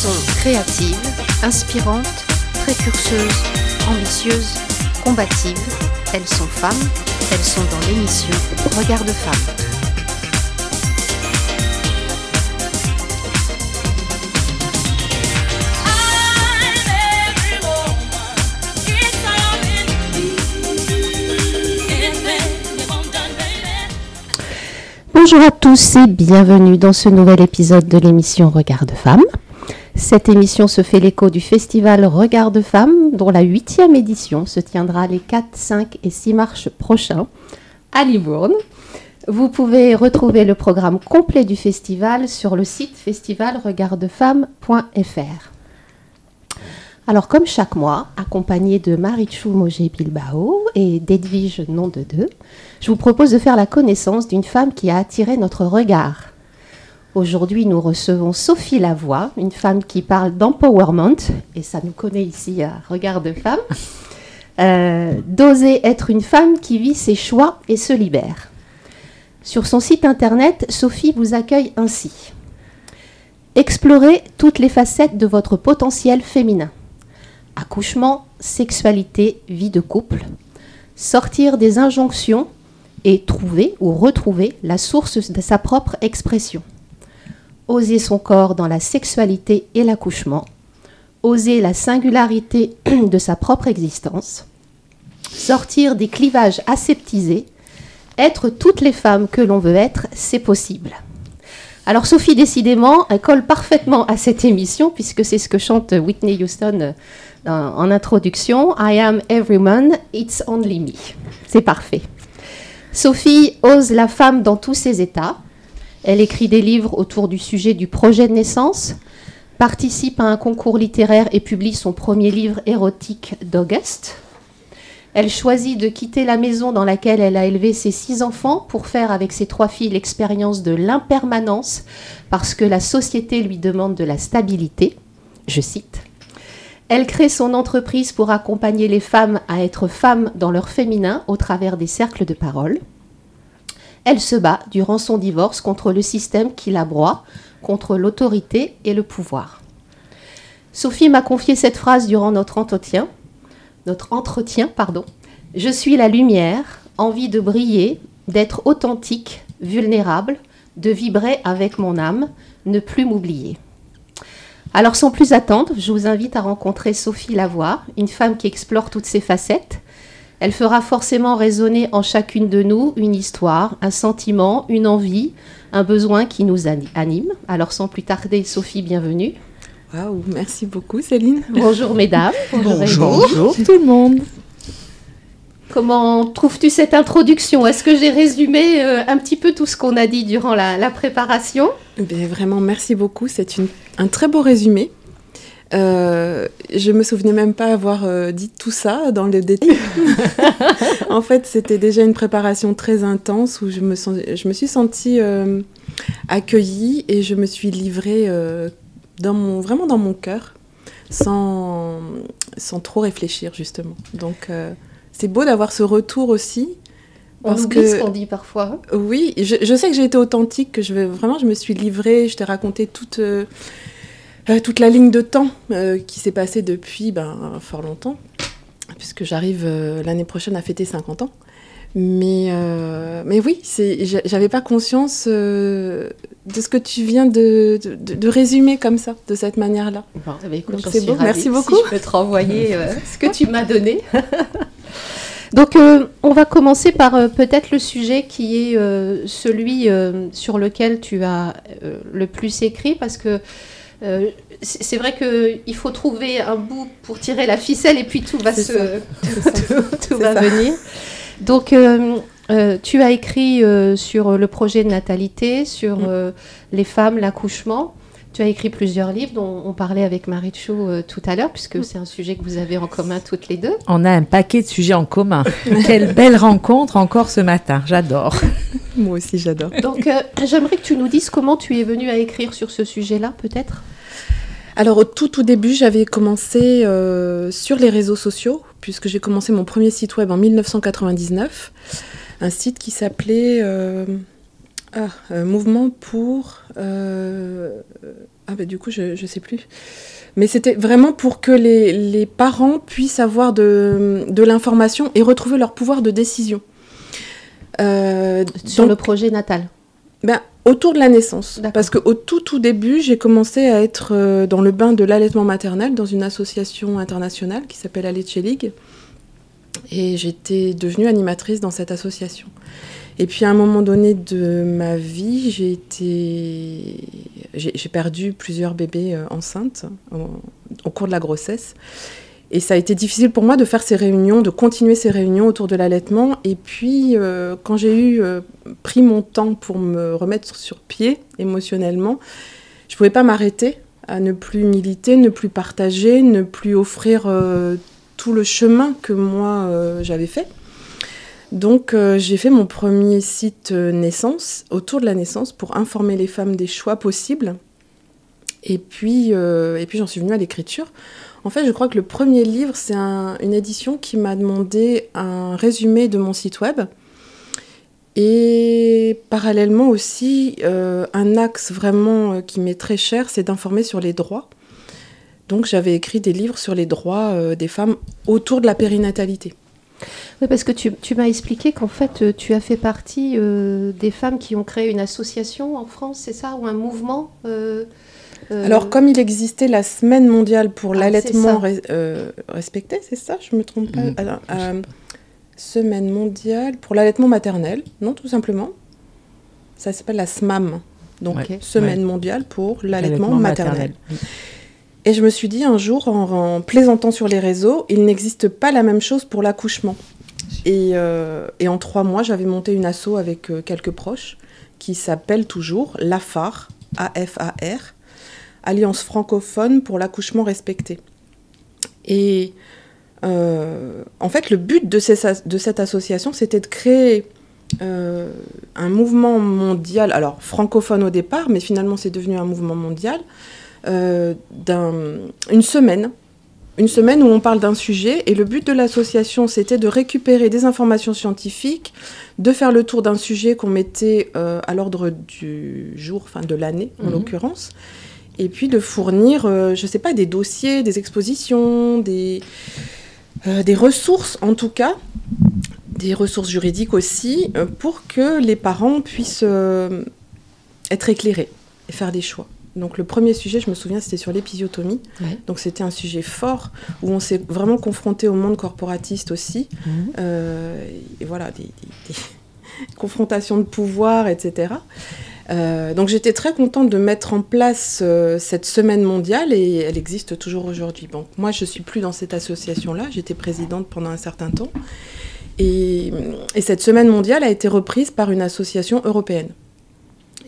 sont créatives, inspirantes, précurseuses, ambitieuses, combatives. Elles sont femmes, elles sont dans l'émission Regard de femmes. Bonjour à tous et bienvenue dans ce nouvel épisode de l'émission Regard de femmes. Cette émission se fait l'écho du festival Regard de femmes, dont la huitième édition se tiendra les 4, 5 et 6 mars prochains à Libourne. Vous pouvez retrouver le programme complet du festival sur le site festivalregardefemmes.fr. Alors, comme chaque mois, accompagné de Marichou Mogé Bilbao et d'Edwige Nom de Deux, je vous propose de faire la connaissance d'une femme qui a attiré notre regard. Aujourd'hui, nous recevons Sophie Lavoie, une femme qui parle d'empowerment, et ça nous connaît ici à Regard de Femme, euh, d'oser être une femme qui vit ses choix et se libère. Sur son site internet, Sophie vous accueille ainsi. Explorez toutes les facettes de votre potentiel féminin. Accouchement, sexualité, vie de couple. Sortir des injonctions et trouver ou retrouver la source de sa propre expression. Oser son corps dans la sexualité et l'accouchement. Oser la singularité de sa propre existence. Sortir des clivages aseptisés. Être toutes les femmes que l'on veut être, c'est possible. Alors Sophie, décidément, elle colle parfaitement à cette émission, puisque c'est ce que chante Whitney Houston euh, en introduction. I am every man, it's only me. C'est parfait. Sophie ose la femme dans tous ses états. Elle écrit des livres autour du sujet du projet de naissance, participe à un concours littéraire et publie son premier livre érotique d'Auguste. Elle choisit de quitter la maison dans laquelle elle a élevé ses six enfants pour faire avec ses trois filles l'expérience de l'impermanence parce que la société lui demande de la stabilité. Je cite. Elle crée son entreprise pour accompagner les femmes à être femmes dans leur féminin au travers des cercles de parole. Elle se bat durant son divorce contre le système qui la broie, contre l'autorité et le pouvoir. Sophie m'a confié cette phrase durant notre entretien. Notre entretien, pardon. Je suis la lumière, envie de briller, d'être authentique, vulnérable, de vibrer avec mon âme, ne plus m'oublier. Alors sans plus attendre, je vous invite à rencontrer Sophie Lavoie, une femme qui explore toutes ses facettes. Elle fera forcément résonner en chacune de nous une histoire, un sentiment, une envie, un besoin qui nous anime. Alors sans plus tarder, Sophie, bienvenue. Waouh, merci beaucoup Céline. Bonjour mesdames. Bonjour, Bonjour tout le monde. Comment trouves-tu cette introduction? Est-ce que j'ai résumé euh, un petit peu tout ce qu'on a dit durant la, préparation? Eh Vraiment, merci beaucoup. C'est un très beau résumé. Euh, je me souvenais même pas avoir euh, dit tout ça dans le détail. en fait, c'était déjà une préparation très intense où je me, je me suis sentie euh, accueillie et je me suis livrée dans mon, vraiment dans mon cœur sans, sans trop réfléchir justement. Donc c'est beau d'avoir ce retour aussi. On parce oublie ce qu'on dit parfois. Oui, je, je, sais que j'ai été authentique, que je vraiment je me suis livrée, je t'ai raconté toute euh, toute la ligne de temps euh, qui s'est passée depuis ben, fort longtemps, puisque j'arrive euh, l'année prochaine à fêter 50 ans. Mais, mais oui, j'avais pas conscience de ce que tu viens de, de, résumer comme ça, de cette manière-là. Bon, c'est beau, merci beaucoup. Si je peux te renvoyer ce que tu m'as donné. Donc, on va commencer par peut-être le sujet qui est celui sur lequel tu as le plus écrit, parce que euh, c'est vrai qu'il faut trouver un bout pour tirer la ficelle et puis tout va, se, tout, va venir. Donc, euh, euh, tu as écrit sur le projet de natalité, sur mm. les femmes, l'accouchement. Tu as écrit plusieurs livres dont on parlait avec Marie Chou tout à l'heure, puisque mm. c'est un sujet que vous avez en commun toutes les deux. On a un paquet de sujets en commun. Quelle belle rencontre encore ce matin, j'adore. Moi aussi, j'adore. Donc, j'aimerais que tu nous dises comment tu es venue à écrire sur ce sujet-là, peut-être? Alors au tout tout début, j'avais commencé euh, sur les réseaux sociaux, puisque j'ai commencé mon premier site web en 1999, un site qui s'appelait... Ah, euh, mouvement pour. euh, Ah, bah, du coup, je ne sais plus. Mais c'était vraiment pour que les, les parents puissent avoir de, de l'information et retrouver leur pouvoir de décision. Euh, Sur donc, le projet natal. ben, autour de la naissance. Parce qu'au tout, tout début, j'ai commencé à être dans le bain de l'allaitement maternel dans une association internationale qui s'appelle Aletche League. Et j'étais devenue animatrice dans cette association. Et puis à un moment donné de ma vie, j'ai été, j'ai perdu plusieurs bébés euh, enceintes au, au cours de la grossesse. Et ça a été difficile pour moi de faire ces réunions, de continuer ces réunions autour de l'allaitement. Et puis, euh, quand j'ai eu euh, pris mon temps pour me remettre sur pied émotionnellement, je ne pouvais pas m'arrêter à ne plus militer, ne plus partager, ne plus offrir euh, tout le chemin que moi euh, j'avais fait. Donc euh, j'ai fait mon premier site euh, naissance, autour de la naissance, pour informer les femmes des choix possibles. Et puis, euh, et puis j'en suis venue à l'écriture. En fait, je crois que le premier livre, c'est un- une édition qui m'a demandé un résumé de mon site web. Et parallèlement aussi, un axe vraiment qui m'est très cher, c'est d'informer sur les droits. Donc j'avais écrit des livres sur les droits des femmes autour de la périnatalité. Oui, parce que tu, tu m'as expliqué qu'en fait, euh, tu as fait partie euh, des femmes qui ont créé une association en France, c'est ça Ou un mouvement euh, euh, Alors, comme il existait la semaine mondiale pour Ah, l'allaitement re- euh, respecté, c'est ça Je me trompe pas Mm. Alors, euh, Semaine mondiale pour l'allaitement maternel, non, tout simplement. Ça s'appelle la SMAM. Donc, Ouais. Semaine mondiale pour l'allaitement L'allaitement maternel. Et je me suis dit un jour, en, en plaisantant sur les réseaux, il n'existe pas la même chose pour l'accouchement. Et, euh, et en trois mois, j'avais monté une asso avec euh, quelques proches qui s'appelle toujours l'AFAR, A-F-A-R, Alliance francophone pour l'accouchement respecté. Et euh, en fait, le but de, cette association, c'était de créer un mouvement mondial, alors francophone au départ, mais finalement c'est devenu un mouvement mondial, euh, d'un- une semaine. Une semaine où on parle d'un sujet et le but de l'association c'était de récupérer des informations scientifiques, de faire le tour d'un sujet qu'on mettait euh, à l'ordre du jour, enfin de l'année en Mhm. l'occurrence, et puis de fournir, euh, je sais pas, des dossiers, des expositions, des, euh, des ressources en tout cas, des ressources juridiques aussi, pour que les parents puissent être éclairés et faire des choix. Donc le premier sujet, je me souviens, c'était sur l'épisiotomie. Ouais. Donc c'était un sujet fort où on s'est vraiment confronté au monde corporatiste aussi. Mhm. Euh, et voilà, des, des- des confrontations de pouvoir, etc. Euh, donc j'étais très contente de mettre en place euh, cette semaine mondiale et elle existe toujours aujourd'hui. Bon, moi je suis plus dans cette association-là, j'étais présidente pendant un certain temps. Et, et cette semaine mondiale a été reprise par une association européenne.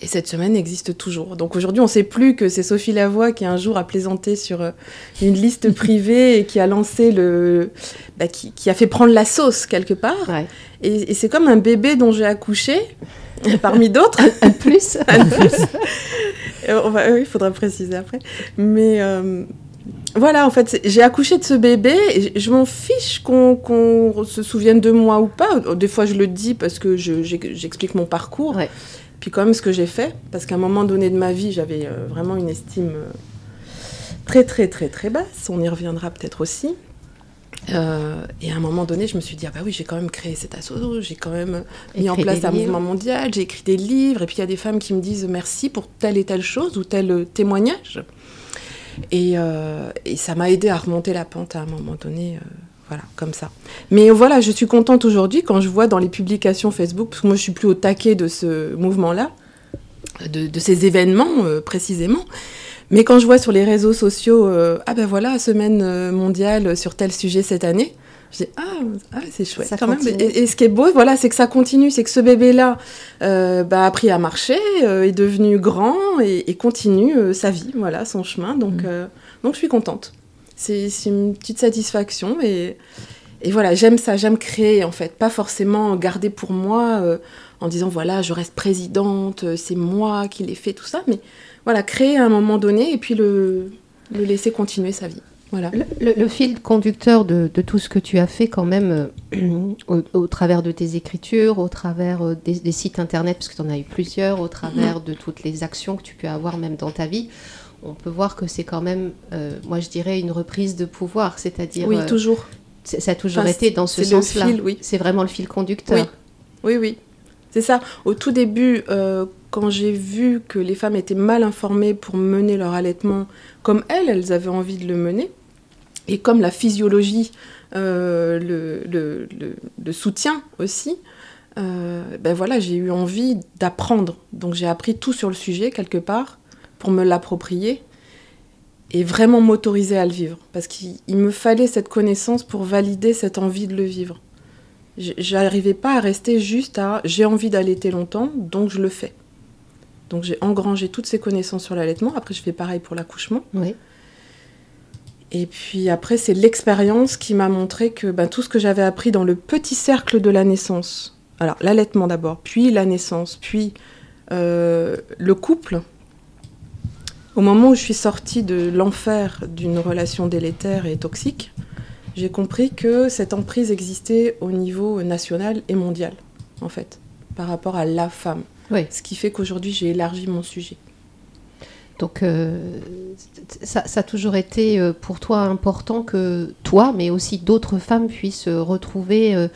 Et cette semaine existe toujours. Donc aujourd'hui, on ne sait plus que c'est Sophie Lavoie qui un jour a plaisanté sur euh, une liste privée et qui a lancé le, bah, qui, qui a fait prendre la sauce quelque part. Ouais. Et, et c'est comme un bébé dont j'ai accouché, parmi d'autres. Un plus Un plus. Euh, on va- oui, il faudra préciser après. Mais euh, voilà, en fait, j'ai accouché de ce bébé et je m'en fiche qu'on se souvienne de moi ou pas. Des fois, je le dis parce que je- j'explique mon parcours. Ouais. Puis quand même ce que j'ai fait, parce qu'à un moment donné de ma vie, j'avais euh, vraiment une estime euh, très très très très basse. On y reviendra peut-être aussi. Euh, et à un moment donné, je me suis dit, ah bah oui, j'ai quand même créé cet asso, j'ai quand même mis en place un livres. mouvement mondial, j'ai écrit des livres, et puis il y a des femmes qui me disent merci pour telle et telle chose ou tel témoignage. Et, euh, et ça m'a aidé à remonter la pente à un moment donné, euh, voilà, comme ça. Mais voilà, je suis contente aujourd'hui quand je vois dans les publications Facebook, parce que moi je suis plus au taquet de ce mouvement-là, de, de ces événements euh, précisément. Mais quand je vois sur les réseaux sociaux, euh, ah ben voilà, semaine euh, mondiale sur tel sujet cette année, je dis ah, ah, c'est chouette Ça quand même. Et, et ce qui est beau, voilà, c'est que ça continue, c'est que ce bébé-là euh, bah, a appris à marcher, euh, est devenu grand et, et continue euh, sa vie, voilà, son chemin. Donc, Mm. donc je suis contente. C'est une petite satisfaction et, et voilà, j'aime ça, j'aime créer en fait, pas forcément garder pour moi euh, en disant voilà, je reste présidente, euh, c'est moi qui l'ai fait, tout ça, mais voilà, créer à un moment donné et puis le, le laisser continuer sa vie. Voilà. Le, le fil conducteur de, de, tout ce que tu as fait quand même euh, au, au, travers de tes écritures, au travers euh, des, des, sites internet, parce que tu en as eu plusieurs, au travers mmh. de toutes les actions que tu peux avoir même dans ta vie, on peut voir que c'est quand même, euh, moi je dirais, une reprise de pouvoir, c'est-à-dire... Oui, toujours. Ça a toujours enfin, été dans ce sens-là. Oui. C'est vraiment le fil conducteur. Oui, oui. oui. C'est ça. Au tout début, euh, quand j'ai vu que les femmes étaient mal informées pour mener leur allaitement comme elles, elles avaient envie de le mener, et comme la physiologie euh, le, le, le, le, soutient aussi, euh, ben voilà, j'ai eu envie d'apprendre. Donc j'ai appris tout sur le sujet quelque part pour me l'approprier et vraiment m'autoriser à le vivre. Parce qu'il me fallait cette connaissance pour valider cette envie de le vivre. J'arrivais pas à rester juste à j'ai envie d'allaiter longtemps, donc je le fais. Donc j'ai engrangé toutes ces connaissances sur l'allaitement. Après, je fais pareil pour l'accouchement. Oui. Et puis après, c'est l'expérience qui m'a montré que ben, tout ce que j'avais appris dans le petit cercle de la naissance, alors l'allaitement d'abord, puis la naissance, puis euh, le couple, au moment où je suis sortie de l'enfer d'une relation délétère et toxique, j'ai compris que cette emprise existait au niveau national et mondial, en fait, par rapport à la femme. Oui. Ce qui fait qu'aujourd'hui, j'ai élargi mon sujet. Donc, euh, ça, ça, a toujours été euh, pour toi important que toi, mais aussi d'autres femmes puissent retrouver euh,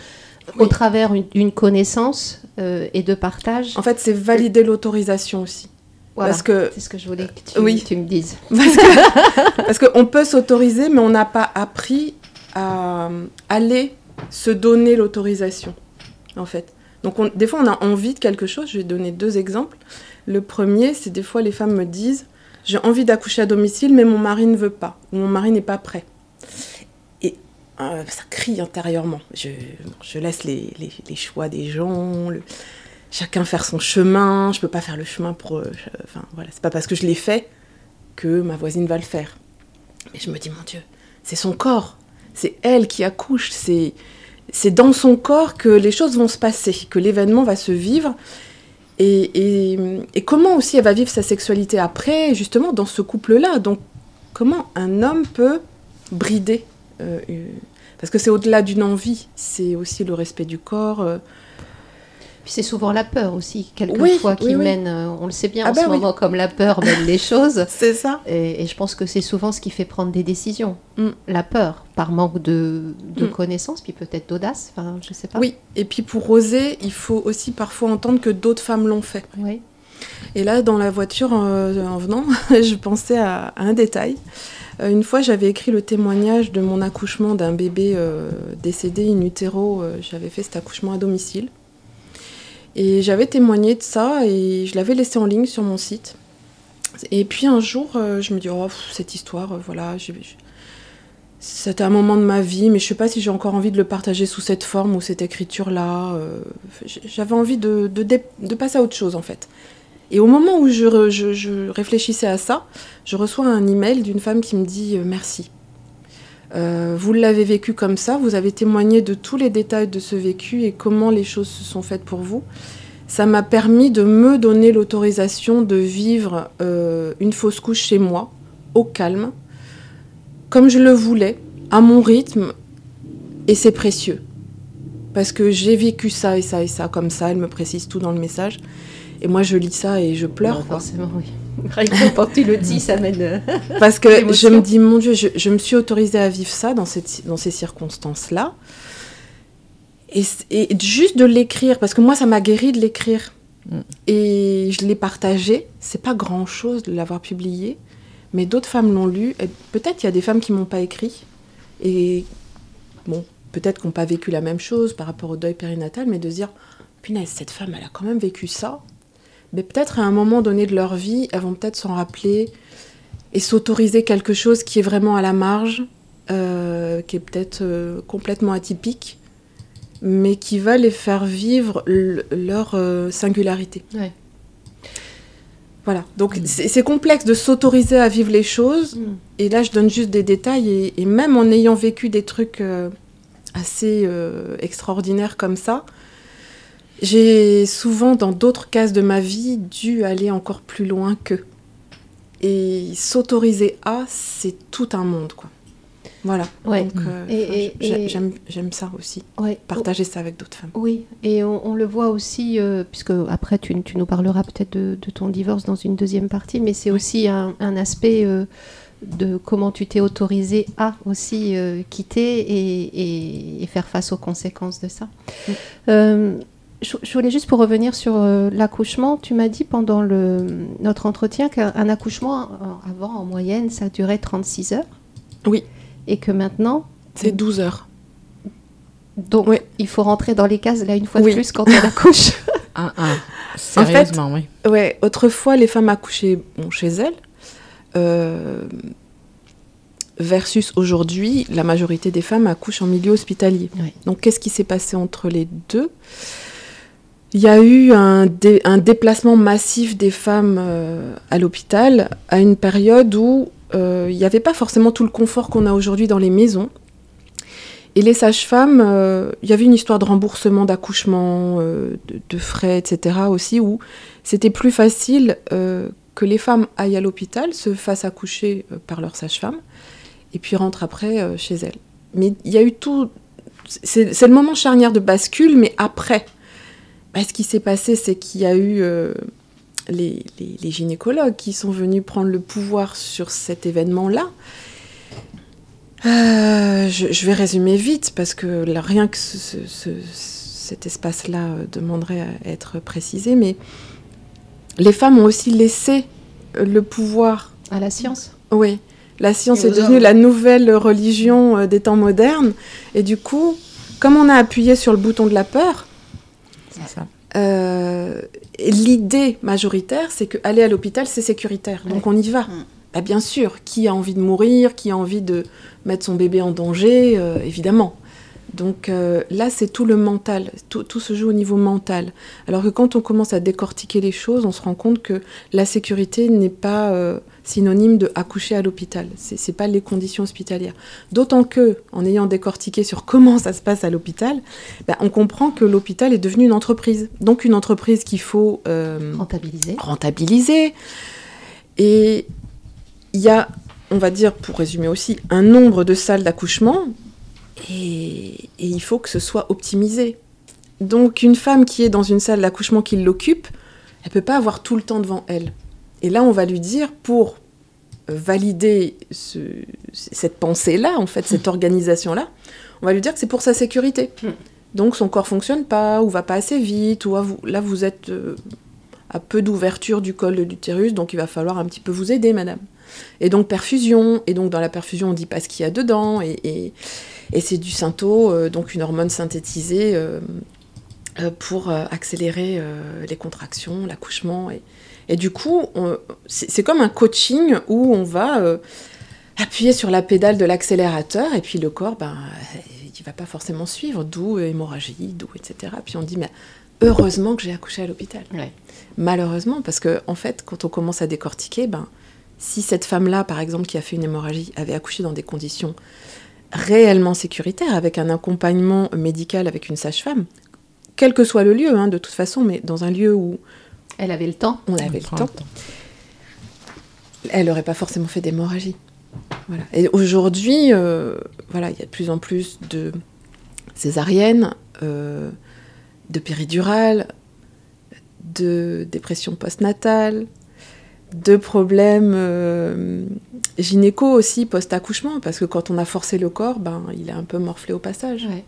oui. au travers d'une connaissance euh, et de partage. En fait, c'est valider l'autorisation aussi. Voilà, parce que c'est ce que je voulais que tu, oui. tu me dises. Parce qu'on peut s'autoriser, mais on n'a pas appris à aller se donner l'autorisation, en fait. Donc, on, des fois, on a envie de quelque chose. Je vais donner deux exemples. Le premier, c'est des fois, les femmes me disent J'ai envie d'accoucher à domicile, mais mon mari ne veut pas, ou mon mari n'est pas prêt. Et euh, ça crie intérieurement. Je, je laisse les, les, les, choix des gens. Le, chacun faire son chemin. Je peux pas faire le chemin pour. Euh, enfin, voilà. C'est pas parce que je l'ai fait que ma voisine va le faire. Mais je me dis, mon Dieu, c'est son corps. C'est elle qui accouche. C'est c'est dans son corps que les choses vont se passer, que l'événement va se vivre. Et, et, comment aussi elle va vivre sa sexualité après, justement, dans ce couple-là? Donc, comment un homme peut brider euh, Parce que c'est au-delà d'une envie, c'est aussi le respect du corps. Euh, puis c'est souvent la peur aussi, quelquefois, oui, qui oui, mène, euh, on le sait bien ah en ben ce moment, comme la peur mène les choses. c'est ça. Et, et, je pense que c'est souvent ce qui fait prendre des décisions. Mm. La peur, par manque de, de mm. connaissances, puis peut-être d'audace, enfin, je sais pas. Oui, et puis pour oser, il faut aussi parfois entendre que d'autres femmes l'ont fait. Oui. Et là, dans la voiture, euh, en venant, je pensais à, à un détail. Euh, une fois, j'avais écrit le témoignage de mon accouchement d'un bébé euh, décédé in utero. j'avais fait cet accouchement à domicile. Et j'avais témoigné de ça et je l'avais laissé en ligne sur mon site. Et puis un jour, euh, je me dis, oh, cette histoire, euh, voilà, c'était un moment de ma vie, mais je sais pas si j'ai encore envie de le partager sous cette forme ou cette écriture-là. Euh, j'avais envie de, passer à autre chose, en fait. Et au moment où je, je réfléchissais à ça, je reçois un email d'une femme qui me dit merci. Euh, vous l'avez vécu comme ça, vous avez témoigné de tous les détails de ce vécu et comment les choses se sont faites pour vous. Ça m'a permis de me donner l'autorisation de vivre euh, une fausse couche chez moi, au calme, comme je le voulais, à mon rythme, et c'est précieux. Parce que j'ai vécu ça et ça et ça comme ça, elle me précise tout dans le message. Et moi, je lis ça et je pleure. Non, forcément, oui. Quand tu le dis, ça mène. Parce que je me dis, mon Dieu, je, je, me suis autorisée à vivre ça dans, cette, dans ces circonstances-là. Et, et, juste de l'écrire, parce que moi, ça m'a guéri de l'écrire. Mm. Et je l'ai partagé. C'est pas grand-chose de l'avoir publié, mais d'autres femmes l'ont lu. Peut-être il y a des femmes qui m'ont pas écrit. Et bon, peut-être qu'on n'ont pas vécu la même chose par rapport au deuil périnatal, mais de se dire, punaise, cette femme, elle a quand même vécu ça mais peut-être à un moment donné de leur vie, elles vont peut-être s'en rappeler et s'autoriser quelque chose qui est vraiment à la marge, euh, qui est peut-être euh, complètement atypique, mais qui va les faire vivre leur euh, singularité. Ouais. Voilà, donc mmh. c'est complexe de s'autoriser à vivre les choses, mmh. et là je donne juste des détails, et, et même en ayant vécu des trucs assez euh, extraordinaires comme ça, j'ai souvent, dans d'autres cases de ma vie, dû aller encore plus loin qu'eux. Et s'autoriser à, c'est tout un monde, quoi. Voilà. Ouais. Donc, euh, Et- j'aime, j'aime ça aussi. Ouais. Partager ça avec d'autres femmes. Oui, et on, on le voit aussi, euh, puisque après tu, tu nous parleras peut-être de, de ton divorce dans une deuxième partie, mais c'est aussi un, un aspect euh, de comment tu t'es autorisé à aussi euh, quitter et, et- et faire face aux conséquences de ça. Mm. Euh, je, je voulais juste pour revenir sur euh, l'accouchement, tu m'as dit pendant le, notre entretien qu'un un accouchement, avant en moyenne, ça durait 36 heures. Oui. Et que maintenant, C'est 12 heures. donc Oui. il faut rentrer dans les cases là une fois Oui. de plus quand on accouche. Ah, ah. Sérieusement, oui. Ouais, autrefois, les femmes accouchaient bon, chez elles. Euh, versus aujourd'hui, la majorité des femmes accouchent en milieu hospitalier. Donc, qu'est-ce qui s'est passé entre les deux? Il y a eu un, dé- un déplacement massif des femmes euh, à l'hôpital à une période où euh, il n'y avait pas forcément tout le confort qu'on a aujourd'hui dans les maisons. Et les sages-femmes, euh, il y avait une histoire de remboursement d'accouchement, de, de frais, etc. aussi, où c'était plus facile que les femmes aillent à l'hôpital, se fassent accoucher euh, par leur sage-femme, et puis rentrent après euh, chez elles. Mais il y a eu tout. C'est le moment charnière de bascule, mais après. Bah, ce qui s'est passé, c'est qu'il y a eu euh, les, gynécologues qui sont venus prendre le pouvoir sur cet événement-là. Je, vais résumer vite parce que rien que ce- ce- ce- cet espace-là demanderait à être précisé, mais les femmes ont aussi laissé euh, le pouvoir. À la science Oui, la science est devenue hommes. la nouvelle religion euh, des temps modernes, et du coup, comme on a appuyé sur le bouton de la peur, C'est ça. euh, l'idée majoritaire, c'est que aller à l'hôpital, c'est sécuritaire. Donc on y va. Mm. Bah, bien sûr, qui a envie de mourir, qui a envie de mettre son bébé en danger, euh, évidemment. Donc euh, là, c'est tout le mental, tout, tout se joue au niveau mental. Alors que quand on commence à décortiquer les choses, on se rend compte que la sécurité n'est pas euh, synonyme de accoucher à l'hôpital. C'est c'est pas les conditions hospitalières. D'autant que, en ayant décortiqué sur comment ça se passe à l'hôpital, bah, on comprend que l'hôpital est devenu une entreprise. Donc une entreprise qu'il faut euh, rentabilisée. rentabiliser. Et il y a, on va dire, pour résumer aussi, un nombre de salles d'accouchement et, et il faut que ce soit optimisé. Donc une femme qui est dans une salle d'accouchement qui l'occupe, elle peut pas avoir tout le temps devant elle. Et là, on va lui dire, pour euh, valider ce- cette pensée-là, en fait, cette organisation-là, on va lui dire que c'est pour sa sécurité. Donc son corps fonctionne pas, ou va pas assez vite, ou ah, vous- là vous êtes euh, à peu d'ouverture du col de l'utérus, donc il va falloir un petit peu vous aider, madame. Et donc perfusion, et donc dans la perfusion on dit pas ce qu'il y a dedans, et, et- et c'est du synto, euh, donc une hormone synthétisée euh, euh, pour accélérer les contractions, l'accouchement. Et, et du coup, c'est comme un coaching où on va euh, appuyer sur la pédale de l'accélérateur, et puis le corps, ben, il va pas forcément suivre, d'où hémorragie, d'où etc. Puis on dit, mais heureusement que j'ai accouché à l'hôpital. Ouais. Malheureusement, parce que en fait, quand on commence à décortiquer, ben, si cette femme-là, par exemple, qui a fait une hémorragie, avait accouché dans des conditions réellement sécuritaires, avec un accompagnement médical avec une sage-femme, quel que soit le lieu, hein, de toute façon, mais dans un lieu où Elle avait le temps. on avait le temps, elle n'aurait pas forcément fait d'hémorragie. Voilà. Et aujourd'hui, euh, voilà, il y a de plus en plus de césariennes, euh, de péridurales, de dépression postnatale, de problèmes euh, gynéco aussi post-accouchement, parce que quand on a forcé le corps, ben, il est un peu morflé au passage. Ouais.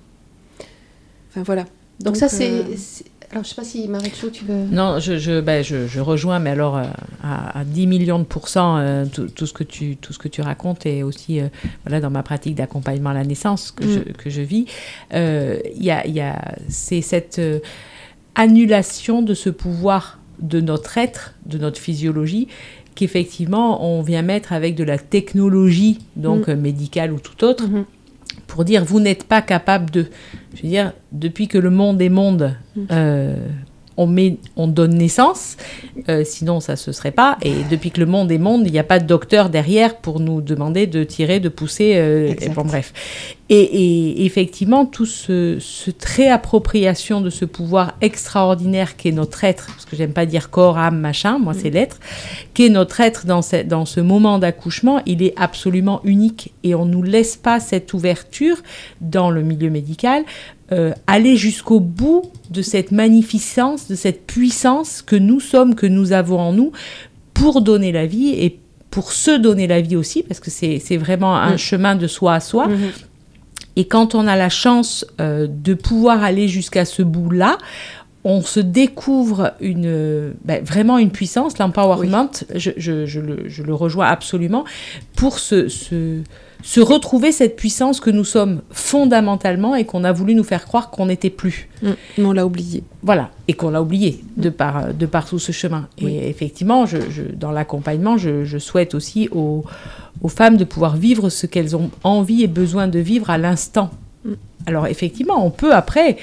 Enfin voilà. Donc, Donc, ça, c'est. euh, c'est- Alors, je sais pas si Marie-Jo, tu veux. Non, je, je, ben, je, je rejoins, mais alors euh, à, à 10 millions de pourcents, euh, tout, tout ce que tu, tout ce que tu racontes et aussi euh, voilà, dans ma pratique d'accompagnement à la naissance que, Mm. je, que je vis, euh, il y a, il y a, c'est cette euh, annulation de ce pouvoir de notre être, de notre physiologie, qu'effectivement on vient mettre avec de la technologie, donc Mm. médicale ou tout autre, Mhm. pour dire vous n'êtes pas capable de. Je veux dire, depuis que le monde est monde, Mm. euh, on, met, on donne naissance, euh, sinon ça se serait pas. Et depuis que le monde est monde, il n'y a pas de docteur derrière pour nous demander de tirer, de pousser. Euh, et bon, bref. Et, et effectivement, tout ce, ce réappropriation de ce pouvoir extraordinaire qu'est notre être, parce que j'aime pas dire corps, âme, machin, moi c'est l'être, qu'est notre être dans ce, dans ce moment d'accouchement, il est absolument unique et on nous laisse pas cette ouverture dans le milieu médical euh, aller jusqu'au bout de cette magnificence, de cette puissance que nous sommes, que nous avons en nous, pour donner la vie et pour se donner la vie aussi, parce que c'est vraiment un Mm. chemin de soi à soi. Mhm. Et quand on a la chance euh, de pouvoir aller jusqu'à ce bout-là, on se découvre une, ben, vraiment une puissance, l'empowerment, je, je- je le, je le rejoins absolument, pour se, se, se retrouver cette puissance que nous sommes fondamentalement et qu'on a voulu nous faire croire qu'on n'était plus. Mm. Mais on l'a oublié. Voilà, et qu'on l'a oublié de par, de par tout ce chemin. Oui. Et effectivement, je, je- dans l'accompagnement, je, je souhaite aussi aux, aux femmes de pouvoir vivre ce qu'elles ont envie et besoin de vivre à l'instant. Mm. Alors effectivement, on peut après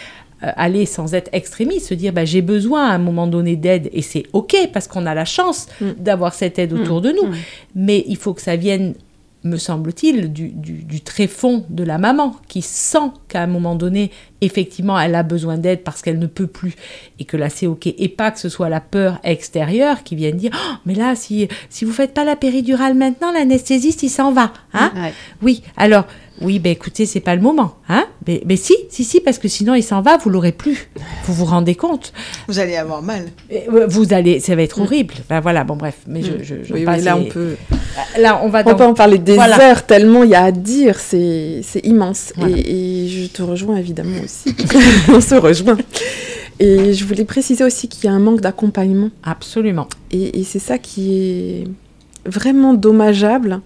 euh, aller sans être extrémiste, se dire bah, j'ai besoin à un moment donné d'aide et c'est ok parce qu'on a la chance Mm. d'avoir cette aide autour de nous. Mm. Mais il faut que ça vienne, me semble-t-il, du, du, du tréfonds de la maman qui sent qu'à un moment donné, effectivement, elle a besoin d'aide parce qu'elle ne peut plus et que là, c'est OK. Et pas que ce soit la peur extérieure qui vienne dire Oh, Mais là, si, si vous faites pas la péridurale maintenant, l'anesthésiste, il s'en va. Hein? Ouais. Oui, alors, oui, ben écoutez, c'est pas le moment. Hein mais, mais si, si, si, parce que sinon, il s'en va, vous l'aurez plus. Vous vous rendez compte Vous allez avoir mal. Vous allez, ça va être horrible. Ben voilà, bon, bref. Mais je, je, je Oui, passe oui, là, on peut, Là, on va on peut en parler des Voilà. heures, tellement il y a à dire, c'est c'est immense. Voilà. Et, et je te rejoins évidemment aussi. on se rejoint. Et je voulais préciser aussi qu'il y a un manque d'accompagnement. Absolument. Et, et c'est ça qui est vraiment dommageable,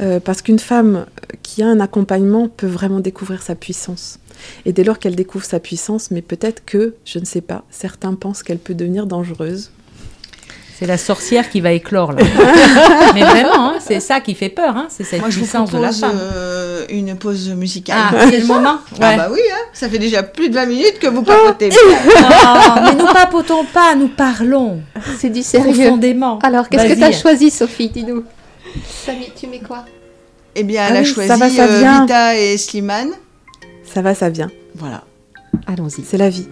euh, parce qu'une femme qui a un accompagnement peut vraiment découvrir sa puissance. Et dès lors qu'elle découvre sa puissance, mais peut-être que, je ne sais pas, certains pensent qu'elle peut devenir dangereuse. C'est la sorcière qui va éclore là. Mais vraiment, hein, c'est ça qui fait peur, hein, c'est cette Moi, je vous puissance de la femme. euh, une pause musicale. Ah, c'est le moment Ah bah oui, hein, ça fait déjà plus de 20 minutes que vous papotez. Non, mais nous papotons pas, nous parlons C'est du sérieux. profondément. Alors, qu'est-ce que tu as choisi, Sophie? Dis-nous. Samy, tu mets quoi? Eh bien, Ah elle a oui, choisi ça va, ça euh, vient. Vita et Slimane. Ça va, ça vient. Voilà. Allons-y. C'est la vie.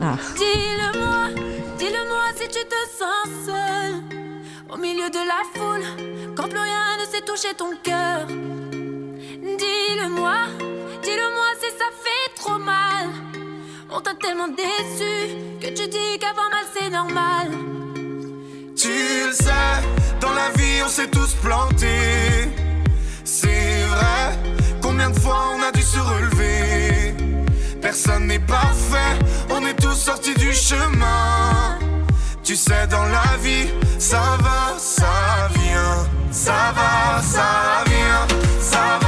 Ah. Dis-le-moi, dis-le-moi si tu te sens seul au milieu de la foule, quand plus rien ne sait toucher ton cœur. Dis-le-moi, dis-le-moi si ça fait trop mal. On t'a tellement déçu que tu dis qu'avoir mal c'est normal. Tu le sais, dans la vie on s'est tous plantés. C'est vrai, combien de fois on a dû se relever? Personne n'est parfait, on est tous sortis du chemin. Tu sais, dans la vie, ça va, ça vient. Ça va, ça vient. Ça va,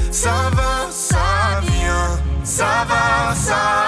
ça va, ça vient. Ça va, ça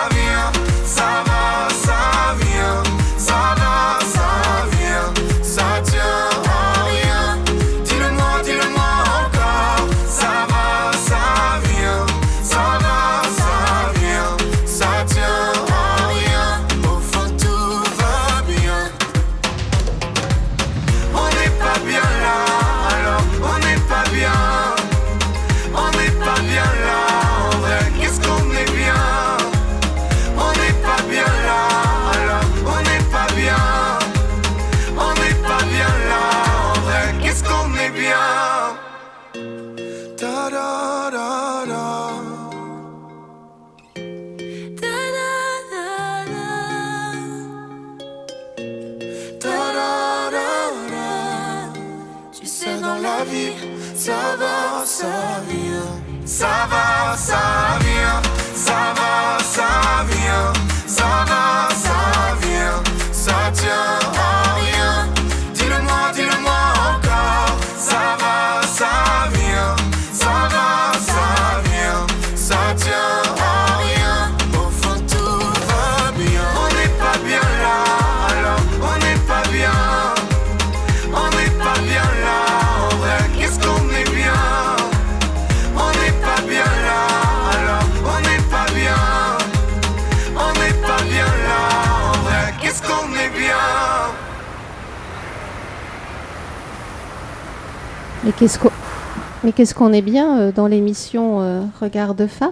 qu'est-ce qu'on est bien euh, dans l'émission euh, Regard de femme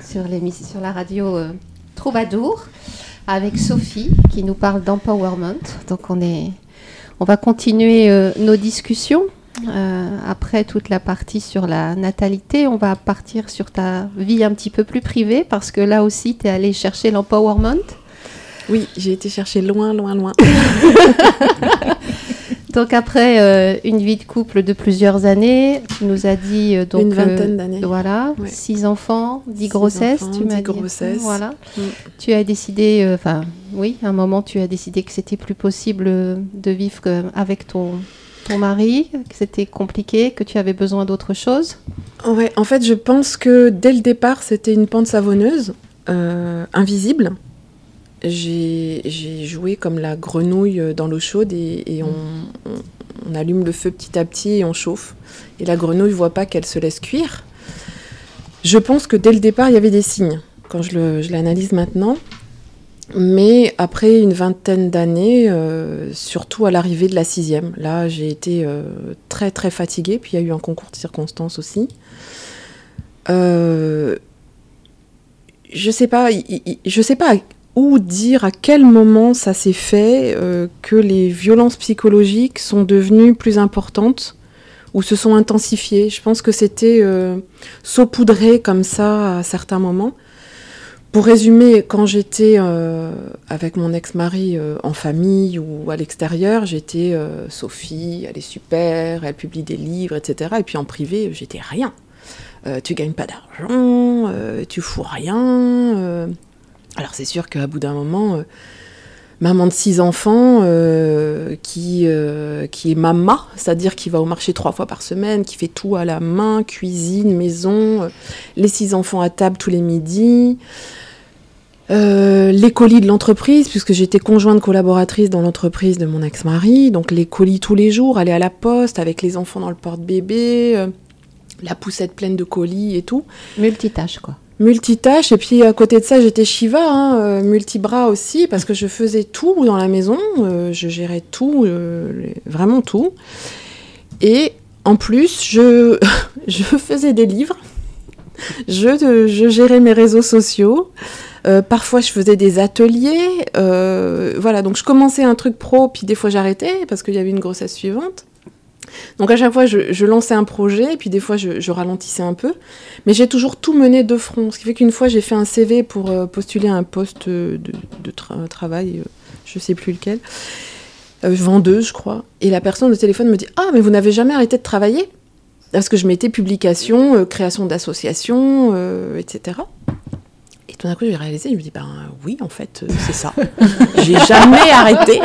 sur, la radio euh, Troubadour avec Sophie qui nous parle d'empowerment. Donc on est on va continuer euh, nos discussions. Euh, après toute la partie sur la natalité, on va partir sur ta vie un petit peu plus privée parce que là aussi tu es allé chercher l'empowerment? Oui, j'ai été chercher loin, loin, loin. Donc après euh, une vie de couple de plusieurs années, tu nous as dit euh, donc Une euh, vingtaine d'années. Voilà, Ouais. six enfants, dix Six grossesses, enfants, tu m'as dit. grossesses. Voilà. Mm. Tu as décidé, euh, enfin oui, à un moment tu as décidé que c'était plus possible de vivre avec ton ton mari, que c'était compliqué, que tu avais besoin d'autre chose. Ouais, en fait, je pense que dès le départ, c'était une pente savonneuse, invisible. J'ai joué comme la grenouille dans l'eau chaude et, on, allume le feu petit à petit et on chauffe. Et la grenouille voit pas qu'elle se laisse cuire. Je pense que dès le départ, il y avait des signes, quand je l'analyse maintenant. Mais après une vingtaine d'années, euh, surtout à l'arrivée de la sixième, là j'ai été euh, très très fatiguée, puis il y a eu un concours de circonstances aussi. Euh, je sais sais pas où dire à quel moment ça s'est fait euh, que les violences psychologiques sont devenues plus importantes ou se sont intensifiées. Je pense que c'était euh, saupoudré comme ça à certains moments. Pour résumer, quand j'étais euh, avec mon ex-mari en famille ou à l'extérieur, j'étais Sophie, elle est super, elle publie des livres, etc. Et puis en privé, j'étais rien. Tu gagnes pas d'argent, tu fous rien. Alors c'est sûr qu'à bout d'un moment, euh, maman de six enfants, euh, qui, euh, qui est mama, c'est-à-dire qui va au marché trois fois par semaine, qui fait tout à la main, cuisine, maison, les six enfants à table tous les midis. Les colis de l'entreprise, puisque j'étais conjointe collaboratrice dans l'entreprise de mon ex-mari, donc les colis tous les jours, aller à la poste avec les enfants dans le porte-bébé, la poussette pleine de colis et tout. Multitâche quoi. Multitâche, et puis à côté de ça, j'étais Shiva, hein, euh, multibras aussi, parce que je faisais tout dans la maison, euh, je gérais tout, euh, vraiment tout. Et en plus, je, je faisais des livres, je, gérais mes réseaux sociaux, parfois je faisais des ateliers, voilà, donc je commençais un truc pro, puis des fois j'arrêtais, parce qu'il y avait une grossesse suivante. Donc à chaque fois, je, lançais un projet, et puis des fois, je, ralentissais un peu. Mais j'ai toujours tout mené de front. Ce qui fait qu'une fois, j'ai fait un CV pour euh, postuler à un poste de, de tra- travail, euh, je sais plus lequel, euh, vendeuse, je crois. Et la personne au téléphone me dit Ah, mais vous n'avez jamais arrêté de travailler? Parce que je mettais publication, euh, création d'associations, euh, etc. Et tout d'un coup, j'ai réalisé, je me dis Ben oui, en fait, euh, c'est ça. j'ai jamais arrêté.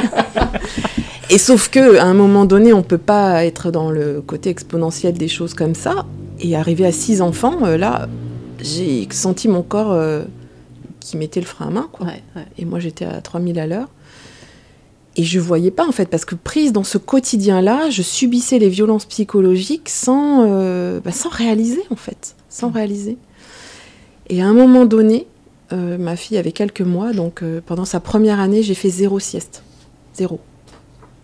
Et sauf que à un moment donné, on peut pas être dans le côté exponentiel des choses comme ça. Et arriver à six enfants, euh, là, j'ai senti mon corps euh, qui mettait le frein à main. Quoi. Ouais, ouais. Et moi, j'étais à 3000 à l'heure. Et je voyais pas, en fait, parce que prise dans ce quotidien-là, je subissais les violences psychologiques sans, euh, bah, sans réaliser, en fait. Sans réaliser. Et à un moment donné, ma fille avait quelques mois, donc pendant sa première année, j'ai fait zéro sieste. Zéro.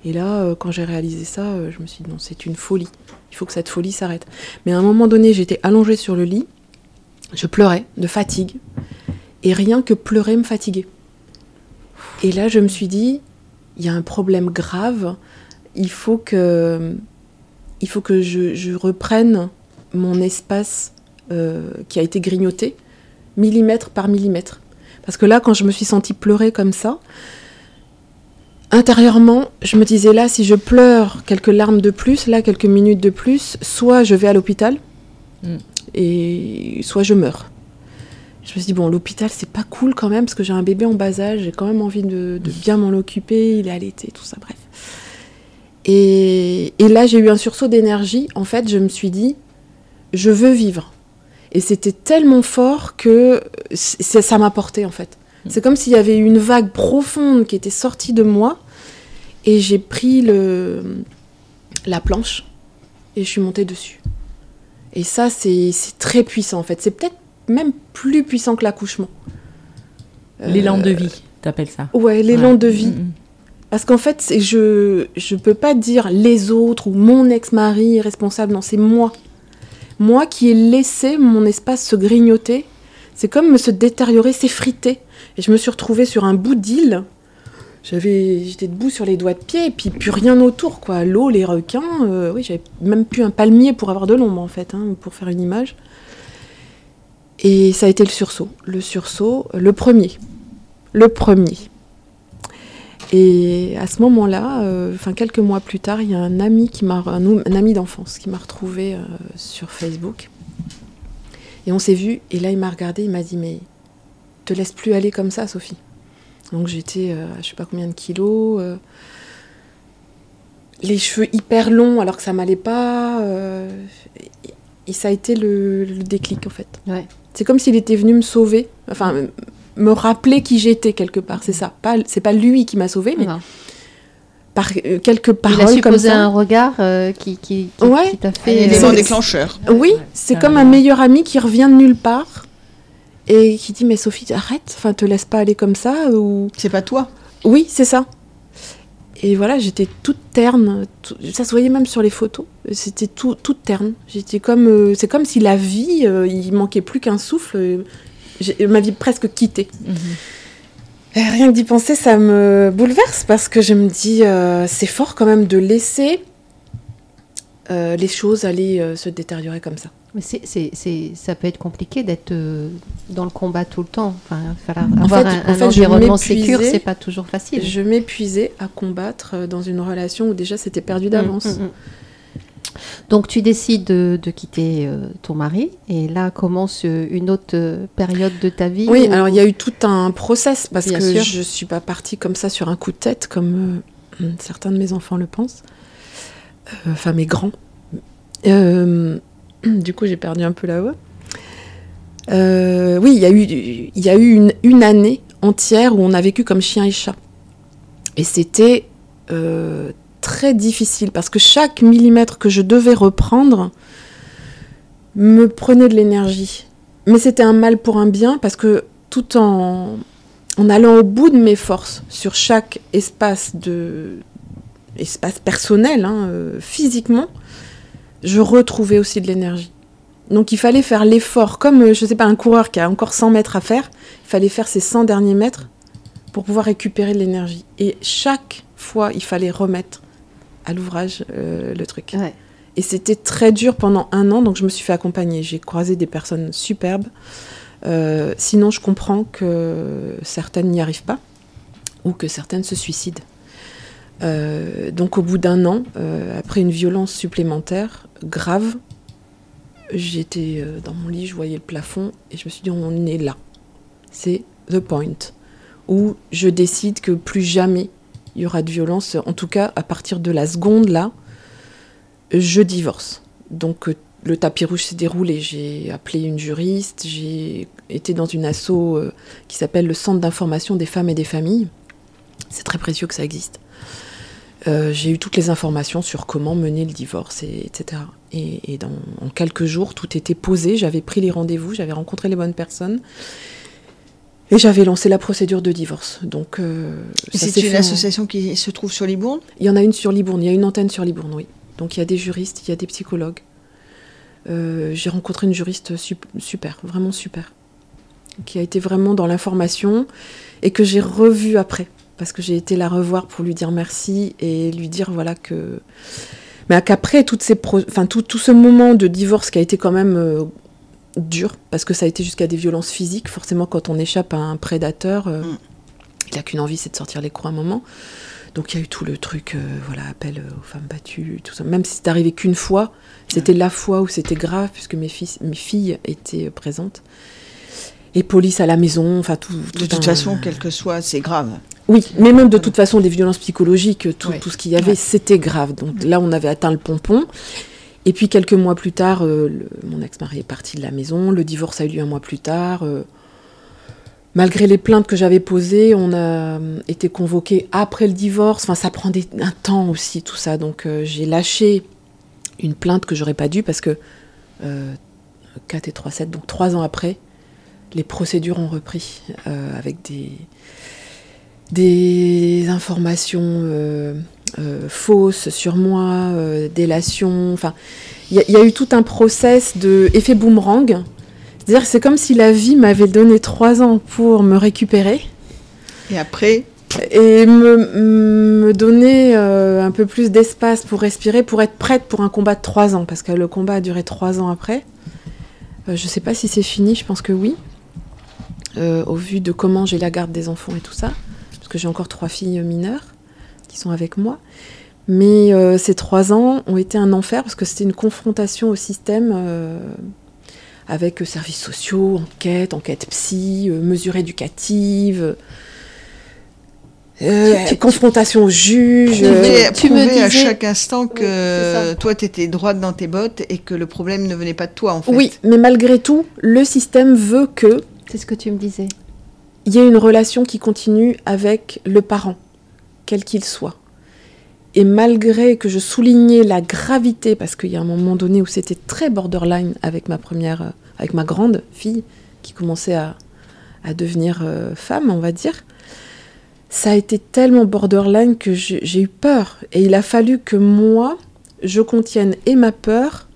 Et là, euh, quand j'ai réalisé ça, euh, je me suis dit non, c'est une folie. Il faut que cette folie s'arrête. Mais à un moment donné, j'étais allongée sur le lit, je pleurais de fatigue, et rien que pleurer me fatiguait. Et là, je me suis dit, il y a un problème grave, il faut que, je reprenne mon espace euh, qui a été grignoté, millimètre par millimètre. Parce que là, quand je me suis sentie pleurer comme ça, intérieurement, je me disais là, si je pleure quelques larmes de plus, là, quelques minutes de plus, soit je vais à l'hôpital, Mm. et soit je meurs. Je me suis dit, bon, l'hôpital, c'est pas cool quand même, parce que j'ai un bébé en bas âge, j'ai quand même envie de, de bien m'en occuper, il est allaité, tout ça, bref. Et, et là, j'ai eu un sursaut d'énergie. En fait, je me suis dit, je veux vivre. Et c'était tellement fort que ça m'a porté, en fait. C'est comme s'il y avait une vague profonde qui était sortie de moi, et j'ai pris le, la planche, et je suis montée dessus. Et ça, c'est très puissant, en fait. C'est peut-être même plus puissant que l'accouchement. L'élan Euh, de vie, t'appelles ça. Ouais, l'élan Ouais. de vie. Mm, mm. Parce qu'en fait, je je peux pas dire les autres ou mon ex-mari est responsable. Non, c'est moi. Moi qui ai laissé mon espace se grignoter. C'est comme se détériorer, s'effriter. Et je me suis retrouvée sur un bout d'île. J'avais, j'étais debout sur les doigts de pied et puis plus rien autour, quoi. L'eau, les requins. euh, oui, j'avais même plus un palmier pour avoir de l'ombre, en fait, hein, pour faire une image. Et ça a été le sursaut. Le sursaut, le premier. Le premier. Et à ce moment-là, euh, quelques mois plus tard, il y a un ami qui m'a, un ami d'enfance qui m'a retrouvé euh, sur Facebook. Et on s'est vu. Et là, il m'a regardé, il m'a dit mais te laisse plus aller comme ça, Sophie. Donc j'étais, euh, à je sais pas combien de kilos, euh, les cheveux hyper longs alors que ça m'allait pas. euh, et, et ça a été le, le déclic en fait. Ouais. C'est comme s'il était venu me sauver, enfin me- rappeler qui j'étais quelque part. C'est ça. Pas, c'est pas lui qui m'a sauvé, mais Non. Par euh, quelques Il a paroles su comme ça. un regard euh, qui, qui, qui, Ouais. qui t'a Un fait. élément c'est- déclencheur. Oui, Ouais, c'est comme un- un meilleur ami qui revient de nulle part et qui dit mais Sophie arrête, enfin te laisse pas aller comme ça ou C'est pas toi. oui c'est ça. Et voilà j'étais toute terne, tout- ça se voyait même sur les photos, c'était tout toute terne. J'étais comme euh, c'est comme si la vie euh, il manquait plus qu'un souffle, euh, ma vie presque quittée. Mhm. Rien que d'y penser, ça me bouleverse parce que je me dis, euh, c'est fort quand même de laisser euh, les choses aller euh, se détériorer comme ça. Mais c'est, c'est, c'est- ça peut être compliqué d'être euh, dans le combat tout le temps. Enfin, falloir En avoir fait- un, en un fait, environnement sécure, c'est pas toujours facile. Je m'épuisais à combattre euh, dans une relation où déjà c'était perdu d'avance. Mm, mm, mm. Donc tu décides de, de quitter euh, ton mari et là commence euh, une autre euh, période de ta vie. Oui, alors il y a eu tout un process parce Bien que sûr. je suis pas partie comme ça sur un coup de tête comme certains de mes enfants le pensent. Enfin, mes grands. Du coup, j'ai perdu un peu la voix. Oui, il y a eu, il y a eu une, une année entière où on a vécu comme chien et chat. Et c'était très difficile parce que chaque millimètre que je devais reprendre me prenait de l'énergie. Mais c'était un mal pour un bien parce que tout en, en allant au bout de mes forces sur chaque espace de espace personnel, hein, euh, physiquement, je retrouvais aussi de l'énergie. Donc il fallait faire l'effort, comme euh, je sais pas un coureur qui a encore 100 mètres à faire, il fallait faire ces 100 derniers mètres pour pouvoir récupérer de l'énergie. Et chaque fois, il fallait remettre à l'ouvrage euh, le truc. Ouais. Et c'était très dur pendant un an, donc je me suis fait accompagner. J'ai croisé des personnes superbes. Euh, sinon, je comprends que certaines n'y arrivent pas ou que certaines se suicident. Euh, donc, au bout d'un an, après une violence supplémentaire grave, j'étais dans mon lit, je voyais le plafond et je me suis dit on est là. C'est the point où je décide que plus jamais il y aura de violence. En tout cas, à partir de la seconde là, je divorce. Donc euh, le tapis rouge s'est déroulé. J'ai appelé une juriste, j'ai été dans une asso euh, qui s'appelle le Centre d'information des femmes et des familles. C'est très précieux que ça existe. Euh, j'ai eu toutes les informations sur comment mener le divorce, et, etc. Et, en quelques jours, tout était posé. J'avais pris les rendez-vous, j'avais rencontré les bonnes personnes. Et j'avais lancé la procédure de divorce. Donc, euh, C'est une en- association qui se trouve sur Libourne? il y en a une sur Libourne, il y a une antenne sur Libourne, oui. Donc il y a des juristes, il y a des psychologues. Euh, J'ai rencontré une juriste sup- super, vraiment super, qui a été vraiment dans l'information et que j'ai revue après, parce que j'ai été la revoir pour lui dire merci et lui dire voilà que. Mais qu'après tout ce moment de divorce qui a été quand même euh, dur, parce que ça a été jusqu'à des violences physiques, forcément quand on échappe à un prédateur, euh, Mm. il n'a qu'une envie, c'est de sortir les crocs un moment. Donc il y a eu tout le truc, euh, voilà, appel aux femmes battues, tout ça. Même si c'est arrivé qu'une fois, c'était la fois où c'était grave, puisque mes, fils, mes filles étaient euh, présentes. Et police à la maison, enfin tout. De tout toute un- façon, quel que soit, c'est grave. Oui, mais même de toute façon, des violences psychologiques, tout, Oui. tout ce qu'il y avait, Ouais. c'était grave. Donc là, on avait atteint le pompon. Et puis quelques mois plus tard, euh, mon ex-mari est parti de la maison. Le divorce a eu lieu un mois plus tard. euh, malgré les plaintes que j'avais posées, on a euh, été convoqué après le divorce. Enfin, ça prend un temps aussi, tout ça. Donc j'ai lâché une plainte que j'aurais pas dû parce que euh, 4 et 3, 7, donc 3 ans après, les procédures ont repris avec des, des informations euh, fausses sur moi, euh, délation. Enfin, il y, a- il y a eu tout un process de effet boomerang. C'est-à-dire, que c'est comme si la vie m'avait donné trois ans pour me récupérer Et après, et me, me donner euh, un peu plus d'espace pour respirer, pour être prête pour un combat de trois ans, parce que le combat a duré trois ans après. Euh, je sais pas si c'est fini, je pense que oui, au vu de comment j'ai la garde des enfants et tout ça, parce que j'ai encore trois filles mineures qui sont avec moi. Mais euh, ces trois ans ont été un enfer, parce que c'était une confrontation au système. euh, avec euh, services sociaux, enquête, enquête psy, euh, mesures éducatives, euh, Tu- tu- confrontation au juge. Tu- prouver, me prouver à disais- chaque instant que toi, tu étais droite dans tes bottes et que le problème ne venait pas de toi, en fait. Oui, mais malgré tout, le système veut que C'est ce que tu me disais. il y ait une relation qui continue avec le parent, quel qu'il soit. Et malgré que je soulignais la gravité, parce qu'il y a un moment donné où c'était très borderline avec ma première, euh, avec ma grande fille qui commençait à, devenir euh, femme, on va dire, ça a été tellement borderline que j'ai eu peur. Et il a fallu que moi, je contienne et ma peur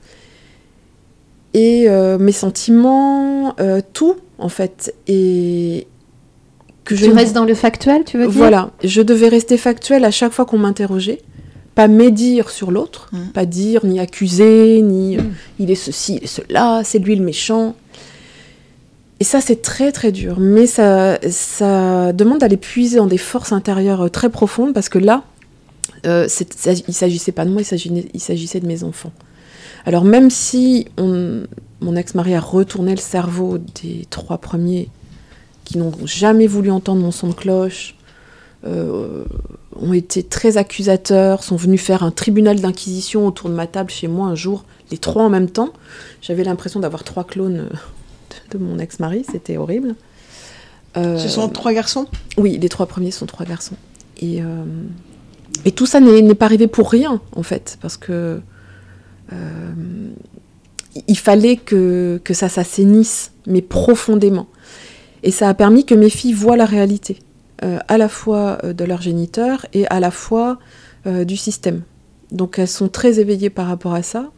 et euh, mes sentiments, tout en fait. Que je Tu ne- restes dans le factuel, tu veux dire voilà, je devais rester factuelle à chaque fois qu'on m'interrogeait, pas médire sur l'autre, Mm. pas dire ni accuser, ni euh, il est ceci, il est cela, c'est lui le méchant. Et ça, c'est très très dur, mais ça, ça demande d'aller puiser dans des forces intérieures euh, très profondes parce que là, euh, c'est- ça- il s'agissait pas de moi, il s'agissait, il s'agissait de mes enfants. Alors même si on- mon ex-mari a retourné le cerveau des trois premiers qui n'ont jamais voulu entendre mon son de cloche, euh, ont été très accusateurs, sont venus faire un tribunal d'inquisition autour de ma table chez moi un jour, les trois en même temps. J'avais l'impression d'avoir trois clones euh, de, de mon ex-mari, c'était horrible. Euh, Ce sont trois garçons? Oui, les trois premiers sont trois garçons. Et, euh, et tout ça n'est pas arrivé pour rien, en fait, parce que il fallait que, que ça s'assainisse, mais profondément. Et ça a permis que mes filles voient la réalité, euh, à la fois euh, de leur géniteur et à la fois euh, du système. Donc elles sont très éveillées par rapport à ça.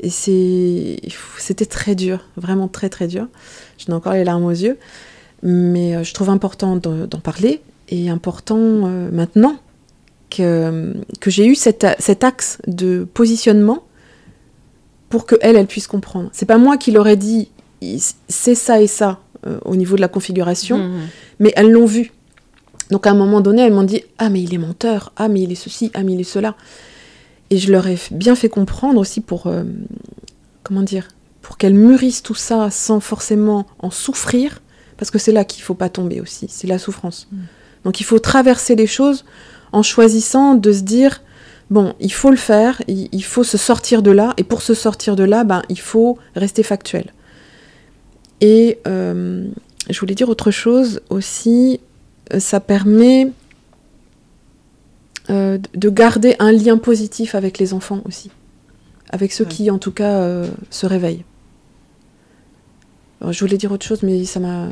Et c'était très dur, vraiment très très dur. J'en ai encore les larmes aux yeux. Mais je trouve important de- d'en parler et important maintenant que, j'ai eu cet, axe de positionnement pour que elle, elle puisse comprendre. C'est pas moi qui leur ai dit c'est ça et ça euh, au niveau de la configuration, Mhm. mais elles l'ont vu. Donc à un moment donné, elles m'ont dit ah mais il est menteur, ah mais il est ceci, ah mais il est cela. Et je leur ai bien fait comprendre aussi pour euh, comment dire pour qu'elles mûrissent tout ça sans forcément en souffrir, parce que c'est là qu'il faut pas tomber aussi, c'est la souffrance. Donc il faut traverser les choses en choisissant de se dire bon, il faut le faire, il, il faut se sortir de là, et pour se sortir de là, ben il faut rester factuel. Et euh, je voulais dire autre chose aussi, euh, ça permet euh, de- de garder un lien positif avec les enfants aussi, avec ceux Ouais. qui en tout cas euh, se réveillent. Alors, je voulais dire autre chose, mais ça m'a.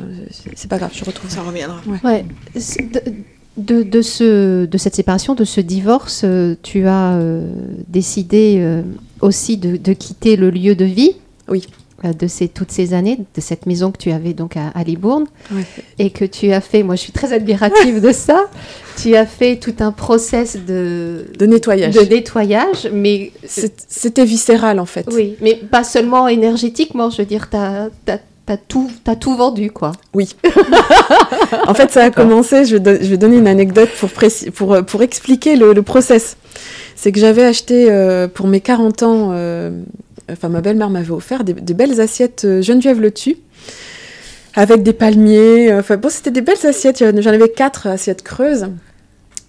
c'est- pas grave, je retrouve ça. Ça reviendra. Ouais. De, de, ce, de cette séparation, de ce divorce, tu as euh, décidé euh, aussi de, de quitter le lieu de vie? Oui. Euh, De ces, toutes ces années, de cette maison que tu avais donc à, à Libourne, et que tu as fait, moi je suis très admirative de ça, tu as fait tout un process de, De nettoyage. de nettoyage, mais C'était viscéral en fait. oui, mais pas seulement énergétiquement, je veux dire, tu as, tout, tout vendu, quoi. Oui. en fait, ça a commencé, je vais, don- je vais donner une anecdote pour, pour, euh, pour expliquer le, le process. C'est que j'avais acheté euh, pour mes 40 ans, euh, enfin ma belle-mère m'avait offert des, belles assiettes euh, Geneviève Le Tu, avec des palmiers. euh, Enfin bon, c'était des belles assiettes, j'en avais quatre assiettes creuses.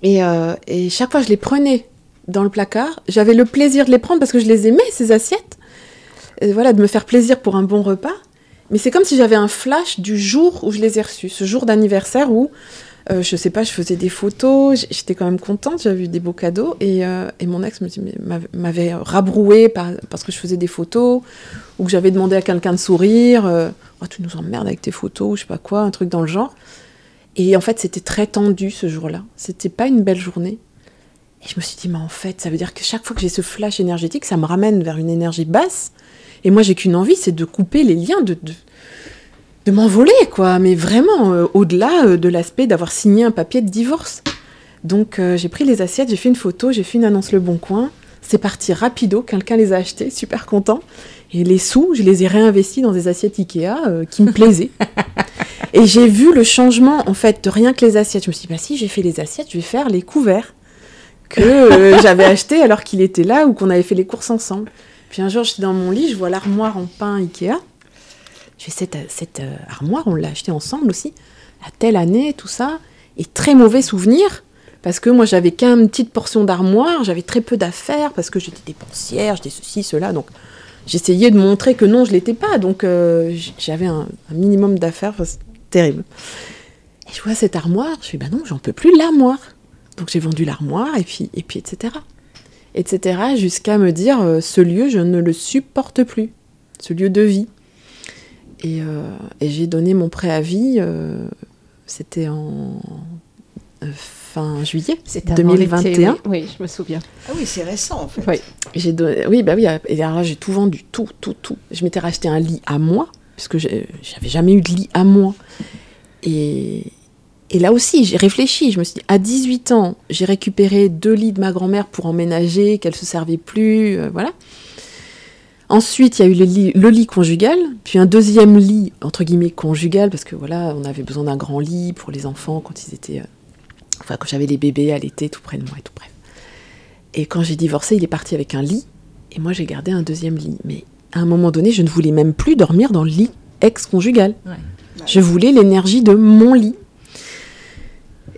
Et, euh, et chaque fois, je les prenais dans le placard. J'avais le plaisir de les prendre parce que je les aimais, ces assiettes. Et voilà, de me faire plaisir pour un bon repas. Mais c'est comme si j'avais un flash du jour où je les ai reçus, ce jour d'anniversaire où, euh, je sais pas, je faisais des photos, j'étais quand même contente, j'avais eu des beaux cadeaux, et, euh, mon ex m'avait- rabroué par- parce que je faisais des photos, ou que j'avais demandé à quelqu'un de sourire, euh, Oh, tu nous emmerdes avec tes photos, ou je sais pas quoi, un truc dans le genre. Et en fait, c'était très tendu ce jour-là, c'était pas une belle journée. Et je me suis dit, mais en fait, ça veut dire que chaque fois que j'ai ce flash énergétique, ça me ramène vers une énergie basse. Et moi, j'ai qu'une envie, c'est de couper les liens, de, de, de m'envoler, quoi. Mais vraiment, euh, au-delà euh, de l'aspect d'avoir signé un papier de divorce. Donc, euh, j'ai pris les assiettes, j'ai fait une photo, j'ai fait une annonce Le Bon Coin. C'est parti rapido, quelqu'un les a achetées, super content. Et les sous, je les ai réinvestis dans des assiettes Ikea qui me plaisaient. Et j'ai vu le changement, en fait, de rien que les assiettes. Je me suis dit, bah si j'ai fait les assiettes, je vais faire les couverts que j'avais achetés alors qu'il était là ou qu'on avait fait les courses ensemble. Puis un jour, j'étais dans mon lit, je vois l'armoire en pain Ikea. Je fais cette, cette euh, armoire, on l'a achetée ensemble aussi, à telle année, tout ça. Et très mauvais souvenir, parce que moi, j'avais qu'une petite portion d'armoire, j'avais très peu d'affaires, parce que j'étais dépensière, j'étais ceci, cela. Donc, j'essayais de montrer que non, je l'étais pas. Donc, euh, j'avais un, minimum d'affaires, c'est terrible. Et je vois cette armoire, je fais, bah non, j'en peux plus l'armoire. Donc, j'ai vendu l'armoire, et puis, et puis, etc. Etc. Jusqu'à me dire, euh, ce lieu, je ne le supporte plus. Ce lieu de vie. Et, euh, et j'ai donné mon préavis, euh, c'était en euh, fin juillet C'était avant l'été, 2021. Oui, oui, je me souviens. Ah oui, c'est récent en fait. Oui. J'ai donné- oui, bah oui, et alors là, j'ai tout vendu, tout, tout, tout. Je m'étais racheté un lit à moi, puisque j'ai- j'avais jamais eu de lit à moi. Et, et là aussi, j'ai réfléchi. Je me suis dit, à 18 ans, j'ai récupéré deux lits de ma grand-mère pour emménager, qu'elle se servait plus, euh, voilà. Ensuite, il y a eu le lit, le lit conjugal, puis un deuxième lit, entre guillemets, conjugal, parce que voilà, on avait besoin d'un grand lit pour les enfants quand ils étaient. euh, enfin, quand j'avais les bébés à l'été tout près de moi et tout, bref. Et quand j'ai divorcé, il est parti avec un lit, et moi j'ai gardé un deuxième lit. Mais à un moment donné, je ne voulais même plus dormir dans le lit ex-conjugal. Ouais. Je voulais l'énergie de mon lit.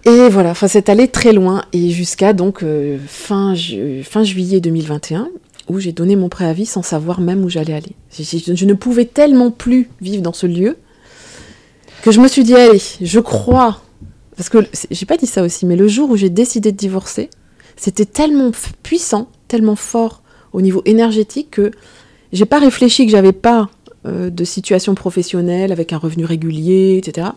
Et voilà, enfin, c'est allé très loin, et jusqu'à donc euh, fin, ju- fin juillet 2021, où j'ai donné mon préavis sans savoir même où j'allais aller. Je, ne pouvais tellement plus vivre dans ce lieu que je me suis dit, allez, je crois, parce que j'ai pas dit ça aussi, mais le jour où j'ai décidé de divorcer, c'était tellement puissant, tellement fort au niveau énergétique que j'ai pas réfléchi que j'avais pas euh, de situation professionnelle avec un revenu régulier, etc.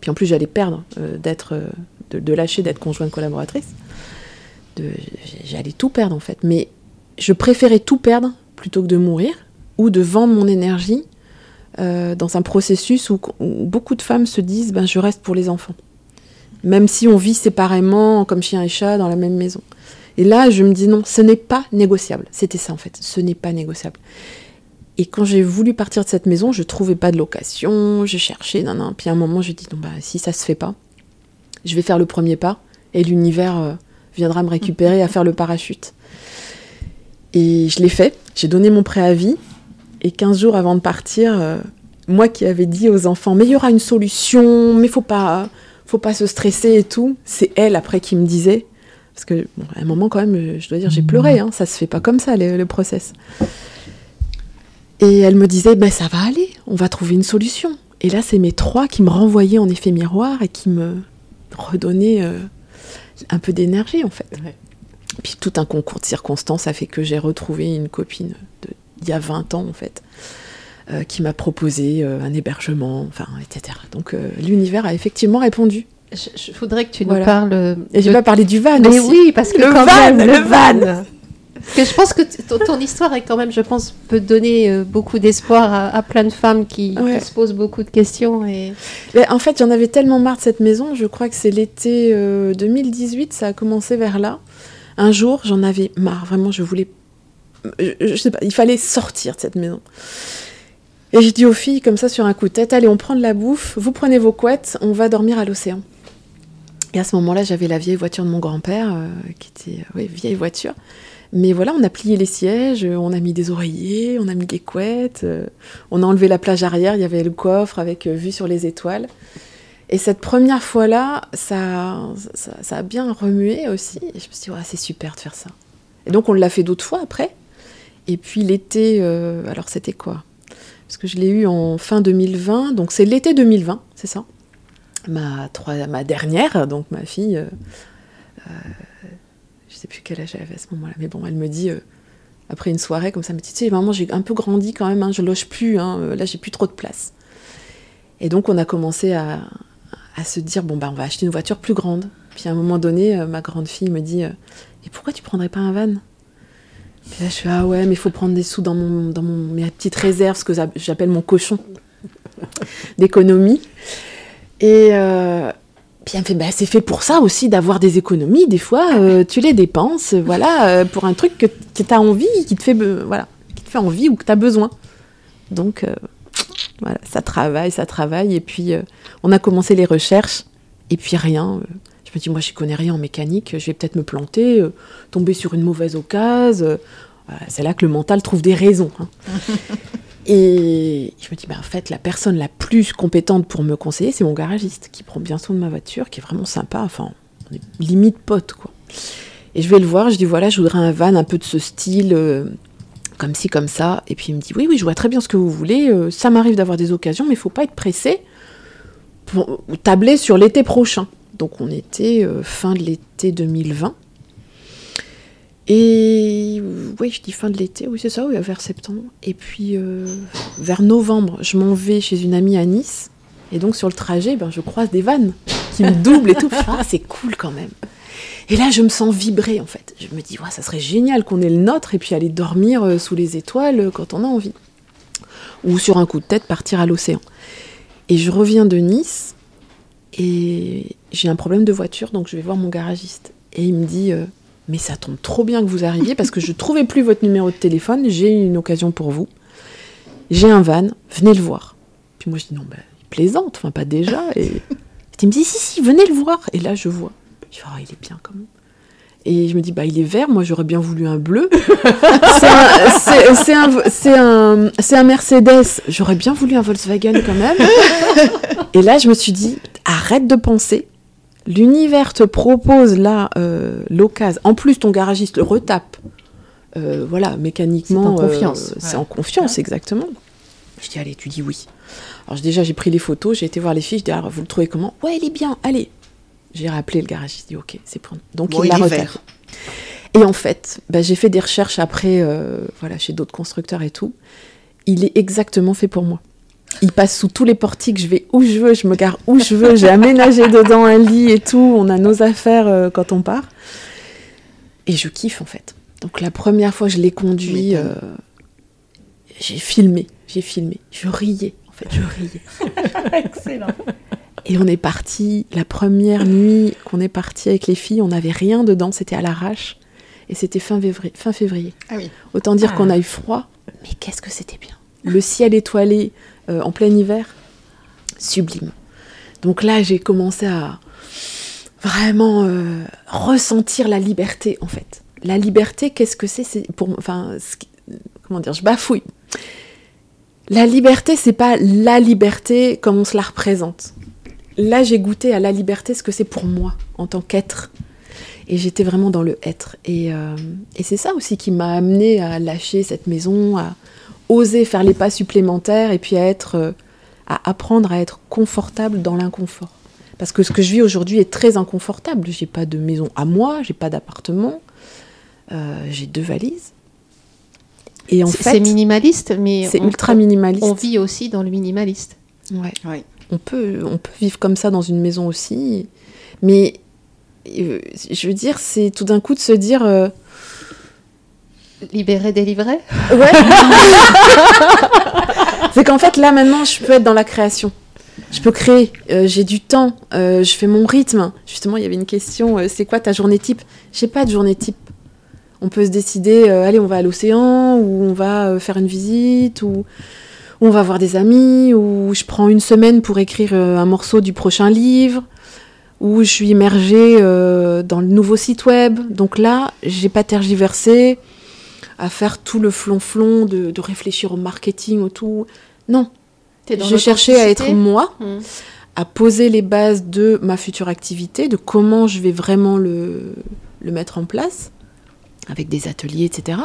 Puis en plus, j'allais perdre euh, d'être, euh, de, de lâcher d'être conjointe collaboratrice. J'allais tout perdre en fait. Mais je préférais tout perdre plutôt que de mourir ou de vendre mon énergie euh, dans un processus où, beaucoup de femmes se disent ben, je reste pour les enfants. Même si on vit séparément, comme chien et chat, dans la même maison. Et là, je me dis non, ce n'est pas négociable. C'était ça en fait, ce n'est pas négociable. Et quand j'ai voulu partir de cette maison, je trouvais pas de location, je cherchais, nan, nan. Puis à un moment, je dis non, bah, si ça se fait pas, je vais faire le premier pas et l'univers euh, viendra me récupérer à faire le parachute. Et je l'ai fait, j'ai donné mon préavis. Et 15 jours avant de partir, euh, moi qui avais dit aux enfants, mais il y aura une solution, mais faut pas, faut pas se stresser et tout, c'est elle après qui me disait, parce que à un moment quand même, je dois dire, j'ai pleuré, hein, ça se fait pas comme ça le, le process. Et elle me disait, ben ça va aller, on va trouver une solution. Et là, c'est mes trois qui me renvoyaient en effet miroir et qui me redonnaient euh, un peu d'énergie en fait. Puis tout un concours de circonstances a fait que j'ai retrouvé une copine d'il y a 20 ans en fait, euh, qui m'a proposé euh, un hébergement, enfin, etc. Donc euh, l'univers a effectivement répondu. Je, je voudrais que tu Voilà. nous parles. Et j'ai de- pas parlé du van Mais aussi. oui, parce que Le quand van, même, le van. Parce que je pense que ton, histoire est quand même, je pense, peut donner euh, beaucoup d'espoir à, à plein de femmes qui, se posent beaucoup de questions. Et... Mais en fait, j'en avais tellement marre de cette maison. Je crois que c'est l'été euh, 2018, ça a commencé vers là. Un jour, j'en avais marre. Vraiment, je voulais. Je, je sais pas, il fallait sortir de cette maison. Et j'ai dit aux filles, comme ça, sur un coup de tête, allez, on prend de la bouffe, vous prenez vos couettes, on va dormir à l'océan. Et à ce moment-là, j'avais la vieille voiture de mon grand-père, euh, qui était, euh, vieille voiture. Mais voilà, on a plié les sièges, euh, on a mis des oreillers, on a mis des couettes, on a enlevé la plage arrière, il y avait le coffre avec vue sur les étoiles. Et cette première fois-là, ça, ça, a bien remué aussi. Et je me suis dit, c'est super de faire ça. Et donc, on l'a fait d'autres fois après. Et puis l'été, euh, alors c'était quoi? Parce que je l'ai eu en fin 2020, donc c'est l'été 2020, c'est ça? Ma, ma dernière, donc ma fille, euh, euh, je sais plus quel âge elle avait à ce moment-là, mais bon, elle me dit, euh, après une soirée comme ça, me dit, tu sais, maman, j'ai un peu grandi quand même, hein, je loge plus, hein, euh, là j'ai plus trop de place. Et donc on a commencé à, à se dire, bon, bah on va acheter une voiture plus grande. Puis à un moment donné, euh, ma grande fille me dit, euh, et pourquoi tu prendrais pas un van? Puis là je fais, ah ouais, mais il faut prendre des sous dans, mon, dans mon, mes petites réserves, ce que j'a- j'appelle mon cochon d'économie. Et euh, puis elle me fait, bah, c'est fait pour ça aussi d'avoir des économies. Des fois, euh, tu les dépenses, voilà, pour un truc que, tu as envie, qui te fait, voilà, qui te fait envie ou que tu as besoin. Donc, voilà, ça travaille, ça travaille. Et puis, euh, on a commencé les recherches, et puis rien. je me dis, moi, je connais rien en mécanique, je vais peut-être me planter, euh, tomber sur une mauvaise occasion. euh, voilà, c'est là que le mental trouve des raisons. hein. Et je me dis, bah, en fait, la personne la plus compétente pour me conseiller, c'est mon garagiste, qui prend bien soin de ma voiture, qui est vraiment sympa. Enfin, on est limite potes, quoi. Et je vais le voir, je dis, voilà, je voudrais un van un peu de ce style, euh, comme ci, comme ça. Et puis il me dit, oui, oui, je vois très bien ce que vous voulez. euh, ça m'arrive d'avoir des occasions, mais il faut pas être pressé pour tabler sur l'été prochain. Donc on était euh, fin de l'été 2020. Et oui, je dis fin de l'été, oui c'est ça, oui, vers septembre. Et puis euh, vers novembre, je m'en vais chez une amie à Nice. Et donc sur le trajet, ben, je croise des vannes qui me doublent et tout. Ah, c'est cool quand même. Et là, je me sens vibrer en fait. Je me dis, ouais, ça serait génial qu'on ait le nôtre et puis aller dormir euh, sous les étoiles euh, quand on a envie. Ou sur un coup de tête, partir à l'océan. Et je reviens de Nice et j'ai un problème de voiture, donc je vais voir mon garagiste. Et il me dit, euh, mais ça tombe trop bien que vous arriviez parce que je trouvais plus votre numéro de téléphone, j'ai une occasion pour vous. J'ai un van, venez le voir. Puis moi je dis, non, ben, il plaisante, enfin pas déjà. Et il me dit, si, si, venez le voir. Et là je vois. Je dis, Ah, il est bien quand même. Et je me dis, bah, il est vert, moi j'aurais bien voulu un bleu. c'est un, c'est- c'est un, c'est un, c'est un Mercedes, j'aurais bien voulu un Volkswagen quand même. Et là, je me suis dit, arrête de penser. L'univers te propose là euh, l'occasion. En plus, ton garagiste le retape. Euh, voilà, mécaniquement. C'est en confiance, euh, c'est ouais. en confiance, exactement. Je dis, allez, tu dis oui. Alors déjà, j'ai pris les photos, j'ai été voir les filles, je dis, alors, vous le trouvez comment? Ouais, il est bien, allez. J'ai rappelé le garagiste, dit, ok, c'est pour nous. Donc Bon, il il l'a vert. Et en fait, bah, j'ai fait des recherches après, euh, voilà, chez d'autres constructeurs et tout. Il est exactement fait pour moi. Il passe sous tous les portiques, je vais où je veux, je me gare où je veux, j'ai aménagé dedans un lit et tout, on a nos affaires euh, quand on part. Et je kiffe en fait. Donc la première fois que je l'ai conduit, euh, j'ai filmé, j'ai filmé. Je riais, en fait, je riais. Excellent. Et on est parti, la première nuit qu'on est parti avec les filles, on n'avait rien dedans, c'était à l'arrache. Et c'était fin février. Fin février. Ah oui. Autant dire Ah. qu'on a eu froid, mais qu'est-ce que c'était bien. Le ciel étoilé euh, en plein hiver, sublime. Donc là, j'ai commencé à vraiment euh, ressentir la liberté, en fait. La liberté, qu'est-ce que c'est? C'est pour, enfin, comment dire, je bafouille. La liberté, c'est pas la liberté comme on se la représente. Là, j'ai goûté à la liberté, ce que c'est pour moi en tant qu'être. Et j'étais vraiment dans le être. Et, euh, et c'est ça aussi qui m'a amené à lâcher cette maison, à oser faire les pas supplémentaires et puis à être, euh, à apprendre à être confortable dans l'inconfort. Parce que ce que je vis aujourd'hui est très inconfortable. J'ai pas de maison à moi, j'ai pas d'appartement, euh, j'ai deux valises. Et en C'est fait, c'est minimaliste, mais c'est on- ultra minimaliste. On vit aussi dans le minimaliste. Ouais. Oui. On peut, on peut vivre comme ça dans une maison aussi. Mais euh, je veux dire, c'est tout d'un coup de se dire. euh, Libéré, délivré Ouais. c'est qu'en fait, là, maintenant, je peux être dans la création. Je peux créer. Euh, J'ai du temps. euh, je fais mon rythme. Justement, il y avait une question c'est quoi ta journée type? J'ai pas de journée type. On peut se décider, allez, on va à l'océan, ou on va faire une visite, ou, on va voir des amis, où je prends une semaine pour écrire euh, un morceau du prochain livre, où je suis immergée euh, dans le nouveau site web. Donc là, j'ai pas tergiversé à faire tout le flonflon de, de réfléchir au marketing, au tout. Non, j'ai cherché à être moi, Hmm. à poser les bases de ma future activité, de comment je vais vraiment le, le mettre en place, avec des ateliers, etc.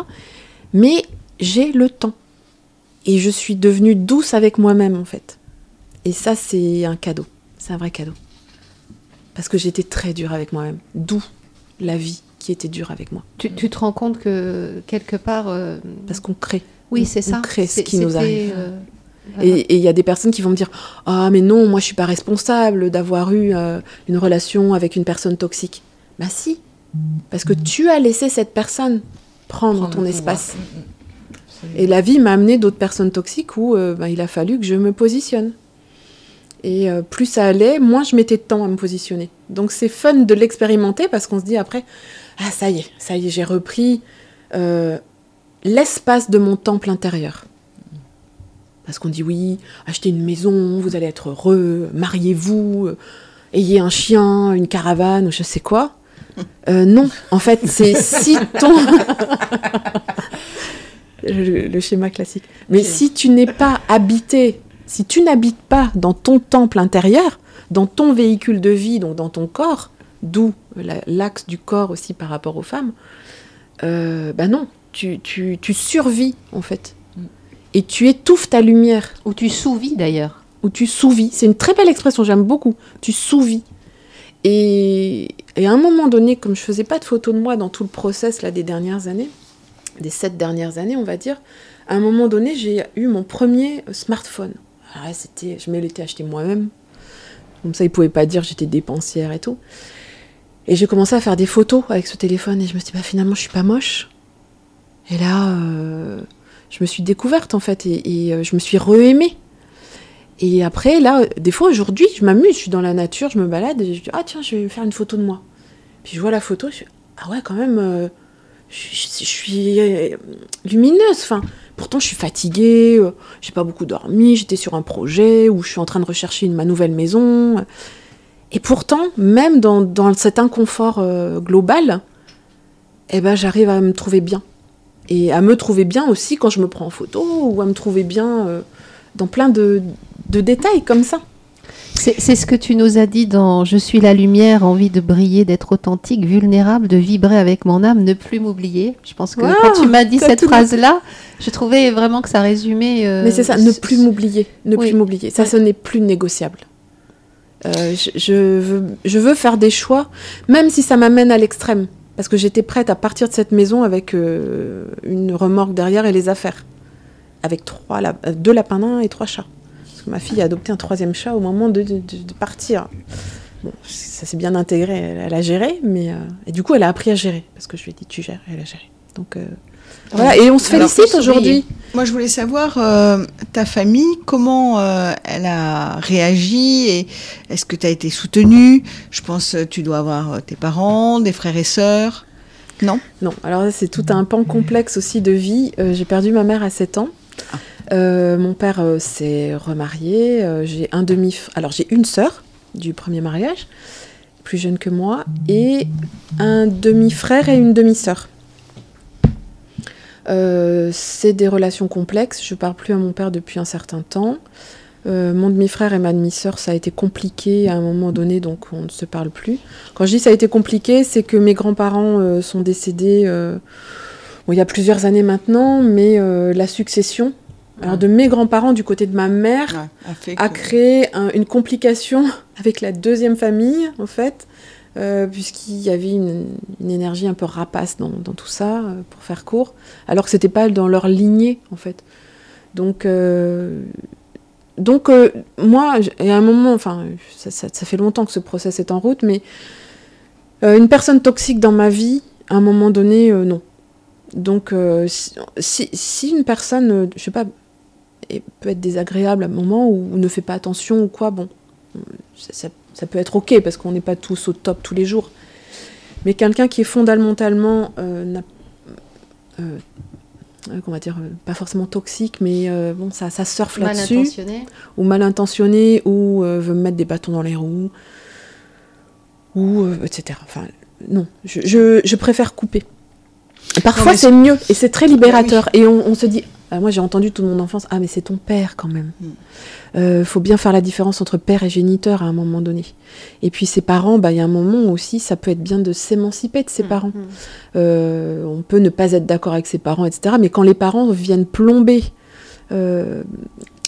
Mais j'ai le temps. Et je suis devenue douce avec moi-même, en fait. Et ça, c'est un cadeau. C'est un vrai cadeau. Parce que j'étais très dure avec moi-même. D'où la vie qui était dure avec moi. Tu, tu te rends compte que quelque part. euh, Parce qu'on crée. oui, c'est on ça. crée ce qui nous arrive. euh, Et il y a des personnes qui vont me dire Ah, mais non, moi je suis pas responsable d'avoir eu euh, une relation avec une personne toxique. Bah, si. Parce que tu as laissé cette personne prendre, Prendre ton espace. pouvoir. Et la vie m'a amené d'autres personnes toxiques où euh, bah, il a fallu que je me positionne. Et euh, plus ça allait, moins je mettais de temps à me positionner. Donc c'est fun de l'expérimenter parce qu'on se dit après, ah ça y est, ça y est, j'ai repris euh, l'espace de mon temple intérieur. Parce qu'on dit oui, achetez une maison, vous allez être heureux, mariez-vous, ayez un chien, une caravane, ou je sais quoi. Non, en fait, c'est si ton... le, le schéma classique. Mais si tu n'es pas habité, si tu n'habites pas dans ton temple intérieur, dans ton véhicule de vie, donc dans ton corps, d'où la- l'axe du corps aussi par rapport aux femmes, euh, bah non, tu, tu, tu survis en fait. Mm. Et tu étouffes ta lumière, Ou tu sous-vis d'ailleurs. ou tu sous-vis. C'est une très belle expression, j'aime beaucoup. Tu sous-vis. Et, et à un moment donné, comme je faisais pas de photos de moi dans tout le process là, des dernières années, des sept dernières années, on va dire, à un moment donné, j'ai eu mon premier smartphone. Alors là, c'était, je me l'étais acheté moi-même. Comme ça, ils pouvaient pas dire j'étais dépensière et tout. Et j'ai commencé à faire des photos avec ce téléphone et je me suis dit, bah, finalement, je suis pas moche. Et là, euh, je me suis découverte en fait et, euh, je me suis re-aimée. Et après, là, des fois aujourd'hui, je m'amuse, je suis dans la nature, je me balade et je dis, ah tiens, je vais faire une photo de moi. Puis je vois la photo, je suis, ah ouais, quand même, euh, je, suis euh, lumineuse. Enfin, pourtant, je suis fatiguée, euh, j'ai pas beaucoup dormi, j'étais sur un projet où je suis en train de rechercher ma nouvelle maison. Et pourtant, même dans, cet inconfort euh, global, eh ben, j'arrive à me trouver bien. Et à me trouver bien aussi quand je me prends en photo ou à me trouver bien dans plein de détails comme ça. C'est ce que tu nous as dit dans Je suis la lumière, envie de briller, d'être authentique, vulnérable, de vibrer avec mon âme, ne plus m'oublier. Je pense que Wow, quand tu m'as dit cette phrase-là, je trouvais vraiment que ça résumait. euh, Mais c'est ça, ne plus m'oublier. Ne Oui. plus m'oublier. Ça, Ouais. ce n'est plus négociable. Euh, je, je veux, je veux faire des choix, même si ça m'amène à l'extrême. Parce que j'étais prête à partir de cette maison avec euh, une remorque derrière et les affaires. Avec trois, deux lapins nains et trois chats. Ma fille a adopté un troisième chat au moment de, de- de- de partir. Bon, ça s'est bien intégré, elle, elle a géré, mais euh, et du coup elle a appris à gérer parce que je lui ai dit tu gères, et elle a géré. Donc euh, voilà, et on se félicite aujourd'hui. Moi, je voulais savoir, euh, ta famille, comment euh, elle a réagi et est-ce que tu as été soutenue? Je pense que tu dois avoir tes parents, des frères et sœurs. Non? Non, alors c'est tout un pan complexe aussi de vie. Euh, j'ai perdu ma mère à 7 ans. Euh, mon père euh, s'est remarié. Euh, j'ai un demi. Alors j'ai une sœur du premier mariage, plus jeune que moi, et un demi-frère et une demi-sœur. C'est des relations complexes. Je parle plus à mon père depuis un certain temps. Mon demi-frère et ma demi-sœur, ça a été compliqué à un moment donné, donc on ne se parle plus. Quand je dis ça a été compliqué, c'est que mes grands-parents sont décédés il y a plusieurs années maintenant, mais la succession, alors de mes grands-parents du côté de ma mère, a créé un- une complication avec la deuxième famille, en fait, euh, puisqu'il y avait une, une énergie un peu rapace dans, dans tout ça, euh, pour faire court, alors que c'était pas dans leur lignée, en fait. Donc, euh, donc euh, moi, et à un moment, enfin, ça, ça- ça fait longtemps que ce process est en route, mais une personne toxique dans ma vie, à un moment donné, non. Donc, si, si- si une personne, je sais pas, et peut être désagréable à un moment ou, ou ne fait pas attention ou quoi, bon, euh, ça, ça- ça peut être ok parce qu'on n'est pas tous au top tous les jours. Mais quelqu'un qui est fondamentalement euh, n'a- euh, euh, comment dire, euh, pas forcément toxique, mais euh, bon, ça, ça surfe Mal là-dessus, intentionné. ou mal intentionné, ou euh, veut me mettre des bâtons dans les roues, ou euh, etc. Enfin, non, je, je, je préfère couper. Parfois, c'est mieux, et c'est très libérateur. Et on, on se dit, ah, moi j'ai entendu toute mon enfance, ah mais c'est ton père quand même. Mm. Euh, faut bien faire la différence entre père et géniteur à un moment donné. Et puis ses parents, bah, il y a un moment aussi, ça peut être bien de s'émanciper de ses Mm. parents. Euh, on peut ne pas être d'accord avec ses parents, etc. Mais quand les parents viennent plomber euh,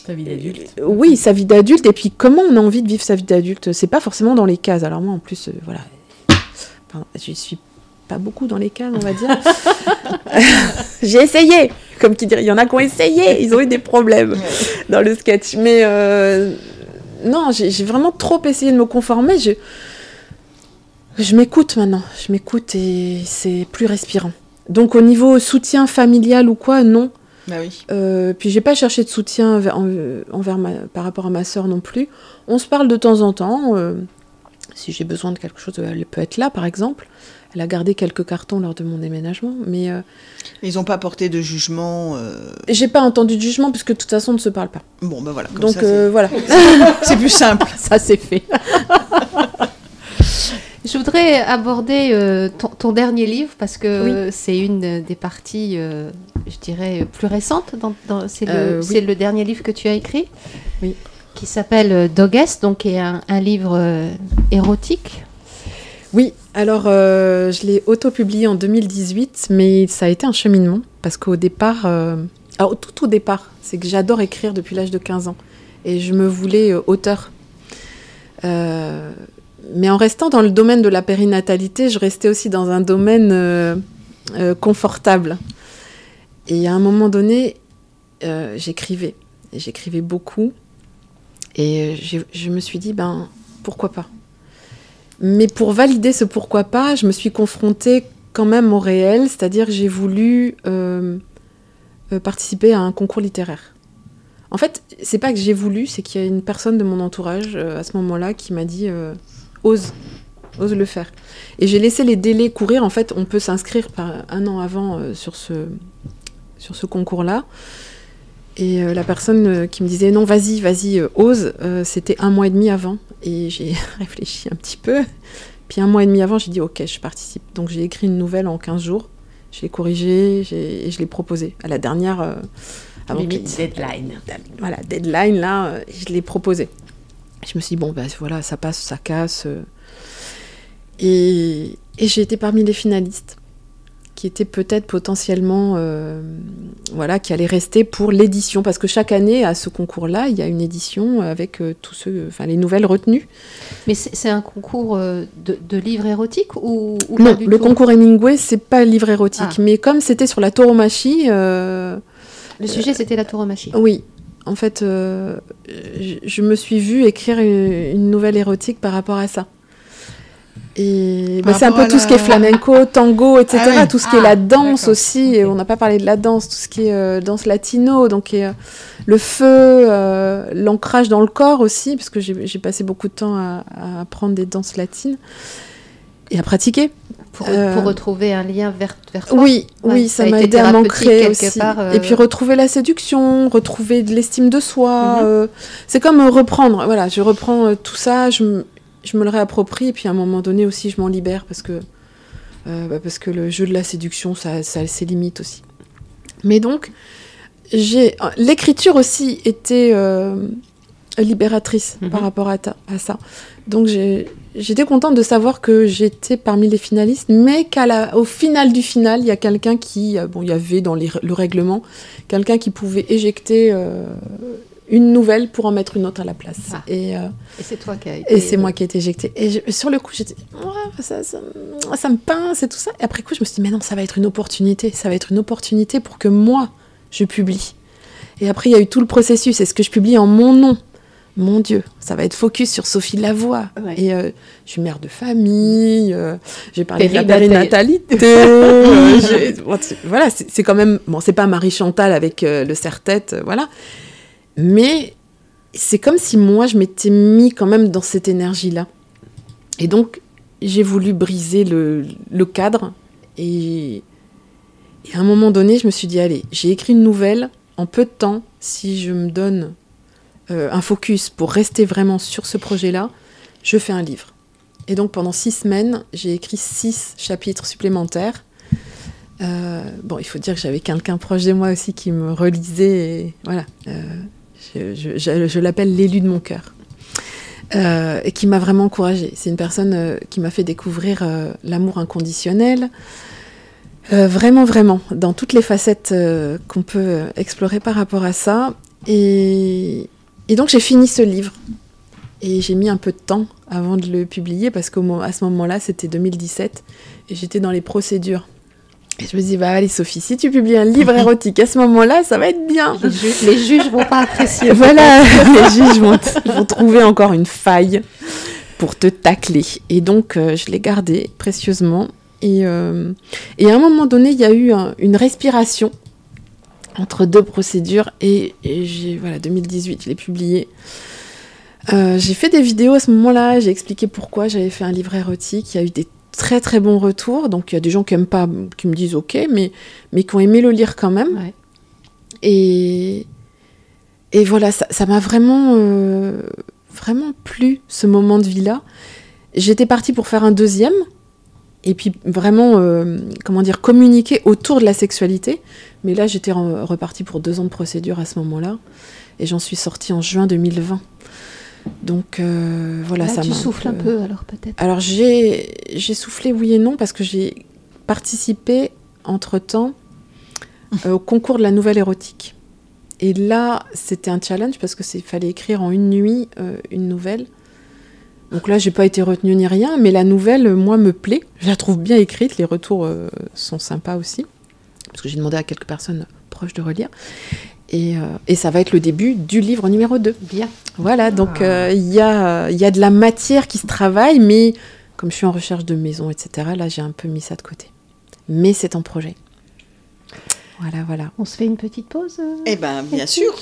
Ta vie d'adulte. euh, oui, sa vie d'adulte, et puis comment on a envie de vivre sa vie d'adulte, c'est pas forcément dans les cases. Alors moi, en plus, voilà, enfin, je suis pas beaucoup dans les cases, on va dire. J'ai essayé, comme qui dirait, il y en a qui ont essayé, ils ont eu des problèmes dans le sketch. Mais euh, non, j'ai vraiment trop essayé de me conformer. Je, je m'écoute maintenant, je m'écoute et c'est plus respirant. Donc au niveau soutien familial ou quoi, non. Bah oui. Euh, puis j'ai pas cherché de soutien envers, en- envers ma, par rapport à ma sœur non plus. On se parle de temps en temps. euh, si j'ai besoin de quelque chose, elle peut être là, par exemple. Elle a gardé quelques cartons lors de mon déménagement, mais euh, Ils n'ont pas porté de jugement. euh, j'ai pas entendu de jugement puisque de toute façon on ne se parle pas. Bon, ben voilà. comme Donc ça, euh, voilà. c'est- plus simple. Ça, c'est fait. Je voudrais aborder euh, ton, ton dernier livre parce que c'est une des parties, euh, je dirais, plus récentes. Dans, dans- c'est, le, Euh, oui. c'est le dernier livre que tu as écrit, Oui. qui s'appelle Dogest, donc qui est un, un livre euh, érotique. Oui, alors euh, je l'ai auto-publié en 2018, mais ça a été un cheminement parce qu'au départ, euh, tout au départ, c'est que j'adore écrire depuis l'âge de 15 ans et je me voulais euh, auteur. Mais en restant dans le domaine de la périnatalité, je restais aussi dans un domaine confortable. Et à un moment donné, j'écrivais. J'écrivais beaucoup. Et je me suis dit, ben, pourquoi pas? Mais pour valider ce pourquoi pas, je me suis confrontée quand même au réel, c'est-à-dire j'ai voulu euh, euh, participer à un concours littéraire. En fait, c'est pas que j'ai voulu, c'est qu'il y a une personne de mon entourage euh, à ce moment-là qui m'a dit ose, ose le faire. Et j'ai laissé les délais courir. En fait, on peut s'inscrire un an avant sur ce concours-là. Et euh, la personne euh, qui me disait non, vas-y, vas-y, euh, ose, c'était un mois et demi avant. Et j'ai réfléchi un petit peu. Puis un mois et demi avant, j'ai dit ok, je participe. Donc j'ai écrit une nouvelle en 15 jours. Je l'ai corrigée et je l'ai proposée. À la dernière. avant Limite deadline. Voilà, deadline, là, je l'ai proposée. Je me suis dit, bon, ben voilà, ça passe, ça casse. Et, et j'ai été parmi les finalistes qui étaient peut-être potentiellement, euh, voilà, qui allaient rester pour l'édition. Parce que chaque année, à ce concours-là, il y a une édition avec euh, tous ceux, enfin, les nouvelles retenues. Mais c'est, un concours euh, de, de livres érotiques ou, ou non, pas du le tout concours Hemingway, c'est pas livre érotique. Ah. Mais comme c'était sur la tauromachie, Le sujet, c'était la tauromachie. Oui, en fait, euh, je, je me suis vue écrire une, une nouvelle érotique par rapport à ça. Et bah, c'est un peu tout ce qui est la- flamenco, tango, etc. Ah oui. Tout ce qui est la danse aussi. on n'a pas parlé de la danse, tout ce qui est euh, danse latino, donc et, euh, le feu, euh, l'ancrage dans le corps aussi, parce que j'ai passé beaucoup de temps à, à apprendre des danses latines et à pratiquer. Pour, Euh, pour retrouver un lien vers, vers toi. Oui, Ouais, oui, ça m'a été aidé à m'ancrer aussi. part, euh, Et puis retrouver la séduction, retrouver de l'estime de soi. Mhm. euh, c'est comme reprendre. Voilà, je reprends euh, tout ça, je, je me le réapproprie, et puis à un moment donné aussi, je m'en libère parce que, euh, bah, parce que le jeu de la séduction, ça, ça a ses limites aussi. Mais donc, j'ai l'écriture aussi était euh, libératrice Mhm. par rapport à, ta- à ça. Donc j'étais contente de savoir que j'étais parmi les finalistes, mais qu'au final du final, il y a quelqu'un qui, euh, bon, il y avait dans les- le règlement, quelqu'un qui pouvait éjecter euh, une nouvelle pour en mettre une autre à la place. Ah. Et, euh, Et c'est toi qui as été. et c'est moi qui ai été éjectée. Et je- sur le coup, j'étais, Ouais, ça, ça, ça me pince et tout ça. Et après coup, je me suis dit, mais non, ça va être une opportunité. Ça va être une opportunité pour que moi, je publie. Et après, il y a eu tout le processus. Est-ce que je publie en mon nom? Mon Dieu, ça va être focus sur Sophie Lavoie. Ouais. Et euh, je suis mère de famille, euh, j'ai parlé de la Périnatalité. euh, j'ai- voilà, c'est quand même... Bon, c'est pas Marie Chantal avec euh, le serre-tête, euh, voilà. Mais c'est comme si moi, je m'étais mis quand même dans cette énergie-là. Et donc, j'ai voulu briser le, cadre et, à un moment donné, je me suis dit, allez, j'ai écrit une nouvelle en peu de temps. Si je me donne euh, un focus pour rester vraiment sur ce projet-là, je fais un livre. Et donc pendant six semaines, j'ai écrit six chapitres supplémentaires. Euh, bon, il faut dire que j'avais quelqu'un proche de moi aussi qui me relisait. Voilà, euh, je, l'appelle l'élu de mon cœur. Euh, et qui m'a vraiment encouragée. C'est une personne euh, qui m'a fait découvrir euh, l'amour inconditionnel. Vraiment, vraiment, dans toutes les facettes qu'on peut explorer par rapport à ça. Et, et donc j'ai fini ce livre. Et j'ai mis un peu de temps avant de le publier parce qu'à ce moment-là, c'était 2017 et j'étais dans les procédures. Et je me dis, bah allez Sophie, si tu publies un livre érotique à ce moment-là, ça va être bien. Les, ju- les juges vont pas apprécier. Voilà, les juges vont, trouver encore une faille pour te tacler. Et donc, euh, je l'ai gardé précieusement. Et, euh, et à un moment donné, il y a eu un- une respiration entre deux procédures. Et, et j'ai, voilà, 2018, je l'ai publié. Euh, j'ai fait des vidéos à ce moment-là, j'ai expliqué pourquoi j'avais fait un livre érotique. Il y a eu des très très bons retours. Donc, il y a des gens qui aiment pas, qui me disent OK, mais, mais qui ont aimé le lire quand même. Ouais. Et, et voilà, ça ça m'a vraiment, euh, vraiment plu, ce moment de vie-là. J'étais partie pour faire un deuxième, et puis vraiment, euh, comment dire, communiquer autour de la sexualité. Mais là, j'étais re- repartie pour deux ans de procédure à ce moment-là, et j'en suis sortie en juin 2020. Donc euh, voilà, Là, ça tu souffles un peu, alors peut-être. alors j'ai soufflé oui et non parce que j'ai participé entre-temps euh, au concours de la nouvelle érotique. Et là, c'était un challenge parce que c'est fallait écrire en une nuit euh, une nouvelle. Donc là, j'ai pas été retenue ni rien, mais la nouvelle, moi, me plaît. Je la trouve bien écrite. Les retours euh, sont sympas aussi, parce que j'ai demandé à quelques personnes proches de relire. Et, euh, et ça va être le début du livre numéro 2. Bien. Voilà, donc euh, il y, a, il y a de la matière qui se travaille, mais comme je suis en recherche de maison, etc., là j'ai un peu mis ça de côté. Mais c'est en projet. Voilà, voilà. On se fait une petite pause euh Eh ben, bien sûr.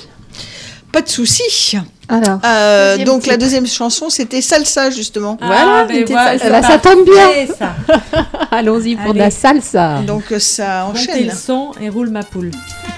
Pas de souci. Alors, Euh, donc la deuxième chanson, c'était Salsa justement. Voilà, mais une petite voilà, Bah, ça tombe bien. ça. allons-y pour de Allez. la salsa. Donc ça Montez enchaîne. le son et roule ma poule.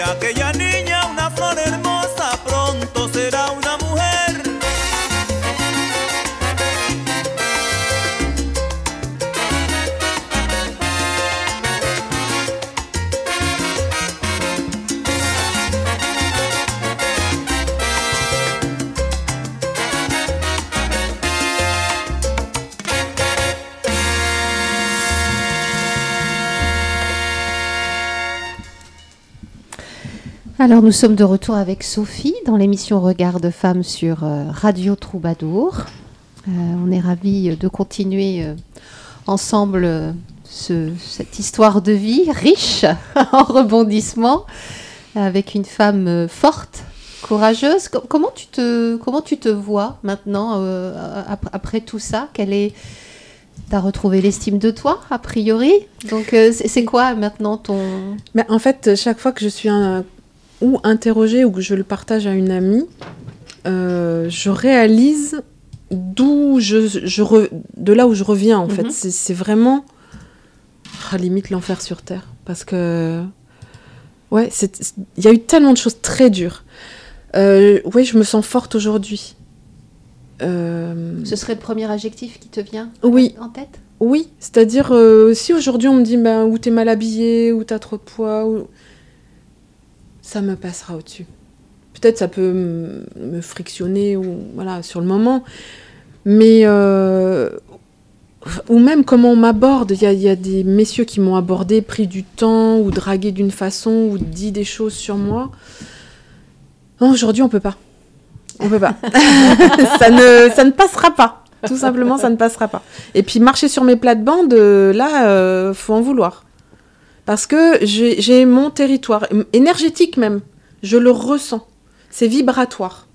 aquella Alors nous sommes de retour avec Sophie dans l'émission Regard de femmes sur euh, Radio Troubadour. Euh, on est ravis de continuer euh, ensemble euh, ce- cette histoire de vie riche en rebondissements avec une femme euh, forte, courageuse. Co- comment, tu te, comment tu te vois maintenant euh, ap- après tout ça? Quelle est T'as retrouvé l'estime de toi, a priori? Donc, euh, c'est quoi maintenant ton. Mais en fait, chaque fois que je suis un- ou interrogée ou que je le partage à une amie, euh, je réalise d'où je, je re- de là où je reviens en fait. Mhm. C'est c'est vraiment ah, limite l'enfer sur terre parce que ouais, il y a eu tellement de choses très dures. Euh, oui, je me sens forte aujourd'hui. Euh, Ce serait le premier adjectif qui te vient Oui. en tête? Oui, c'est-à-dire euh, si aujourd'hui on me dit ben, ou t'es mal habillé, ou t'as trop de poids, ou... ça me passera au-dessus. Peut-être ça peut me frictionner ou voilà sur le moment, mais euh, ou même comment on m'aborde. Il y y a des messieurs qui m'ont abordé, pris du temps ou dragué d'une façon ou dit des choses sur moi. Aujourd'hui on peut pas. On peut pas. ça ne ça ne passera pas. Tout simplement, ça ne passera pas. Et puis marcher sur mes plates-bandes, euh, là, euh, faut en vouloir. Parce que j'ai mon territoire, énergétique même, je le ressens. C'est vibratoire.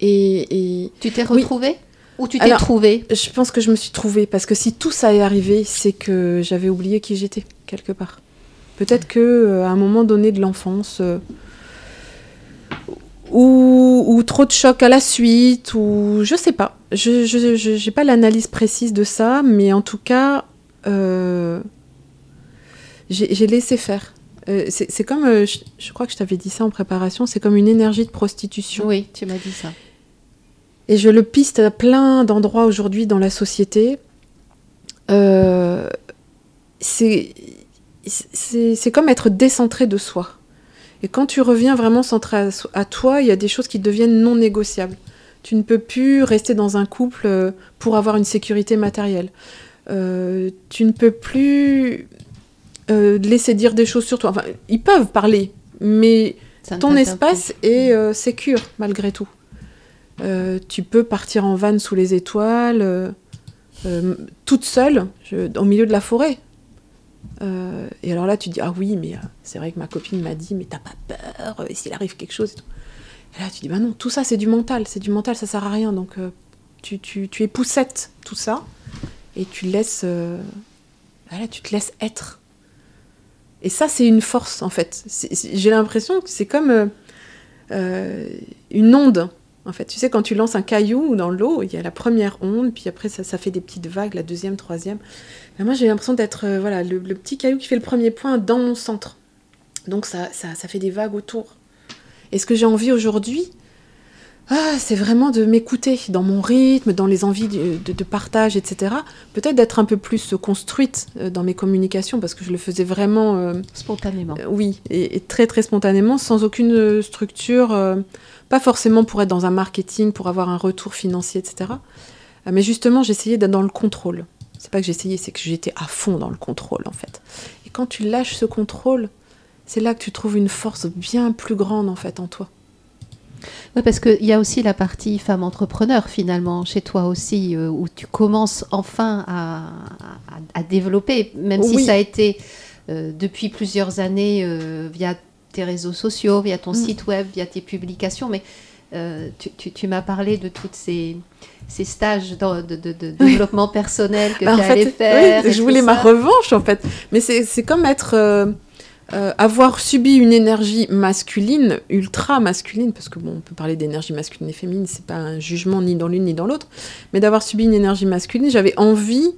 Et, et Tu t'es Oui. retrouvée? Ou tu t'es trouvée? je pense que je me suis trouvée. Parce que si tout ça est arrivé, c'est que j'avais oublié qui j'étais, quelque part. Peut-être que euh, à un moment donné de l'enfance, euh, ou, ou trop de chocs à la suite, ou je sais pas. Je j'ai pas l'analyse précise de ça, mais en tout cas, euh, j'ai laissé faire. Euh, c'est comme, euh, je, je crois que je t'avais dit ça en préparation, c'est comme une énergie de prostitution. Oui, tu m'as dit ça. Et je le piste à plein d'endroits aujourd'hui dans la société. Euh, c'est comme être décentré de soi. Et quand tu reviens vraiment centré à, toi, il y a des choses qui deviennent non négociables. Tu ne peux plus rester dans un couple euh, pour avoir une sécurité matérielle. Tu ne peux plus euh, laisser dire des choses sur toi. Enfin, ils peuvent parler, mais ton espace est euh, sécure malgré tout. Euh, tu peux partir en van sous les étoiles, euh, euh, toute seule, je- au milieu de la forêt. Et alors là, tu dis, ah oui, mais c'est vrai que ma copine m'a dit, mais t'as pas peur, euh, s'il arrive quelque chose et tout. Et là, tu dis, bah non, tout ça, c'est du mental, c'est du mental, ça sert à rien. Donc, tu, tu, tu épousettes tout ça et tu laisses, voilà, tu te laisses être. Et ça, c'est une force, en fait. J'ai l'impression que c'est comme euh, euh, une onde. En fait, tu sais, quand tu lances un caillou dans l'eau, il y a la première onde, puis après, ça, fait des petites vagues, la deuxième, troisième. Mais moi, j'ai l'impression d'être euh, voilà, le, le petit caillou qui fait le premier point dans mon centre. Donc, ça, ça, ça fait des vagues autour. Et ce que j'ai envie aujourd'hui, ah, c'est vraiment de m'écouter dans mon rythme, dans les envies de, de- de partage, etc. Peut-être d'être un peu plus construite euh, dans mes communications, parce que je le faisais vraiment euh, Spontanément. euh, oui, et, et très très spontanément, sans aucune euh, structure, euh, pas forcément pour être dans un marketing, pour avoir un retour financier, etc. Euh, mais justement, j'essayais d'être dans le contrôle. C'est pas que j'essayais, c'est que j'étais à fond dans le contrôle en fait. Et quand tu lâches ce contrôle, c'est là que tu trouves une force bien plus grande en fait en toi. Oui, parce qu'il y a aussi la partie femme entrepreneur finalement chez toi aussi, euh, où tu commences enfin à, à- à développer, même si ça a été euh, depuis plusieurs années euh, via tes réseaux sociaux, via ton Mm. site web, via tes publications, mais tu, tu- tu m'as parlé de tous ces, ces stages de, de- de développement personnel que Bah, tu fait, allais faire. oui, je voulais ma revanche en fait. Mais c'est comme être. Euh, avoir subi une énergie masculine, ultra masculine, parce que bon, on peut parler d'énergie masculine et féminine, c'est pas un jugement ni dans l'une ni dans l'autre, mais d'avoir subi une énergie masculine, j'avais envie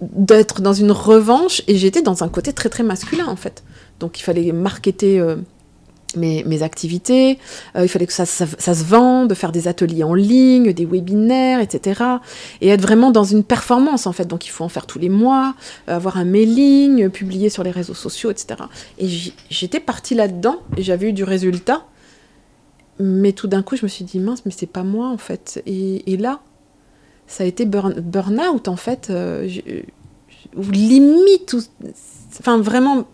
d'être dans une revanche et j'étais dans un côté très très masculin en fait. Donc il fallait marketer euh, mes, activités. Euh, il fallait que ça, se vende, faire des ateliers en ligne, des webinaires, etc. Et être vraiment dans une performance, en fait. Donc, il faut en faire tous les mois, euh, avoir un mailing, publier sur les réseaux sociaux, etc. Et j'étais partie là-dedans et j'avais eu du résultat. Mais tout d'un coup, je me suis dit, mince, mais c'est pas moi, en fait. Et, là, ça a été burn, burn-out, en fait. euh, limite, enfin, vraiment,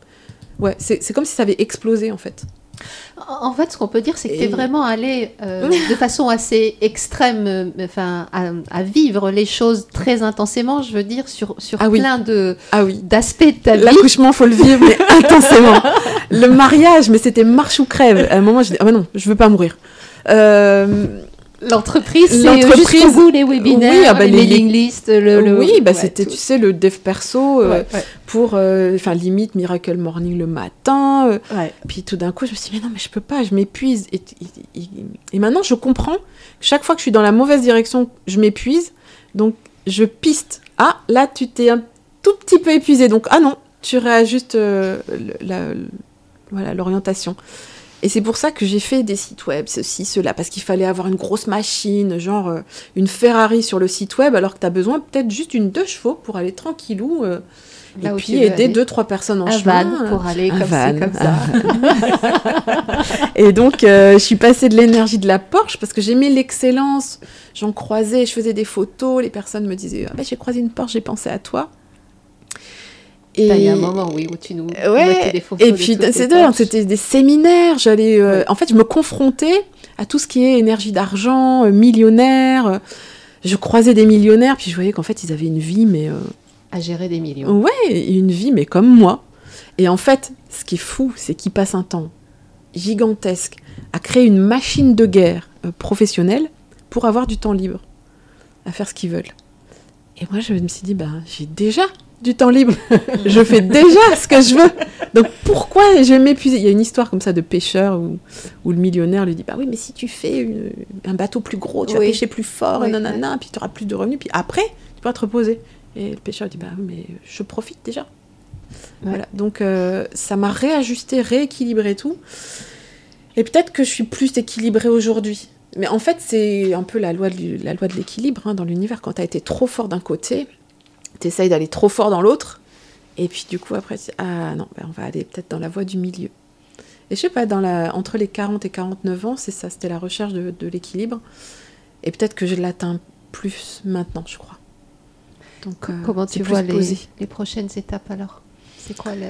ouais, c'est comme si ça avait explosé, en fait. En fait, ce qu'on peut dire, c'est que tu es vraiment allé euh, de façon assez extrême, euh, enfin, à, à vivre les choses très intensément, je veux dire, sur, sur Ah oui. plein de Ah oui. d'aspects de ta vie. L'accouchement, faut le vivre, mais intensément. Le mariage, mais c'était marche ou crève. À un moment, je dis, ah non, je veux pas mourir. Euh, L'entreprise, c'est L'entreprise, jusqu'au bout les webinaires, oui, ah bah, les, les- mailing lists, le, le- oui, bah ouais, c'était, tu sais, le dev perso euh, Ouais, ouais, pour, euh, enfin, limite Miracle Morning le matin. euh. Puis tout d'un coup, je me suis dit, mais non, mais je peux pas, je m'épuise. Et, et- et- et maintenant, je comprends que chaque fois que je suis dans la mauvaise direction, je m'épuise. Donc, je piste. Ah, là, tu t'es un tout petit peu épuisé. Donc, ah non, tu réajustes euh, la- voilà, l'orientation. Et c'est pour ça que j'ai fait des sites web, ceci, cela, parce qu'il fallait avoir une grosse machine, genre euh, une Ferrari sur le site web, alors que tu as besoin peut-être juste une deux chevaux pour aller tranquillou. euh, et puis aider aller. deux, trois personnes en Un chemin. van pour aller un comme van, ci, comme ça. Et donc, euh, je suis passée de l'énergie de la Porsche parce que j'aimais l'excellence. J'en croisais, je faisais des photos. Les personnes me disaient ah, ben, J'ai croisé une Porsche, j'ai pensé à toi. Et, T'as eu un moment, oui, où tu nous Ouais, des photos. et puis c'est dingue, c'était des séminaires. J'allais, euh, Ouais. en fait, je me confrontais à tout ce qui est énergie d'argent, euh, millionnaire. euh, Je croisais des millionnaires, puis je voyais qu'en fait, ils avaient une vie, mais euh, à gérer des millions. Ouais, une vie, mais comme moi. Et en fait, ce qui est fou, c'est qu'ils passent un temps gigantesque à créer une machine de guerre professionnelle pour avoir du temps libre, à faire ce qu'ils veulent. Et moi, je me suis dit, bah, j'ai déjà du temps libre. je fais déjà ce que je veux. Donc pourquoi je vais m'épuiser? Il y a une histoire comme ça de pêcheur où, où le millionnaire lui dit, bah oui, mais si tu fais une- un bateau plus gros, tu vas pêcher plus fort, Oui, nanana, puis tu auras plus de revenus, puis après, tu pourras te reposer. Et le pêcheur dit, bah oui, mais je profite déjà. Voilà, donc euh, ça m'a réajusté, rééquilibré tout. Et peut-être que je suis plus équilibrée aujourd'hui. Mais en fait, c'est un peu la loi de, la loi de l'équilibre hein, dans l'univers. Quand tu as été trop fort d'un côté, tu essayes d'aller trop fort dans l'autre. Et puis du coup, après, ah non, ben, on va aller peut-être dans la voie du milieu. Et je sais pas, dans la, entre les 40 et 49 ans, c'est ça, c'était la recherche de, de l'équilibre. Et peut-être que je l'atteins plus maintenant, je crois. Donc, euh, Comment tu vois les, les prochaines étapes alors? C'est quoi le...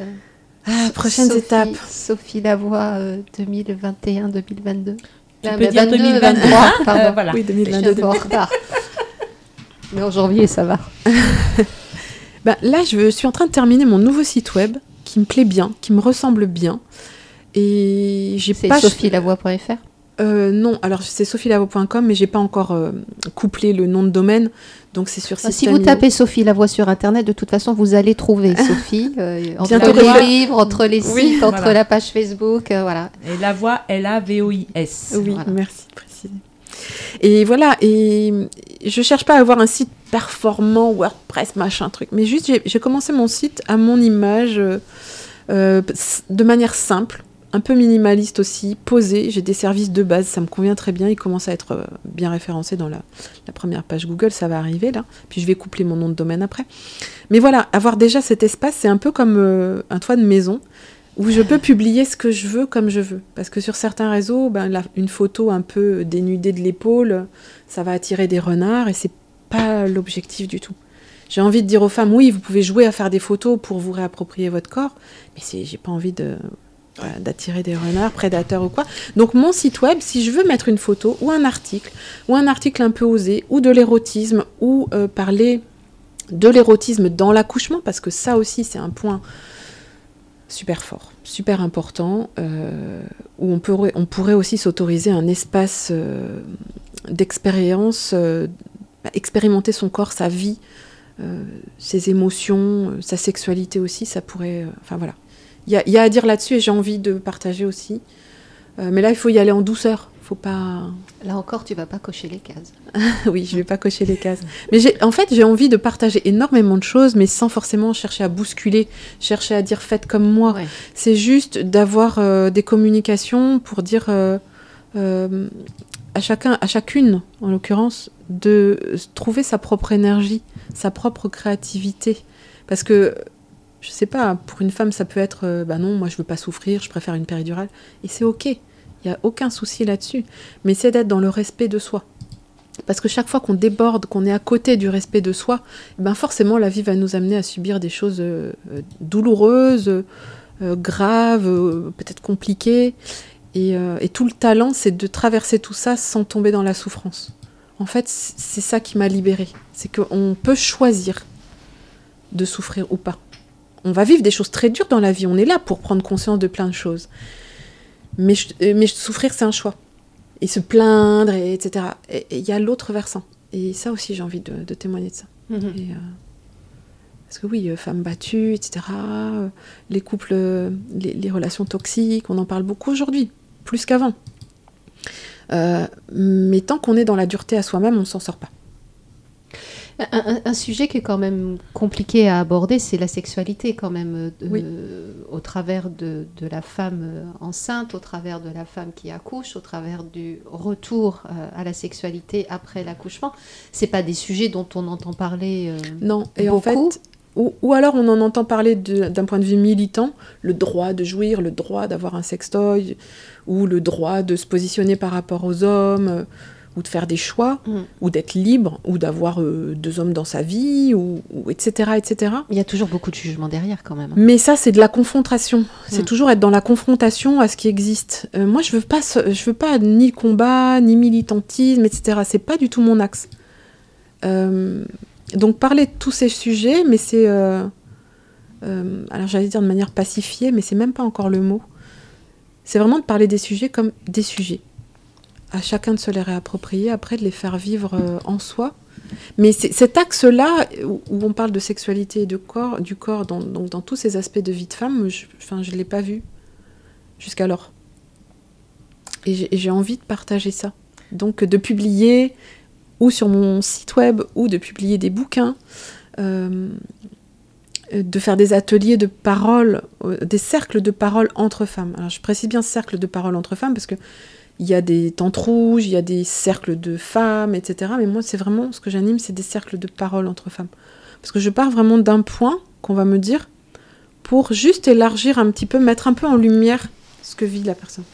Ah, prochaines Sophie- étapes. Sophie Lavoie euh, 2021-2022 Tu peux dire 2023, pardon. euh, voilà. Oui, Je suis 2022. un peu en retard. Mais en janvier, ça va. Bah, là, je suis en train de terminer mon nouveau site web qui me plaît bien, qui me ressemble bien. Et j'ai C'est pas. sophielavoie.fr Euh, non, alors c'est sophielavo.com, mais j'ai pas encore euh, couplé le nom de domaine. Donc c'est sur Ah, Si vous tapez Sophie Lavoie sur Internet, de toute façon, vous allez trouver Sophie. euh, entre les livres, entre les sites, Oui, entre voilà. la page Facebook, euh, voilà. Et la voix, L-A-V-O-I-S. Oui, Voilà. merci de préciser. Et voilà, et je cherche pas à avoir un site performant, WordPress, machin, truc, mais juste j'ai commencé mon site à mon image, euh, euh, de manière simple, un peu minimaliste aussi, posé. J'ai des services de base, ça me convient très bien. Il commence à être euh, bien référencé dans la, première page Google, ça va arriver là. Puis je vais coupler mon nom de domaine après. Mais voilà, avoir déjà cet espace, c'est un peu comme un toit de maison où je peux publier ce que je veux comme je veux. Parce que sur certains réseaux, ben, la- une photo un peu dénudée de l'épaule, ça va attirer des renards et c'est pas l'objectif du tout. J'ai envie de dire aux femmes, oui, vous pouvez jouer à faire des photos pour vous réapproprier votre corps, mais j'ai pas envie de, voilà, d'attirer des renards, prédateurs ou quoi. Donc mon site web, si je veux mettre une photo ou un article, ou un article un peu osé, ou de l'érotisme, ou euh, parler de l'érotisme dans l'accouchement, parce que ça aussi c'est un point super fort, super important, euh, où on pourrait, aussi s'autoriser un espace euh, d'expérience, euh, bah, expérimenter son corps, sa vie, ses émotions, sa sexualité aussi, ça pourrait... Enfin voilà. Il y a, à dire là-dessus et j'ai envie de partager aussi. Mais là, il faut y aller en douceur. Faut pas. Là encore, tu vas pas cocher les cases. oui, je vais pas cocher les cases. Mais en fait, j'ai envie de partager énormément de choses, mais sans forcément chercher à bousculer, chercher à dire faites comme moi. Ouais. C'est juste d'avoir euh, des communications pour dire euh, euh, à chacun, à chacune, en l'occurrence, de trouver sa propre énergie, sa propre créativité. Parce que, je sais pas, pour une femme, ça peut être, bah non, moi je veux pas souffrir, je préfère une péridurale. Et c'est ok, il n'y a aucun souci là-dessus. Mais c'est d'être dans le respect de soi. Parce que chaque fois qu'on déborde, qu'on est à côté du respect de soi, eh ben forcément la vie va nous amener à subir des choses euh, euh, douloureuses, euh, graves, peut-être compliquées. Et, et tout le talent, c'est de traverser tout ça sans tomber dans la souffrance. En fait, c'est ça qui m'a libérée. C'est qu'on peut choisir de souffrir ou pas. On va vivre des choses très dures dans la vie. On est là pour prendre conscience de plein de choses. Mais, je- euh, mais souffrir, c'est un choix. Et se plaindre, et etc. Et et il y a l'autre versant. Et ça aussi, j'ai envie de, de témoigner de ça. Et, euh, parce que oui, euh, femmes battues, etc. les couples, les, les relations toxiques, on en parle beaucoup aujourd'hui, plus qu'avant. Euh, mais tant qu'on est dans la dureté à soi-même, on s'en sort pas. Un, sujet qui est quand même compliqué à aborder, c'est la sexualité quand même, euh, Oui. au travers de, de la femme euh, enceinte, au travers de la femme qui accouche, au travers du retour euh, à la sexualité après l'accouchement. C'est pas des sujets dont on entend parler. euh, Non, et en fait, ou, ou alors on en entend parler d'un point de vue militant, le droit de jouir, le droit d'avoir un sextoy, ou le droit de se positionner par rapport aux hommes, ou de faire des choix, Mm. ou d'être libre, ou d'avoir euh, deux hommes dans sa vie, ou, ou etc., etc. Il y a toujours beaucoup de jugements derrière quand même. Mais ça, c'est de la confrontation. C'est Mm. toujours être dans la confrontation à ce qui existe. Euh, moi, je veux pas, je veux pas ni combat, ni militantisme, etc. C'est pas du tout mon axe. Euh, donc parler de tous ces sujets, mais c'est, alors j'allais dire de manière pacifiée, mais c'est même pas encore le mot. C'est vraiment de parler des sujets comme des sujets. À chacun de se les réapproprier, après de les faire vivre euh, en soi. Mais cet axe-là, où, on parle de sexualité et de corps, du corps, dans, donc dans tous ces aspects de vie de femme, je ne l'ai pas vu jusqu'alors. Et j'ai envie de partager ça. Donc de publier, ou sur mon site web, ou de publier des bouquins, euh, de faire des ateliers de parole, euh, des cercles de parole entre femmes. Alors je précise bien cercle de parole entre femmes, parce que il y a des tentes rouges, il y a des cercles de femmes, etc. Mais moi, c'est vraiment ce que j'anime, c'est des cercles de parole entre femmes. Parce que je pars vraiment d'un point qu'on va me dire pour juste élargir un petit peu, mettre un peu en lumière ce que vit la personne.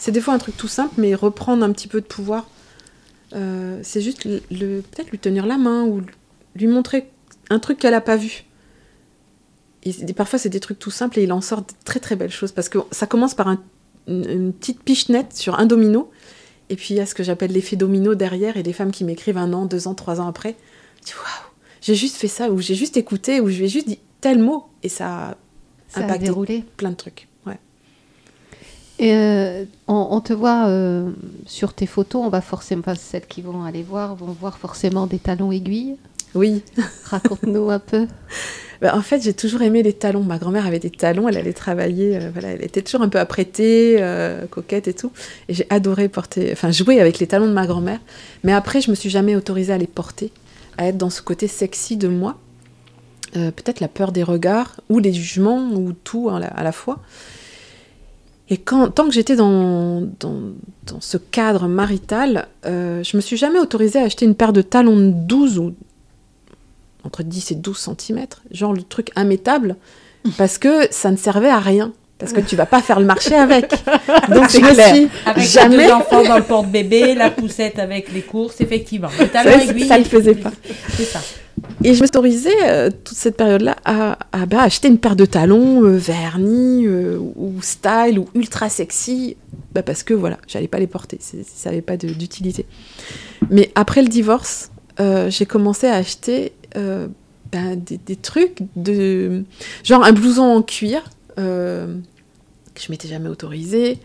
C'est des fois un truc tout simple, mais reprendre un petit peu de pouvoir. Euh, c'est juste peut-être lui tenir la main ou lui montrer un truc qu'elle n'a pas vu. Parfois, c'est des trucs tout simples et il en sort de très très belles choses. Parce que ça commence par un- une, une petite pichenette sur un domino. Et puis il y a ce que j'appelle l'effet domino derrière et des femmes qui m'écrivent un an, deux ans, trois ans après. Je dis waouh, j'ai juste fait ça, ou j'ai juste écouté, ou je lui ai juste dit tel mot. Et ça a Ça a impacté déroulé. plein de trucs. Ouais. Et euh, on, on te voit euh, sur tes photos, on va forcément, enfin, celles qui vont aller voir, vont voir forcément des talons aiguilles. Oui. Raconte-nous un peu. Bah, en fait, j'ai toujours aimé les talons. Ma grand-mère avait des talons, elle allait travailler, euh, voilà, elle était toujours un peu apprêtée, euh, coquette et tout. Et j'ai adoré porter, enfin jouer avec les talons de ma grand-mère. Mais après, je me suis jamais autorisée à les porter, à être dans ce côté sexy de moi. Euh, Peut-être la peur des regards, ou des jugements, ou tout à la, fois. Et quand, tant que j'étais dans, dans, dans ce cadre marital, euh, je me suis jamais autorisée à acheter une paire de talons de 12 ou entre 10 et 12 cm, genre le truc immétable, parce que ça ne servait à rien. Parce que tu vas pas faire le marché avec. Donc je me suis Avec jamais. les deux enfants dans le porte-bébé, la poussette avec les courses, effectivement. Le talon Ça, le faisait pas. C'est ça. Et je me suis autorisée euh, toute cette période-là à, à, bah, acheter une paire de talons euh, vernis euh, ou style ou ultra sexy, bah, parce que voilà, j'allais pas les porter, c'est- ça n'avait pas d'utilité. Mais après le divorce, j'ai commencé à acheter euh, bah, des, trucs de genre un blouson en cuir euh, que je m'étais jamais autorisé.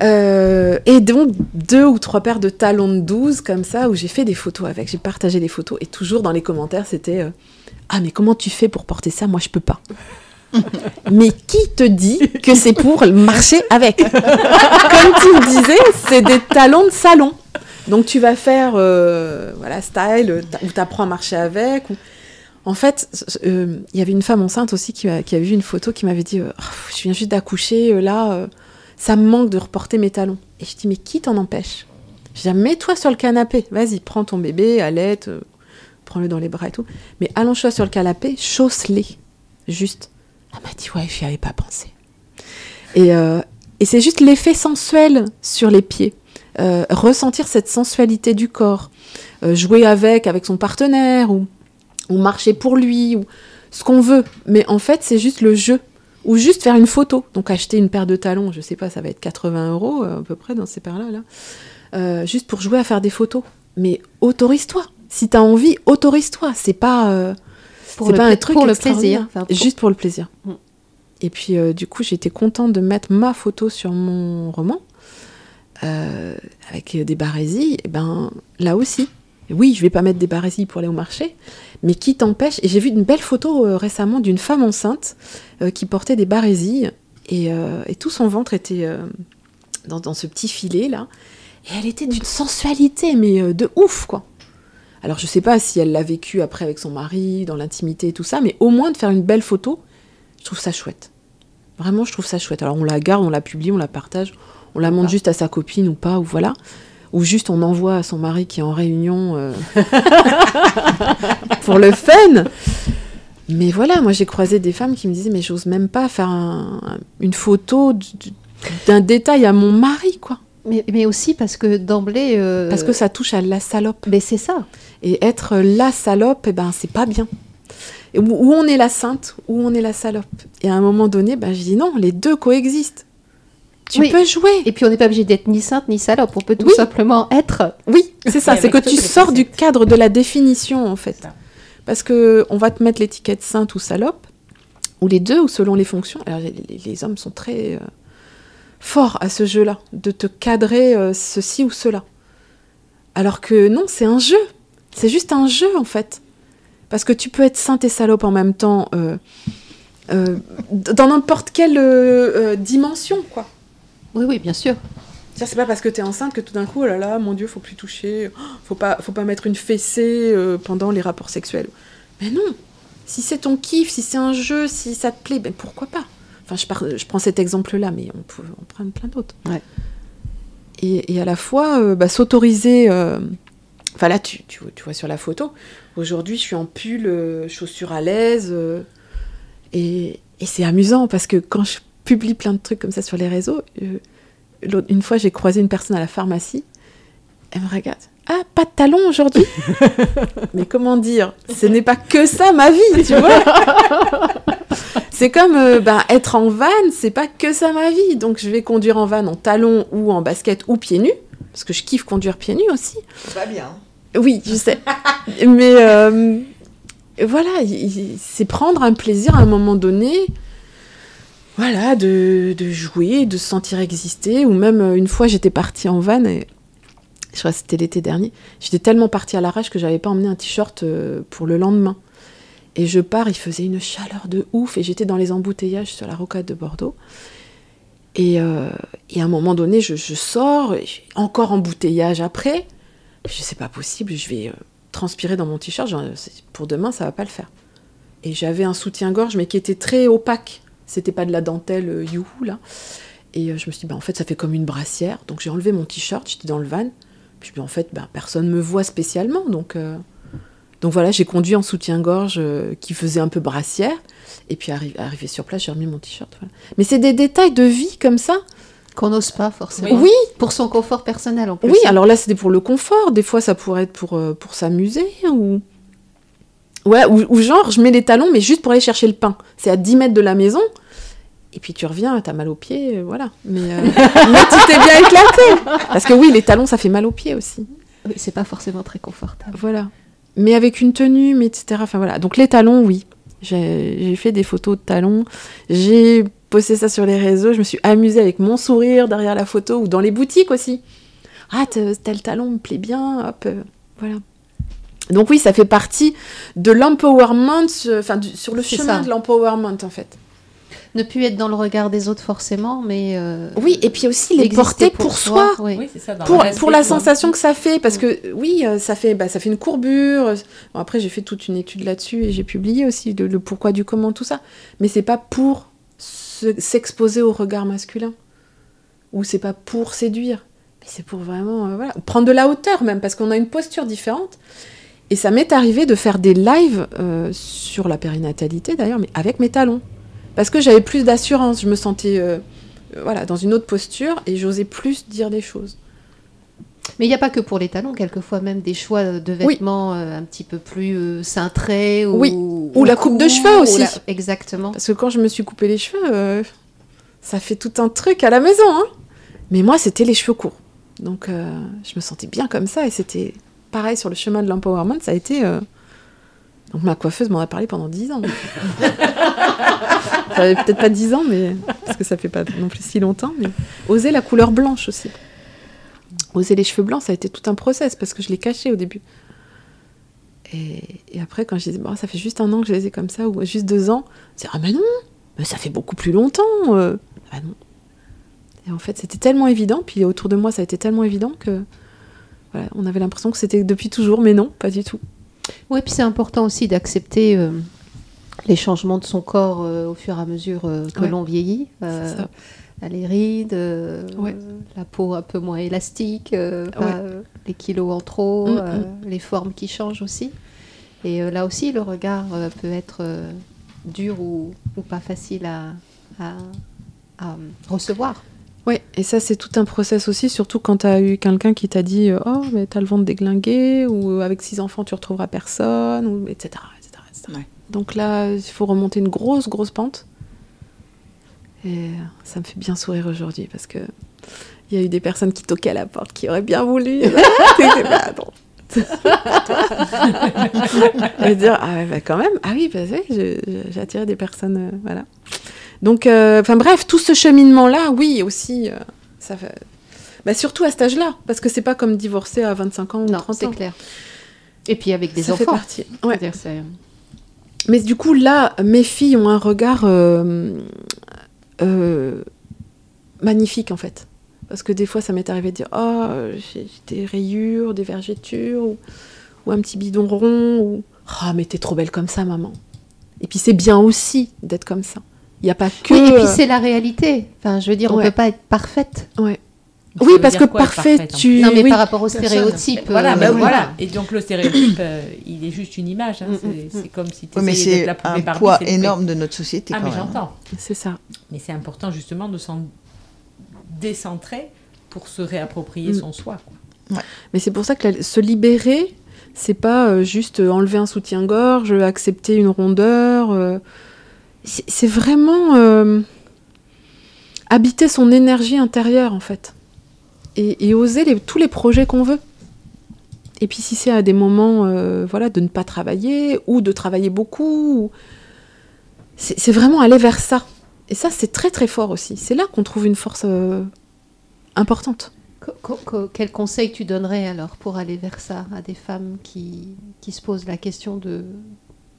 Euh, et donc deux ou trois paires de talons de 12 comme ça où j'ai fait des photos avec, j'ai partagé des photos et toujours dans les commentaires c'était euh, ah mais comment tu fais pour porter ça? Moi je peux pas. mais qui te dit que c'est pour marcher avec? Comme tu me disais, c'est des talons de salon. Donc tu vas faire euh, voilà style euh, où tu apprends à marcher avec. ou- En fait, euh, il y avait une femme enceinte aussi qui, a- qui avait vu une photo qui m'avait dit euh, Oh, je viens juste d'accoucher euh, là, ça me manque de reporter mes talons. Et je dis mais qui t'en empêche? Je dis mets-toi sur le canapé, vas-y prends ton bébé, allaite, prends-le dans les bras et tout. Mais allonge-toi sur le canapé, chausse-les, juste. Elle m'a dit ouais, j'y avais pas pensé. Et, et c'est juste l'effet sensuel sur les pieds. Euh, ressentir cette sensualité du corps, Euh, jouer avec, avec son partenaire, ou, ou marcher pour lui, ou ce qu'on veut. Mais en fait, c'est juste le jeu. Ou juste faire une photo. Donc acheter une paire de talons, je sais pas, ça va être 80 euros euh, à peu près dans ces paires-là. Là. Euh, juste pour jouer à faire des photos. Mais autorise-toi. Si t'as envie, autorise-toi. C'est pas, Pour le pas un truc pour le plaisir. Enfin, pour- Juste pour le plaisir. Mm. Et puis, euh, du coup, j'étais contente de mettre ma photo sur mon roman, euh, avec des barésies. Et ben, là aussi, oui, je vais pas mettre des barésies pour aller au marché, mais qui t'empêche Et j'ai vu une belle photo euh, récemment d'une femme enceinte euh, qui portait des barésies, et, tout son ventre était dans, dans ce petit filet là. Et elle était d'une sensualité, mais de ouf, quoi. Alors, je sais pas si elle l'a vécu après avec son mari, dans l'intimité et tout ça, mais au moins de faire une belle photo, je trouve ça chouette. Vraiment, je trouve ça chouette. Alors, on la garde, on la publie, on la partage, on la montre Ah. juste à sa copine ou pas, ou voilà. Ou juste on envoie à son mari qui est en réunion euh, pour le fun. Mais voilà, moi j'ai croisé des femmes qui me disaient mais j'ose même pas faire un- une photo d'un détail à mon mari quoi, Mais, mais aussi parce que d'emblée. euh, parce que ça touche à la salope. Mais c'est ça. Et être la salope, eh ben, c'est pas bien. Où on est la sainte, où on est la salope. Et à un moment donné, ben, je dis non, les deux coexistent. Tu Oui. peux jouer. Et puis on n'est pas obligé d'être ni sainte ni salope. On peut tout Oui. simplement être. Oui, c'est ça. C'est que tu sors du cadre de la définition, en fait. Parce que on va te mettre l'étiquette sainte ou salope, ou les deux, ou selon les fonctions. Alors, les, hommes sont très euh, forts à ce jeu-là, de te cadrer euh, ceci ou cela. Alors que non, c'est un jeu. C'est juste un jeu, en fait. Parce que tu peux être sainte et salope en même temps, euh, euh, dans n'importe quelle euh, euh, dimension, quoi. Oui, oui, bien sûr. Ça, c'est pas parce que t'es enceinte que tout d'un coup, oh là là, mon Dieu, faut plus toucher, oh, faut pas, faut pas mettre une fessée euh, pendant les rapports sexuels. Mais non, si c'est ton kiff, si c'est un jeu, si ça te plaît, ben pourquoi pas? Enfin, je, je prends cet exemple-là, mais on peut en prendre plein d'autres. Ouais. Et, et à la fois, euh, bah, s'autoriser. euh, Enfin, là, tu, tu, tu vois sur la photo, aujourd'hui, je suis en pull, euh, chaussures à l'aise. et et c'est amusant parce que quand je publie plein de trucs comme ça sur les réseaux, euh, une fois, j'ai croisé une personne à la pharmacie. Elle me regarde. Ah, pas de talons aujourd'hui Mais comment dire? Ce n'est pas que ça ma vie, tu vois C'est comme euh, ben, être en van, c'est pas que ça ma vie. Donc je vais conduire en van en talons ou en basket ou pieds nus, parce que je kiffe conduire pieds nus aussi. Pas bien. Oui, je sais. Mais euh, voilà, il- il- c'est prendre un plaisir à un moment donné. Voilà, de, jouer, de se sentir exister. Ou même euh, une fois, j'étais partie en van je crois que c'était l'été dernier. J'étais tellement partie à l'arrache que j'avais pas emmené un t-shirt euh, pour le lendemain. Et je pars, il faisait une chaleur de ouf et j'étais dans les embouteillages sur la rocade de Bordeaux. Et, euh, à un moment donné, je, sors, encore embouteillage après. Je c'est pas possible, je vais transpirer dans mon t-shirt, pour demain, ça va pas le faire. Et j'avais un soutien-gorge, mais qui était très opaque. C'était pas de la dentelle euh, youhou, là. Et euh, je me suis dit, bah, en fait, ça fait comme une brassière. Donc j'ai enlevé mon t-shirt, j'étais dans le van. Puis en fait, bah, personne me voit spécialement. Donc, euh, donc voilà, j'ai conduit en soutien-gorge euh, qui faisait un peu brassière. Et puis arri- arrivé sur place, j'ai remis mon t-shirt. voilà. Mais c'est des détails de vie comme ça. Qu'on n'ose pas forcément. Oui, Pour son confort personnel en plus. oui, alors là, c'était pour le confort. Des fois, ça pourrait être pour, euh, pour s'amuser ou... Ouais, ou, ou genre, je mets les talons, mais juste pour aller chercher le pain. C'est à 10 mètres de la maison. Et puis tu reviens, t'as mal aux pieds, euh, voilà. Mais, euh, mais tu t'es bien éclaté. Parce que oui, les talons, ça fait mal aux pieds aussi. Oui, c'est pas forcément très confortable. Voilà. Mais avec une tenue, mais etc. Enfin voilà. Donc les talons, oui. J'ai fait des photos de talons. J'ai posté ça sur les réseaux. Je me suis amusée avec mon sourire derrière la photo ou dans les boutiques aussi. Ah, te- tel talon me plaît bien. Hop, euh, voilà. Donc oui, ça fait partie de l'empowerment, euh, enfin du- sur le chemin ça. de l'empowerment en fait. Ne plus être dans le regard des autres forcément, mais euh, Oui, et puis aussi les porter pour, soi. oui. Oui, c'est ça. dans pour, la sensation que ça fait parce que oui euh, ça fait bah, ça fait une courbure Bon, après j'ai fait toute une étude là-dessus et j'ai publié aussi le, le pourquoi du comment tout ça mais c'est pas pour se- s'exposer au regard masculin ou c'est pas pour séduire mais c'est pour vraiment euh, voilà prendre de la hauteur même parce qu'on a une posture différente et ça m'est arrivé de faire des lives euh, sur la périnatalité d'ailleurs mais avec mes talons parce que j'avais plus d'assurance je me sentais euh, euh, voilà dans une autre posture et j'osais plus dire des choses Mais il n'y a pas que pour les talons, quelquefois même des choix de Oui. vêtements euh, un petit peu plus euh, cintrés ou, Oui. Ou la coupe de cheveux aussi. la- Exactement. Parce que quand je me suis coupé les cheveux, euh, ça fait tout un truc à la maison. Hein Mais moi, c'était les cheveux courts. Donc, je me sentais bien comme ça. Et c'était pareil sur le chemin de l'empowerment. Ça a été. euh, Donc, ma coiffeuse m'en a parlé pendant 10 ans. J'avais peut-être pas 10 ans, mais. Parce que ça fait pas non plus si longtemps. Mais oser la couleur blanche aussi. Oser les cheveux blancs, ça a été tout un process parce que je les cachais au début. Et, et après, quand je disais, Bon, ça fait juste un an que je les ai comme ça, ou juste deux ans, c'est ah, mais non, mais ça fait beaucoup plus longtemps. euh. Ah non. Et en fait, c'était tellement évident, puis autour de moi, ça a été tellement évident que voilà, on avait l'impression que c'était depuis toujours, mais non, pas du tout. Oui, puis c'est important aussi d'accepter euh, les changements de son corps euh, au fur et à mesure euh, que Ouais. l'on vieillit. Ça. les rides, Ouais. la peau un peu moins élastique, Ouais. les kilos en trop, Mm, euh, les formes qui changent aussi. Et là aussi, le regard peut être dur ou, ou pas facile à, à- à, recevoir. Oui, et ça, c'est tout un process aussi, surtout quand tu as eu quelqu'un qui t'a dit euh, Oh, mais t'as le ventre déglingué, ou euh, avec six enfants, tu retrouveras personne, ou etc. etc., etc. Ouais. Donc là, il faut remonter une grosse, grosse pente. Et ça me fait bien sourire aujourd'hui parce que il y a eu des personnes qui toquaient à la porte qui auraient bien voulu. Bah, non. Dire ah ouais, bah, quand même ah oui bah, oui, attiré des personnes euh, voilà donc euh, enfin bref tout ce cheminement là oui aussi euh, ça fait bah, surtout à cet âge là parce que c'est pas comme divorcer à 25 ans ou Non, 30 c'est ans clair. Et puis avec des ça fait enfants. partie ouais. C'est-à-dire, c'est- Mais du coup, là, mes filles ont un regard euh, euh, magnifique, en fait. Parce que des fois, ça m'est arrivé de dire Oh, j'ai des rayures, des vergetures, ou, ou un petit bidon rond, ou Ah, mais t'es trop belle comme ça, maman. Et puis, c'est bien aussi d'être comme ça. Il n'y a pas que. Oui, et puis euh, c'est la réalité. Enfin, je veux dire, on Ouais. peut pas être parfaite. ouais. Ça Oui, parce que quoi, parfait, parfaite, en tu. Non, mais oui. par rapport aux Personne. stéréotypes. Voilà, euh, ben oui. voilà. Et donc le stéréotype, euh, il est juste une image. hein. Mm, C'est mm, c'est comme si tu Oui, mais c'est un Barbie, poids énorme de notre société Ah, quand mais j'entends. C'est ça. Mais c'est important justement de s'en décentrer pour se réapproprier Mm. son soi. quoi. Mais c'est pour ça que la- se libérer, c'est pas euh, juste enlever un soutien-gorge, accepter une rondeur. euh, c'est vraiment euh, habiter son énergie intérieure, en fait. Et, oser tous les projets qu'on veut. Et puis si c'est à des moments euh, voilà, de ne pas travailler ou de travailler beaucoup, ou- c'est vraiment aller vers ça. Et ça, c'est très très fort aussi. C'est là qu'on trouve une force euh, importante. Quel conseil tu donnerais alors pour aller vers ça à des femmes qui, qui se posent la question de,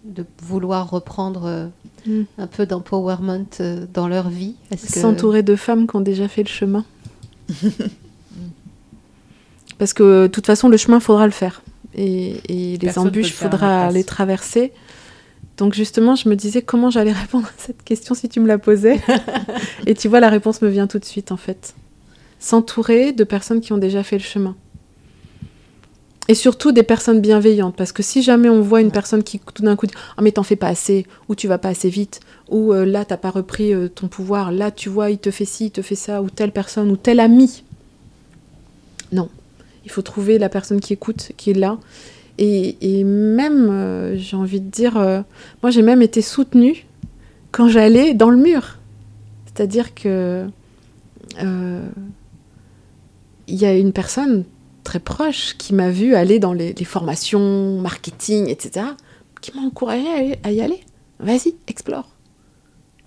de vouloir reprendre euh, Mm. un peu d'empowerment euh, dans leur vie? Que- S'entourer de femmes qui ont déjà fait le chemin. Parce que de toute façon, le chemin, faudra le faire. Et, et les embûches, à faudra les traverser. Donc justement, je me disais comment j'allais répondre à cette question si tu me la posais? et tu vois, la réponse me vient tout de suite, en fait. S'entourer de personnes qui ont déjà fait le chemin. Et surtout des personnes bienveillantes, parce que si jamais on voit une personne qui tout d'un coup dit Ah, mais t'en fais pas assez, ou tu vas pas assez vite, ou euh, là, t'as pas repris euh, ton pouvoir, là, tu vois, il te fait ci, il te fait ça, ou telle personne, ou tel ami. Non. Il faut trouver la personne qui écoute, qui est là. Et, et même, euh, j'ai envie de dire, moi, j'ai même été soutenue quand j'allais dans le mur. C'est-à-dire que. Il y a une personne très proche qui m'a vu aller dans les, les formations, marketing, etc., qui m'a encouragée à, y aller. Vas-y, explore.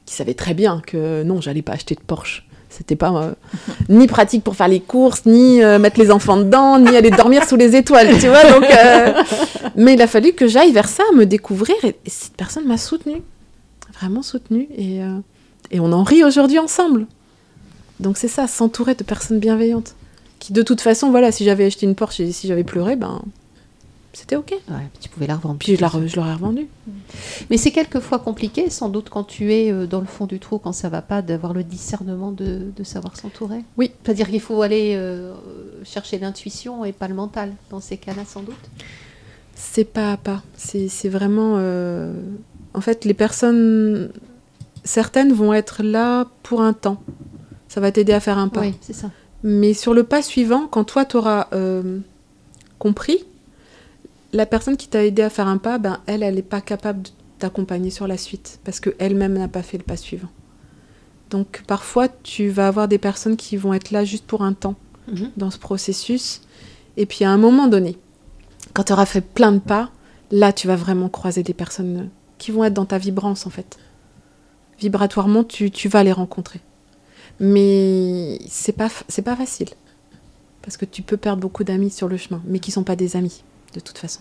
Qui savait très bien que non, j'allais pas acheter de Porsche. C'était pas euh, ni pratique pour faire les courses, ni euh, mettre les enfants dedans, ni aller dormir sous les étoiles, tu vois. Donc, euh, mais il a fallu que j'aille vers ça, me découvrir, et, et cette personne m'a soutenue, vraiment soutenue. Et Et on en rit aujourd'hui ensemble. Donc c'est ça, s'entourer de personnes bienveillantes. Qui de toute façon, voilà, si j'avais acheté une Porsche et si j'avais pleuré, ben c'était ok. Ouais, tu pouvais la revendre. Puis je, la re- je l'aurais revendue. Mais c'est quelquefois compliqué, sans doute, quand tu es euh, dans le fond du trou, quand ça va pas, d'avoir le discernement de, de savoir s'entourer. Oui. C'est-à-dire qu'il faut aller euh, chercher l'intuition et pas le mental, dans ces cas-là, sans doute. C'est pas à pas. C'est c'est vraiment. euh, En fait, les personnes. Certaines vont être là pour un temps. Ça va t'aider à faire un pas. Oui, c'est ça. Mais sur le pas suivant, quand toi, tu auras compris, la personne qui t'a aidé à faire un pas, ben, elle, elle n'est pas capable de t'accompagner sur la suite parce qu'elle-même n'a pas fait le pas suivant. Donc parfois, tu vas avoir des personnes qui vont être là juste pour un temps Mhm. dans ce processus. Et puis à un moment donné, quand tu auras fait plein de pas, là, tu vas vraiment croiser des personnes qui vont être dans ta vibrance, en fait. Vibratoirement, tu, tu vas les rencontrer. Mais c'est pas, c'est pas facile. Parce que tu peux perdre beaucoup d'amis sur le chemin, mais qui sont pas des amis, de toute façon.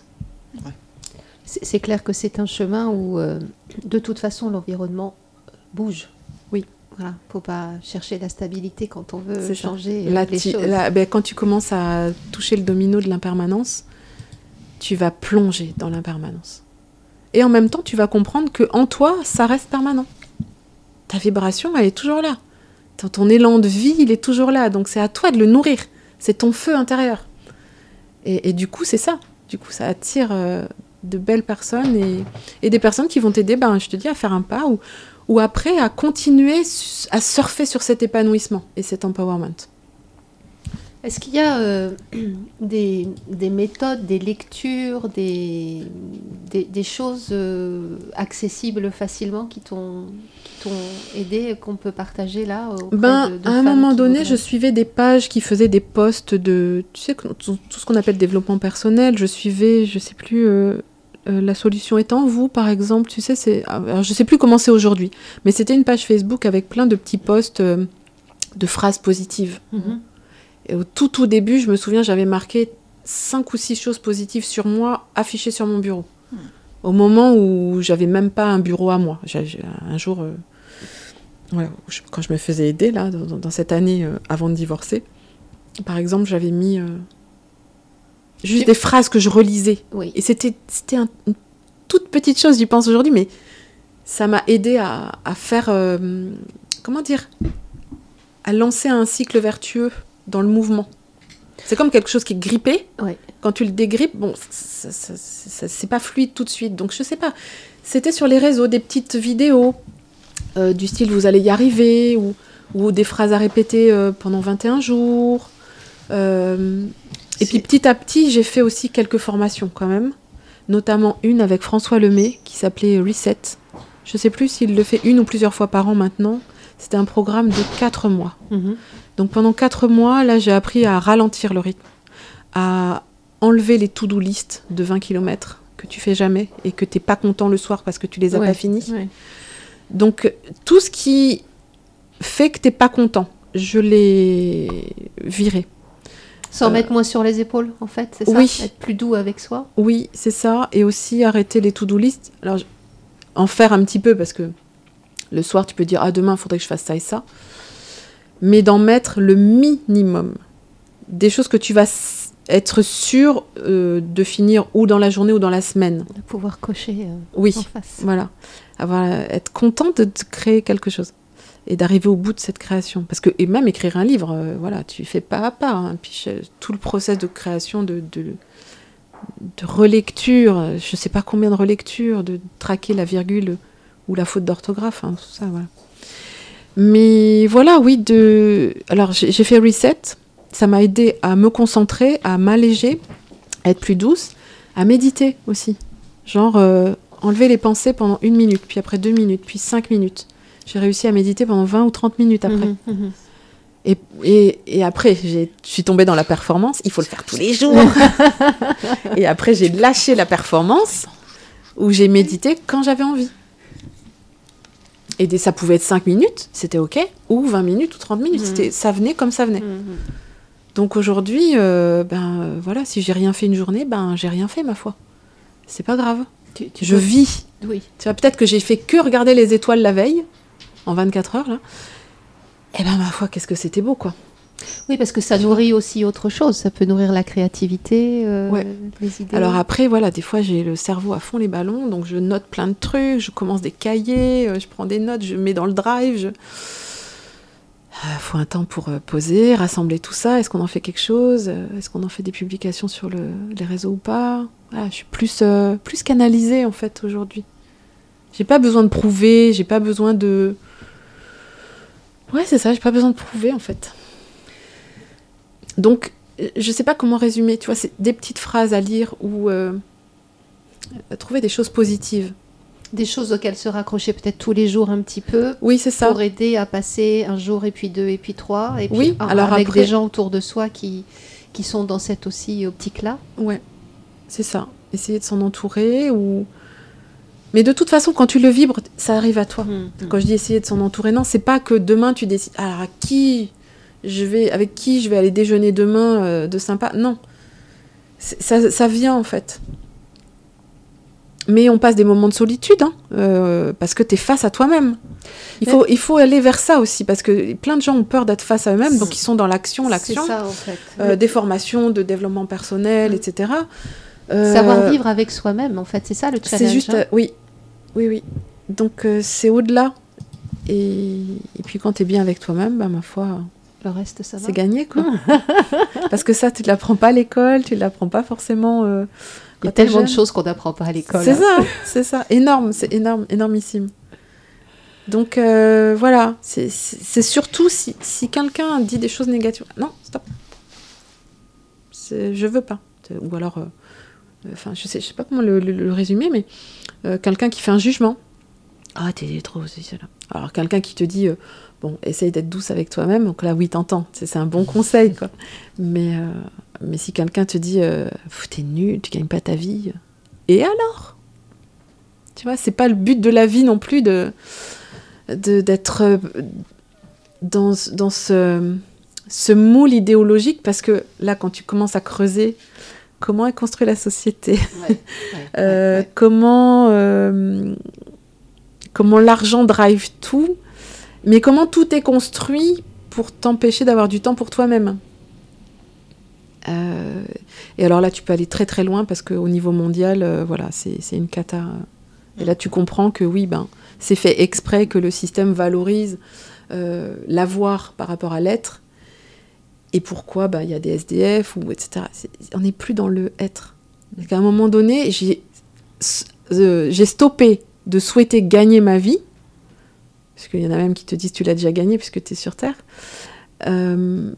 C'est c'est clair que c'est un chemin où, euh, de toute façon, l'environnement euh, bouge. Oui. Voilà, faut pas chercher la stabilité quand on veut ça. changer euh, Là, les tu- choses. là, ben, quand tu commences à toucher le domino de l'impermanence, tu vas plonger dans l'impermanence. Et en même temps, tu vas comprendre que en toi, ça reste permanent. Ta vibration, elle est toujours là. Ton, élan de vie, il est toujours là. Donc c'est à toi de le nourrir. C'est ton feu intérieur. Et, du coup, c'est ça. Du coup, ça attire euh, de belles personnes et, des personnes qui vont t'aider, ben, je te dis, à faire un pas ou, ou après à continuer à surfer sur cet épanouissement et cet empowerment. Est-ce qu'il y a euh, des, des méthodes, des lectures, des, des, des choses euh, accessibles facilement qui t'ont aidé, qu'on peut partager là Ben, de- de à un moment donné, je suivais des pages qui faisaient des posts de, tu sais, tout tout ce qu'on appelle développement personnel. Je suivais, je sais plus, euh, la solution étant vous, par exemple. Tu sais, c'est, alors je sais plus comment c'est aujourd'hui, mais c'était une page Facebook avec plein de petits posts de phrases positives. Mhm. Et au tout tout début, je me souviens, j'avais marqué cinq ou six choses positives sur moi affichées sur mon bureau. Au moment où j'avais même pas un bureau à moi. Un jour, euh, voilà, quand je me faisais aider là, dans, cette année euh, avant de divorcer, par exemple, j'avais mis euh, juste Tu- des phrases que je relisais. Oui. Et c'était c'était un- une toute petite chose, j'y pense aujourd'hui, mais ça m'a aidé à, à faire, comment dire, à lancer un cycle vertueux dans le mouvement. C'est comme quelque chose qui est grippé. Ouais. Quand tu le dégrippes, bon, c'est pas fluide tout de suite. Donc je sais pas. C'était sur les réseaux des petites vidéos euh, du style vous allez y arriver ou, ou des phrases à répéter euh, pendant 21 jours. Euh, et puis petit à petit, j'ai fait aussi quelques formations quand même, notamment une avec François Lemay qui s'appelait Reset. Je sais plus s'il le fait une ou plusieurs fois par an maintenant. C'était un programme de 4 mois. Mhm. Donc pendant 4 mois, là, j'ai appris à ralentir le rythme, à enlever les to-do list de 20 km que tu fais jamais et que t'es pas content le soir parce que tu les as Ouais. pas finis. Ouais. Donc tout ce qui fait que t'es pas content, je l'ai viré. S'en Euh, mettre moins sur les épaules, en fait, c'est ça? oui. Être plus doux avec soi? Oui, c'est ça. Et aussi arrêter les to-do list. Alors, en faire un petit peu parce que le soir, tu peux dire Ah, demain, il faudrait que je fasse ça et ça. Mais d'en mettre le minimum. Des choses que tu vas être sûr euh, de finir ou dans la journée ou dans la semaine. de pouvoir cocher euh, Oui, en face. voilà. Avoir, être content de, créer quelque chose et d'arriver au bout de cette création. Parce que, et même écrire un livre, euh, voilà, tu fais pas à pas. hein. Puis je- tout le process de création, de, de, de relecture, euh, je sais pas combien de relectures, de traquer la virgule ou la faute d'orthographe, hein, tout ça, voilà. Mais voilà, oui, de. Alors j'ai fait reset, ça m'a aidé à me concentrer, à m'alléger, à être plus douce, à méditer aussi. Genre euh, enlever les pensées pendant une minute, puis après deux minutes, puis cinq minutes. J'ai réussi à méditer pendant 20 ou 30 minutes après. Mhm, mhm. Et, et, et après, j'ai- je suis tombée dans la performance. Il faut le faire tous les jours. et après, j'ai lâché la performance où j'ai médité quand j'avais envie. Et des- ça pouvait être 5 minutes, c'était OK, ou 20 minutes ou 30 minutes. Mhm. C'était- Ça venait comme ça venait. Mhm. Donc aujourd'hui, euh, ben voilà, si j'ai rien fait une journée, ben j'ai rien fait ma foi. C'est pas grave. Tu- tu Je peux- vis. Oui. Tu vois, peut-être que j'ai fait que regarder les étoiles la veille, en 24 heures là. Et ben ma foi, qu'est-ce que c'était beau quoi. Oui, parce que ça nourrit aussi autre chose. Ça peut nourrir la créativité, euh, Ouais. les idées. Alors après, voilà, des fois j'ai le cerveau à fond les ballons, donc je note plein de trucs, je commence des cahiers, euh, je prends des notes, je mets dans le drive. Je... Euh, faut un temps pour euh, poser, rassembler tout ça. Est-ce qu'on en fait quelque chose? Euh, Est-ce qu'on en fait des publications sur le- les réseaux ou pas? Voilà, Je suis plus, euh, plus canalisée en fait aujourd'hui. J'ai pas besoin de prouver, j'ai pas besoin de. Ouais, c'est ça, j'ai pas besoin de prouver en fait. Donc, euh, je sais pas comment résumer, tu vois, c'est des petites phrases à lire ou euh, trouver des choses positives. Des choses auxquelles se raccrocher peut-être tous les jours un petit peu Oui, c'est ça. pour aider à passer un jour et puis deux et puis trois. Et puis Oui, alors avec après- des gens autour de soi qui, qui sont dans cette aussi optique-là. Ouais, c'est ça. Essayer de s'en entourer ou. Mais de toute façon, quand tu le vibres, ça arrive à toi. Mm. Quand je dis essayer de s'en entourer, non, c'est pas que demain tu décides. Alors à qui je vais, avec qui je vais aller déjeuner demain euh, de sympa? Non, ça, ça vient en fait. Mais on passe des moments de solitude, hein, euh, parce que tu es face à toi-même. Il faut, il faut aller vers ça aussi, parce que plein de gens ont peur d'être face à eux-mêmes, donc ils sont dans l'action, l'action, C'est ça en fait. euh, des formations de développement personnel, etc. Euh, Savoir vivre avec soi-même en fait, c'est ça le challenge. c'est juste, hein. oui, oui, oui. Donc c'est au-delà. Et, et puis quand tu es bien avec toi-même, bah, ma foi, Le reste, ça va. c'est gagné, quoi. Parce que ça, tu ne l'apprends pas à l'école, tu ne l'apprends pas forcément. euh, Il y a tellement de choses qu'on n'apprend pas à l'école. C'est hein. ça, c'est ça. Énorme, c'est énorme, énormissime. Donc euh, voilà, c'est- surtout si, si quelqu'un dit des choses négatives. Non, stop. Je veux pas. Ou alors, euh, euh, enfin, je sais, je sais pas comment le, le- le résumer, mais euh, quelqu'un qui fait un jugement. Ah, t'es trop, c'est ça. là. Alors quelqu'un qui te dit, euh, bon, essaye d'être douce avec toi-même. Donc là, oui, t'entends. C'est un bon conseil, quoi. Mais, euh, mais si quelqu'un te dit, euh, t'es nul, tu gagnes pas ta vie. Et alors? Tu vois, c'est pas le but de la vie non plus de d'être euh, dans, dans ce, ce moule idéologique parce que là, quand tu commences à creuser comment est construite la société, Ouais, ouais, euh, ouais, ouais. comment, euh, comment l'argent drive tout, mais comment tout est construit pour t'empêcher d'avoir du temps pour toi-même? Euh, et alors là, tu peux aller très très loin parce qu'au niveau mondial, euh, voilà, c'est une cata. Et là, tu comprends que oui, ben, c'est fait exprès que le système valorise euh, l'avoir par rapport à l'être. Et pourquoi ben, il y a des SDF ou etc. On n'est plus dans le être. Donc, à un moment donné, j'ai stoppé de souhaiter gagner ma vie, parce qu'il y en a même qui te disent tu l'as déjà gagné puisque tu es sur Terre. Euh,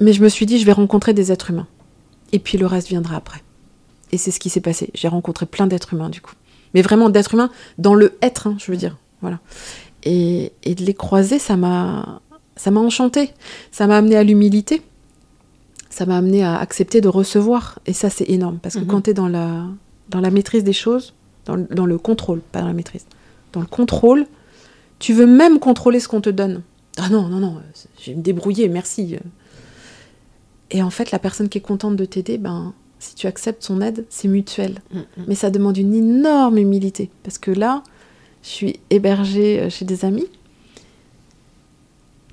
mais je me suis dit, je vais rencontrer des êtres humains. Et puis le reste viendra après. Et c'est ce qui s'est passé. J'ai rencontré plein d'êtres humains, du coup. Mais vraiment d'êtres humains dans le être, hein, je veux dire. Voilà. Et, et de les croiser, ça m'a, ça m'a enchanté. Ça m'a amené à l'humilité. Ça m'a amené à accepter de recevoir. Et ça, c'est énorme. Parce que Mhm. quand tu es dans la, dans la maîtrise des choses, dans le contrôle, pas dans la maîtrise, dans le contrôle, tu veux même contrôler ce qu'on te donne. Ah non, non, non, euh, je vais me débrouiller, merci. Et en fait, la personne qui est contente de t'aider, ben, si tu acceptes son aide, c'est mutuel. Mm, mm. Mais ça demande une énorme humilité. Parce que là, je suis hébergée euh, chez des amis.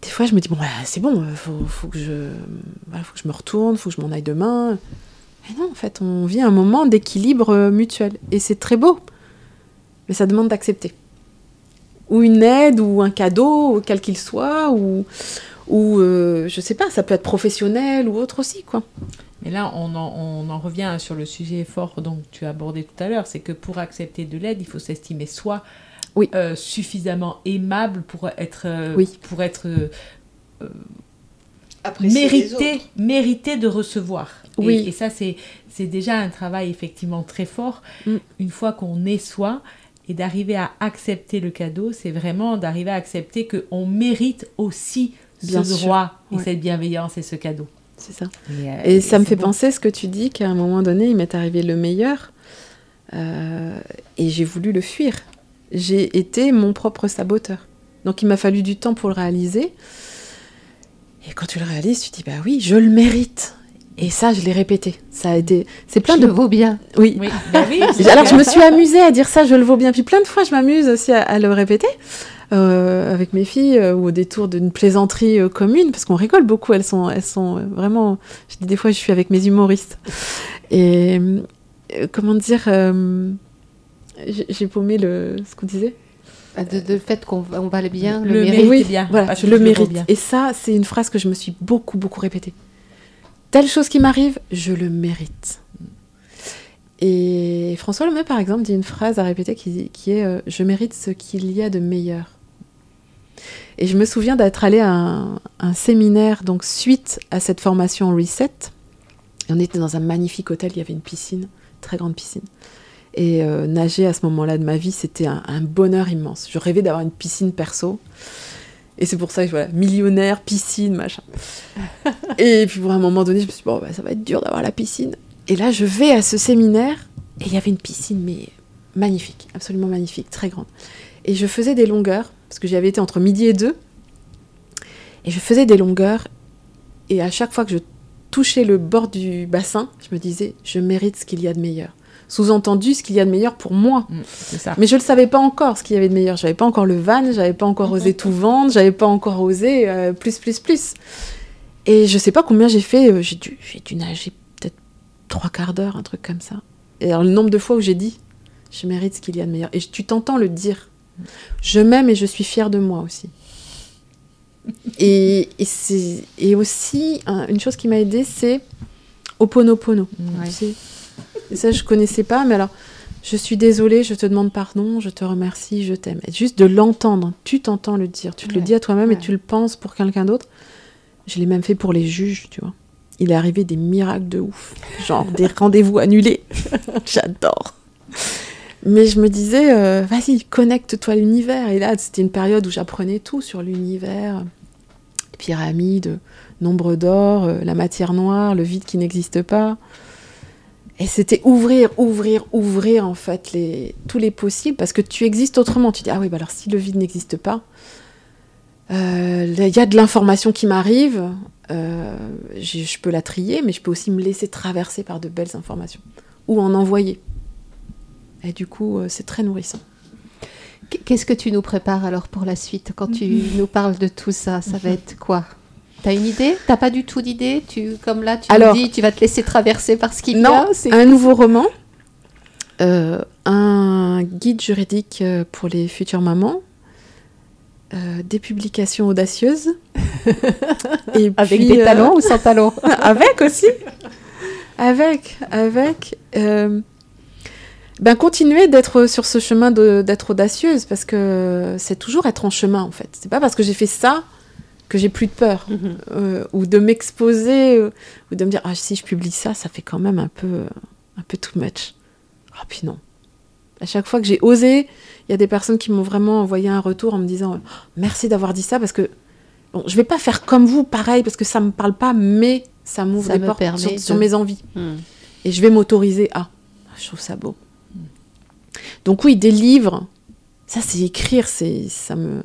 Des fois, je me dis, bon, ouais, c'est bon, euh, faut, faut, que je, voilà, faut que je me retourne, faut que je m'en aille demain. Mais non, en fait, on vit un moment d'équilibre mutuel. Et c'est très beau. Mais ça demande d'accepter. Ou une aide, ou un cadeau, quel qu'il soit, ou, ou euh, je sais pas, ça peut être professionnel ou autre aussi, quoi. Mais là, on en, on en revient sur le sujet fort dont tu as abordé tout à l'heure, c'est que pour accepter de l'aide, il faut s'estimer soi Oui. euh, suffisamment aimable pour être, euh, Oui. pour être euh, mérité, mérité de recevoir. Et- Oui. Et, ça, c'est c'est déjà un travail effectivement très fort. Mm. Une fois qu'on est soi et d'arriver à accepter le cadeau, c'est vraiment d'arriver à accepter qu'on mérite aussi Bien ce sûr. droit et Ouais. cette bienveillance et ce cadeau. C'est ça. Et, euh, Et ça me fait penser ce que tu dis qu'à un moment donné, il m'est arrivé le meilleur euh, et j'ai voulu le fuir. J'ai été mon propre saboteur. Donc il m'a fallu du temps pour le réaliser. Et quand tu le réalises, tu dis bah oui, je le mérite. Et ça, je l'ai répété. Ça a été, c'est plein Je de le vaux bien. oui. Oui, bah oui, Alors je me suis amusée à dire ça, je le vaux bien. Puis plein de fois, je m'amuse aussi à, à le répéter. euh, avec mes filles euh, ou au détour d'une plaisanterie euh, commune, parce qu'on rigole beaucoup. Elles sont, elles sont vraiment. Je dis des fois, je suis avec mes humoristes. Et euh, comment dire euh, j'ai paumé le, ce qu'on disait. Ah, De, de fait qu'on va, on va bien, le, Le mérite. mérite. Oui, bien. voilà, je que le je mérite. bien. Et ça, c'est une phrase que je me suis beaucoup, beaucoup répétée. Telle chose qui m'arrive, je le mérite. Et François Lemay, par exemple, dit une phrase à répéter qui, est euh, Je mérite ce qu'il y a de meilleur. Et je me souviens d'être allée à un, un séminaire, donc suite à cette formation Reset. Et on était dans un magnifique hôtel, il y avait une piscine, très grande piscine. Et euh, nager à ce moment-là de ma vie, c'était un, un bonheur immense. Je rêvais d'avoir une piscine perso. Et c'est pour ça que voilà, millionnaire, piscine, machin. et puis pour un moment donné, je me suis dit, bon, bah, ça va être dur d'avoir la piscine. Et là, je vais à ce séminaire et il y avait une piscine, mais magnifique, absolument magnifique, très grande. Et je faisais des longueurs, parce que j'y avais été entre midi et deux. Et je faisais des longueurs. Et à chaque fois que je touchais le bord du bassin, je me disais, je mérite ce qu'il y a de meilleur. Sous-entendu, ce qu'il y a de meilleur pour moi. Mm, ça. Mais je ne le savais pas encore ce qu'il y avait de meilleur. J'avais pas encore le van, j'avais pas encore osé tout vendre, j'avais pas encore osé euh, plus, plus, plus. Et je sais pas combien j'ai fait. euh, j'ai dû, dû nager peut-être trois quarts d'heure, un truc comme ça. Et alors, le nombre de fois où j'ai dit, je mérite ce qu'il y a de meilleur. Et tu t'entends le dire. Je m'aime et je suis fière de moi aussi. Et, et, et aussi, un- une chose qui m'a aidée, c'est Oponopono. Ouais. Tu sais. Et ça, je connaissais pas, mais alors, je suis désolée, je te demande pardon, je te remercie, je t'aime. Juste de l'entendre, tu t'entends le dire, tu te le dis à toi-même Ouais. et tu le penses pour quelqu'un d'autre. Je l'ai même fait pour les juges, tu vois. Il est arrivé des miracles de ouf, genre des rendez-vous annulés. J'adore. Mais je me disais, euh, vas-y, connecte-toi à l'univers. Et là, c'était une période où j'apprenais tout sur l'univers, pyramides, nombre d'or, euh, la matière noire, le vide qui n'existe pas. Et c'était ouvrir, ouvrir, ouvrir en fait les, tous les possibles parce que tu existes autrement. Tu dis, ah oui, bah alors si le vide n'existe pas, euh, il y a de l'information qui m'arrive, euh, je peux la trier, mais je peux aussi me laisser traverser par de belles informations ou en envoyer. Et du coup, euh, c'est très nourrissant. Qu'est-ce que tu nous prépares alors pour la suite? Quand tu nous parles de tout ça, ça va être quoi? T'as une idée? T'as pas du tout d'idée? Tu, Comme là, tu Alors- nous dis, tu vas te laisser traverser par ce qui Non, vient c'est- un nouveau roman, euh, un guide juridique euh, pour les futures mamans, euh, des publications audacieuses. et Avec puis, des euh, talents ou sans talents? Avec aussi. Avec, avec. ben continuer d'être sur ce chemin d'être audacieuse parce que c'est toujours être en chemin en fait. C'est pas parce que j'ai fait ça que j'ai plus de peur Mhm. euh, ou de m'exposer euh, ou de me dire ah si je publie ça ça fait quand même un peu un peu too much. Ah puis non. À chaque fois que j'ai osé, il y a des personnes qui m'ont vraiment envoyé un retour en me disant Oh, merci d'avoir dit ça parce que bon, je vais pas faire comme vous pareil parce que ça me parle pas mais ça m'ouvre des portes sur, de- sur mes envies Hmm. et je vais m'autoriser à. Je trouve ça beau. Donc oui, des livres, ça c'est écrire, c'est ça me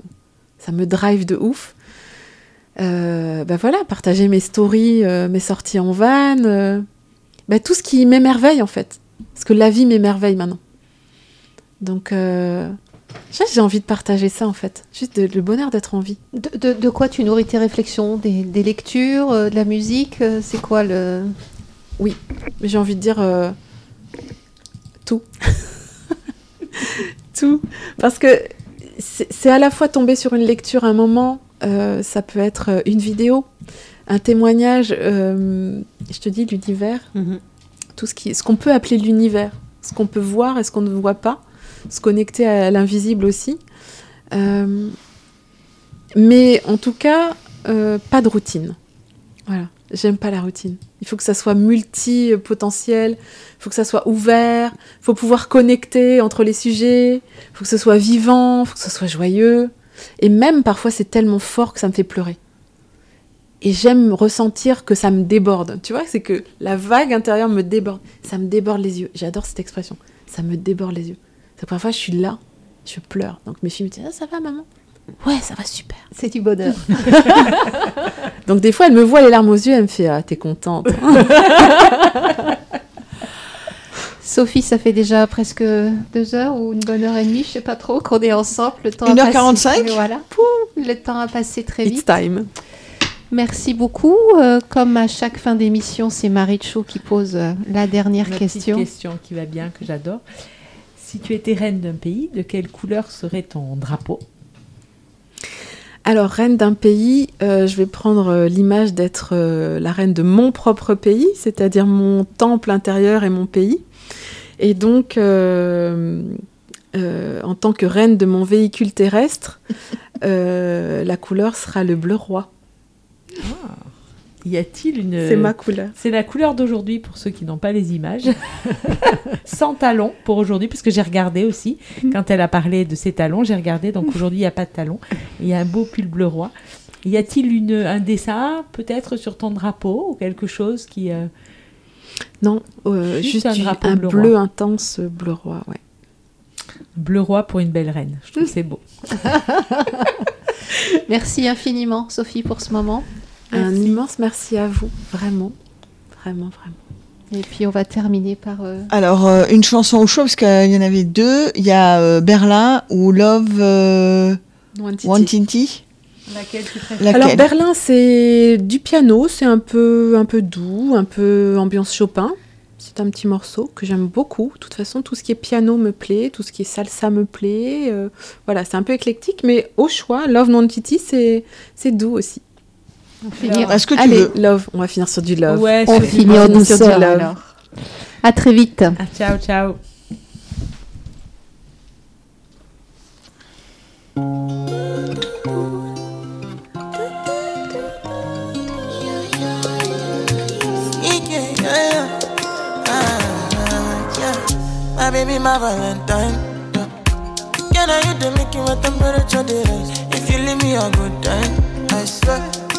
ça me drive de ouf. Euh, ben voilà, partager mes stories, euh, mes sorties en van, euh, ben tout ce qui m'émerveille en fait, parce que la vie m'émerveille maintenant. Donc euh, j'ai envie de partager ça en fait, juste de- le bonheur d'être en vie. De, de- de quoi tu nourris tes réflexions? Des, des lectures, euh, de la musique C'est quoi le? J'ai envie de dire tout. tout. Parce que c'est à la fois tomber sur une lecture à un moment, ça peut être euh, une vidéo, un témoignage, euh, je te dis l'univers, tout ce qui, ce qu'on peut appeler l'univers, ce qu'on peut voir et ce qu'on ne voit pas, se connecter à l'invisible aussi. Euh, mais en tout cas, euh, pas de routine. Voilà, j'aime pas la routine. Il faut que ça soit multi-potentiel, il faut que ça soit ouvert, il faut pouvoir connecter entre les sujets, il faut que ce soit vivant, il faut que ce soit joyeux. Et même parfois, c'est tellement fort que ça me fait pleurer. Et j'aime ressentir que ça me déborde. Tu vois, c'est que la vague intérieure me déborde. Ça me déborde les yeux. J'adore cette expression. Ça me déborde les yeux. C'est la première fois que je suis là, je pleure. Donc mes filles me disent ah, Ça va, maman? Ouais, ça va super. C'est du bonheur. Donc des fois, elle me voit les larmes aux yeux, elle me fait Ah, t'es contente. Sophie, ça fait déjà presque deux heures ou une bonne heure et demie, je sais pas trop, qu'on est ensemble. Le temps a 1h45? passé- Voilà. Pouh, le temps a passé très It's vite. time. Merci beaucoup. Euh, comme à chaque fin d'émission, c'est Maricho qui pose euh, la dernière Ma petite question. question qui va bien, que j'adore. Si tu étais reine d'un pays, de quelle couleur serait ton drapeau? Alors, reine d'un pays, euh, je vais prendre euh, l'image d'être euh, la reine de mon propre pays, c'est-à-dire mon temple intérieur et mon pays. Et donc, euh, euh, en tant que reine de mon véhicule terrestre, euh, la couleur sera le bleu roi. Y a-t-il une... C'est ma couleur. C'est la couleur d'aujourd'hui pour ceux qui n'ont pas les images. Sans talons pour aujourd'hui, parce que j'ai regardé aussi. Quand elle a parlé de ses talons, j'ai regardé. Donc aujourd'hui, il n'y a pas de talons. Il y a un beau pull bleu roi. Y a-t-il une, un dessin peut-être sur ton drapeau ou quelque chose qui... euh, Non, euh, Juste juste, un drapeau un bleu intense bleu roi, ouais. Bleu roi pour une belle reine. Je trouve que c'est beau. Merci infiniment, Sophie, pour ce moment. Un Merci. immense merci à vous, vraiment, vraiment, vraiment. Et puis, on va terminer par. euh, Alors, euh, une chanson au chaud, parce qu'il y en avait deux. Il y a euh, Berlin ou Love euh, Wantiti. Laquelle tu préfères Laquelle Alors Berlin, c'est du piano, c'est un peu, un peu doux, un peu ambiance Chopin. C'est un petit morceau que j'aime beaucoup. De toute façon, tout ce qui est piano me plaît, tout ce qui est salsa me plaît. euh, voilà, c'est un peu éclectique, mais au choix, Love Non Titi, c'est c'est doux aussi. on finit- Est-ce que tu Allez, veux Love, on va finir sur du love. Ouais, on finit sur du love. alors. À très vite. Ah, ciao, ciao. Baby, my Valentine. Yeah. Can I to make you a temperature the rise? If you leave me a good time, I swear.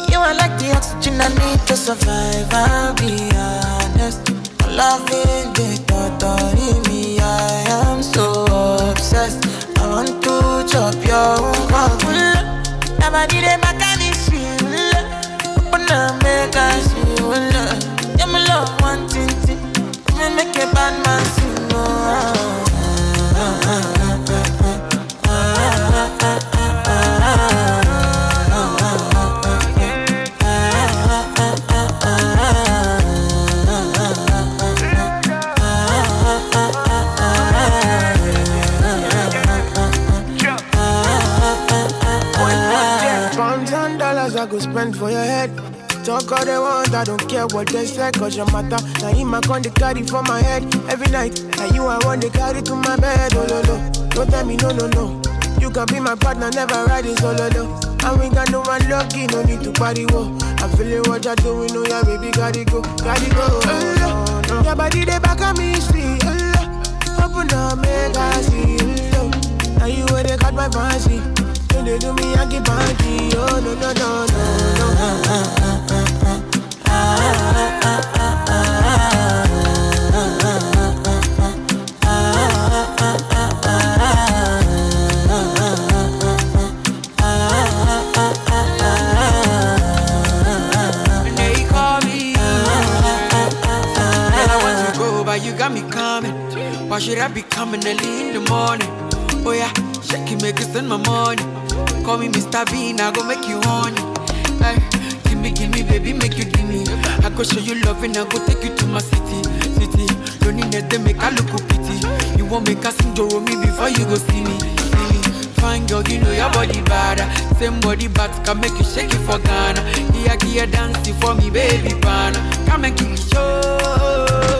You are like the oxygen I need to survive. I'll be honest. My loving the thought of me. I am so obsessed. I want to chop your heart. Nobody dey back I go spend for your head. Talk all they want, I don't care what they say, cause your matter. Now in my con they carry for my head every night. Now you I want they carry to my bed, oh no no. Don't tell me no no no. You can be my partner, never ride it solo no. And we got no one lucky, no need to party wo. I'm feeling what you're doing, oh yeah, baby, gotta go, gotta go. Oh, no. no. Your body they back on me, see. Oh, Open up, make I see. Oh, no. now you where they got my fancy. When they do me, I get panty. Oh, no, no, no, no, no. you got me coming. Why should I be coming early in the morning? Oh yeah, shake it, make it send my money. Call me Mr. Bean, I go make you honey. Hey, give me, give me, baby, make you give me. I go show you love and I go take you to my city, city. Don't need they make I look pity. You won't make us sing Doro me before you go see me, see me. Fine girl, you know your body bad. Same body but can make you shake it for Ghana. Here, here, dancing for me, baby, pana. Come and give me show.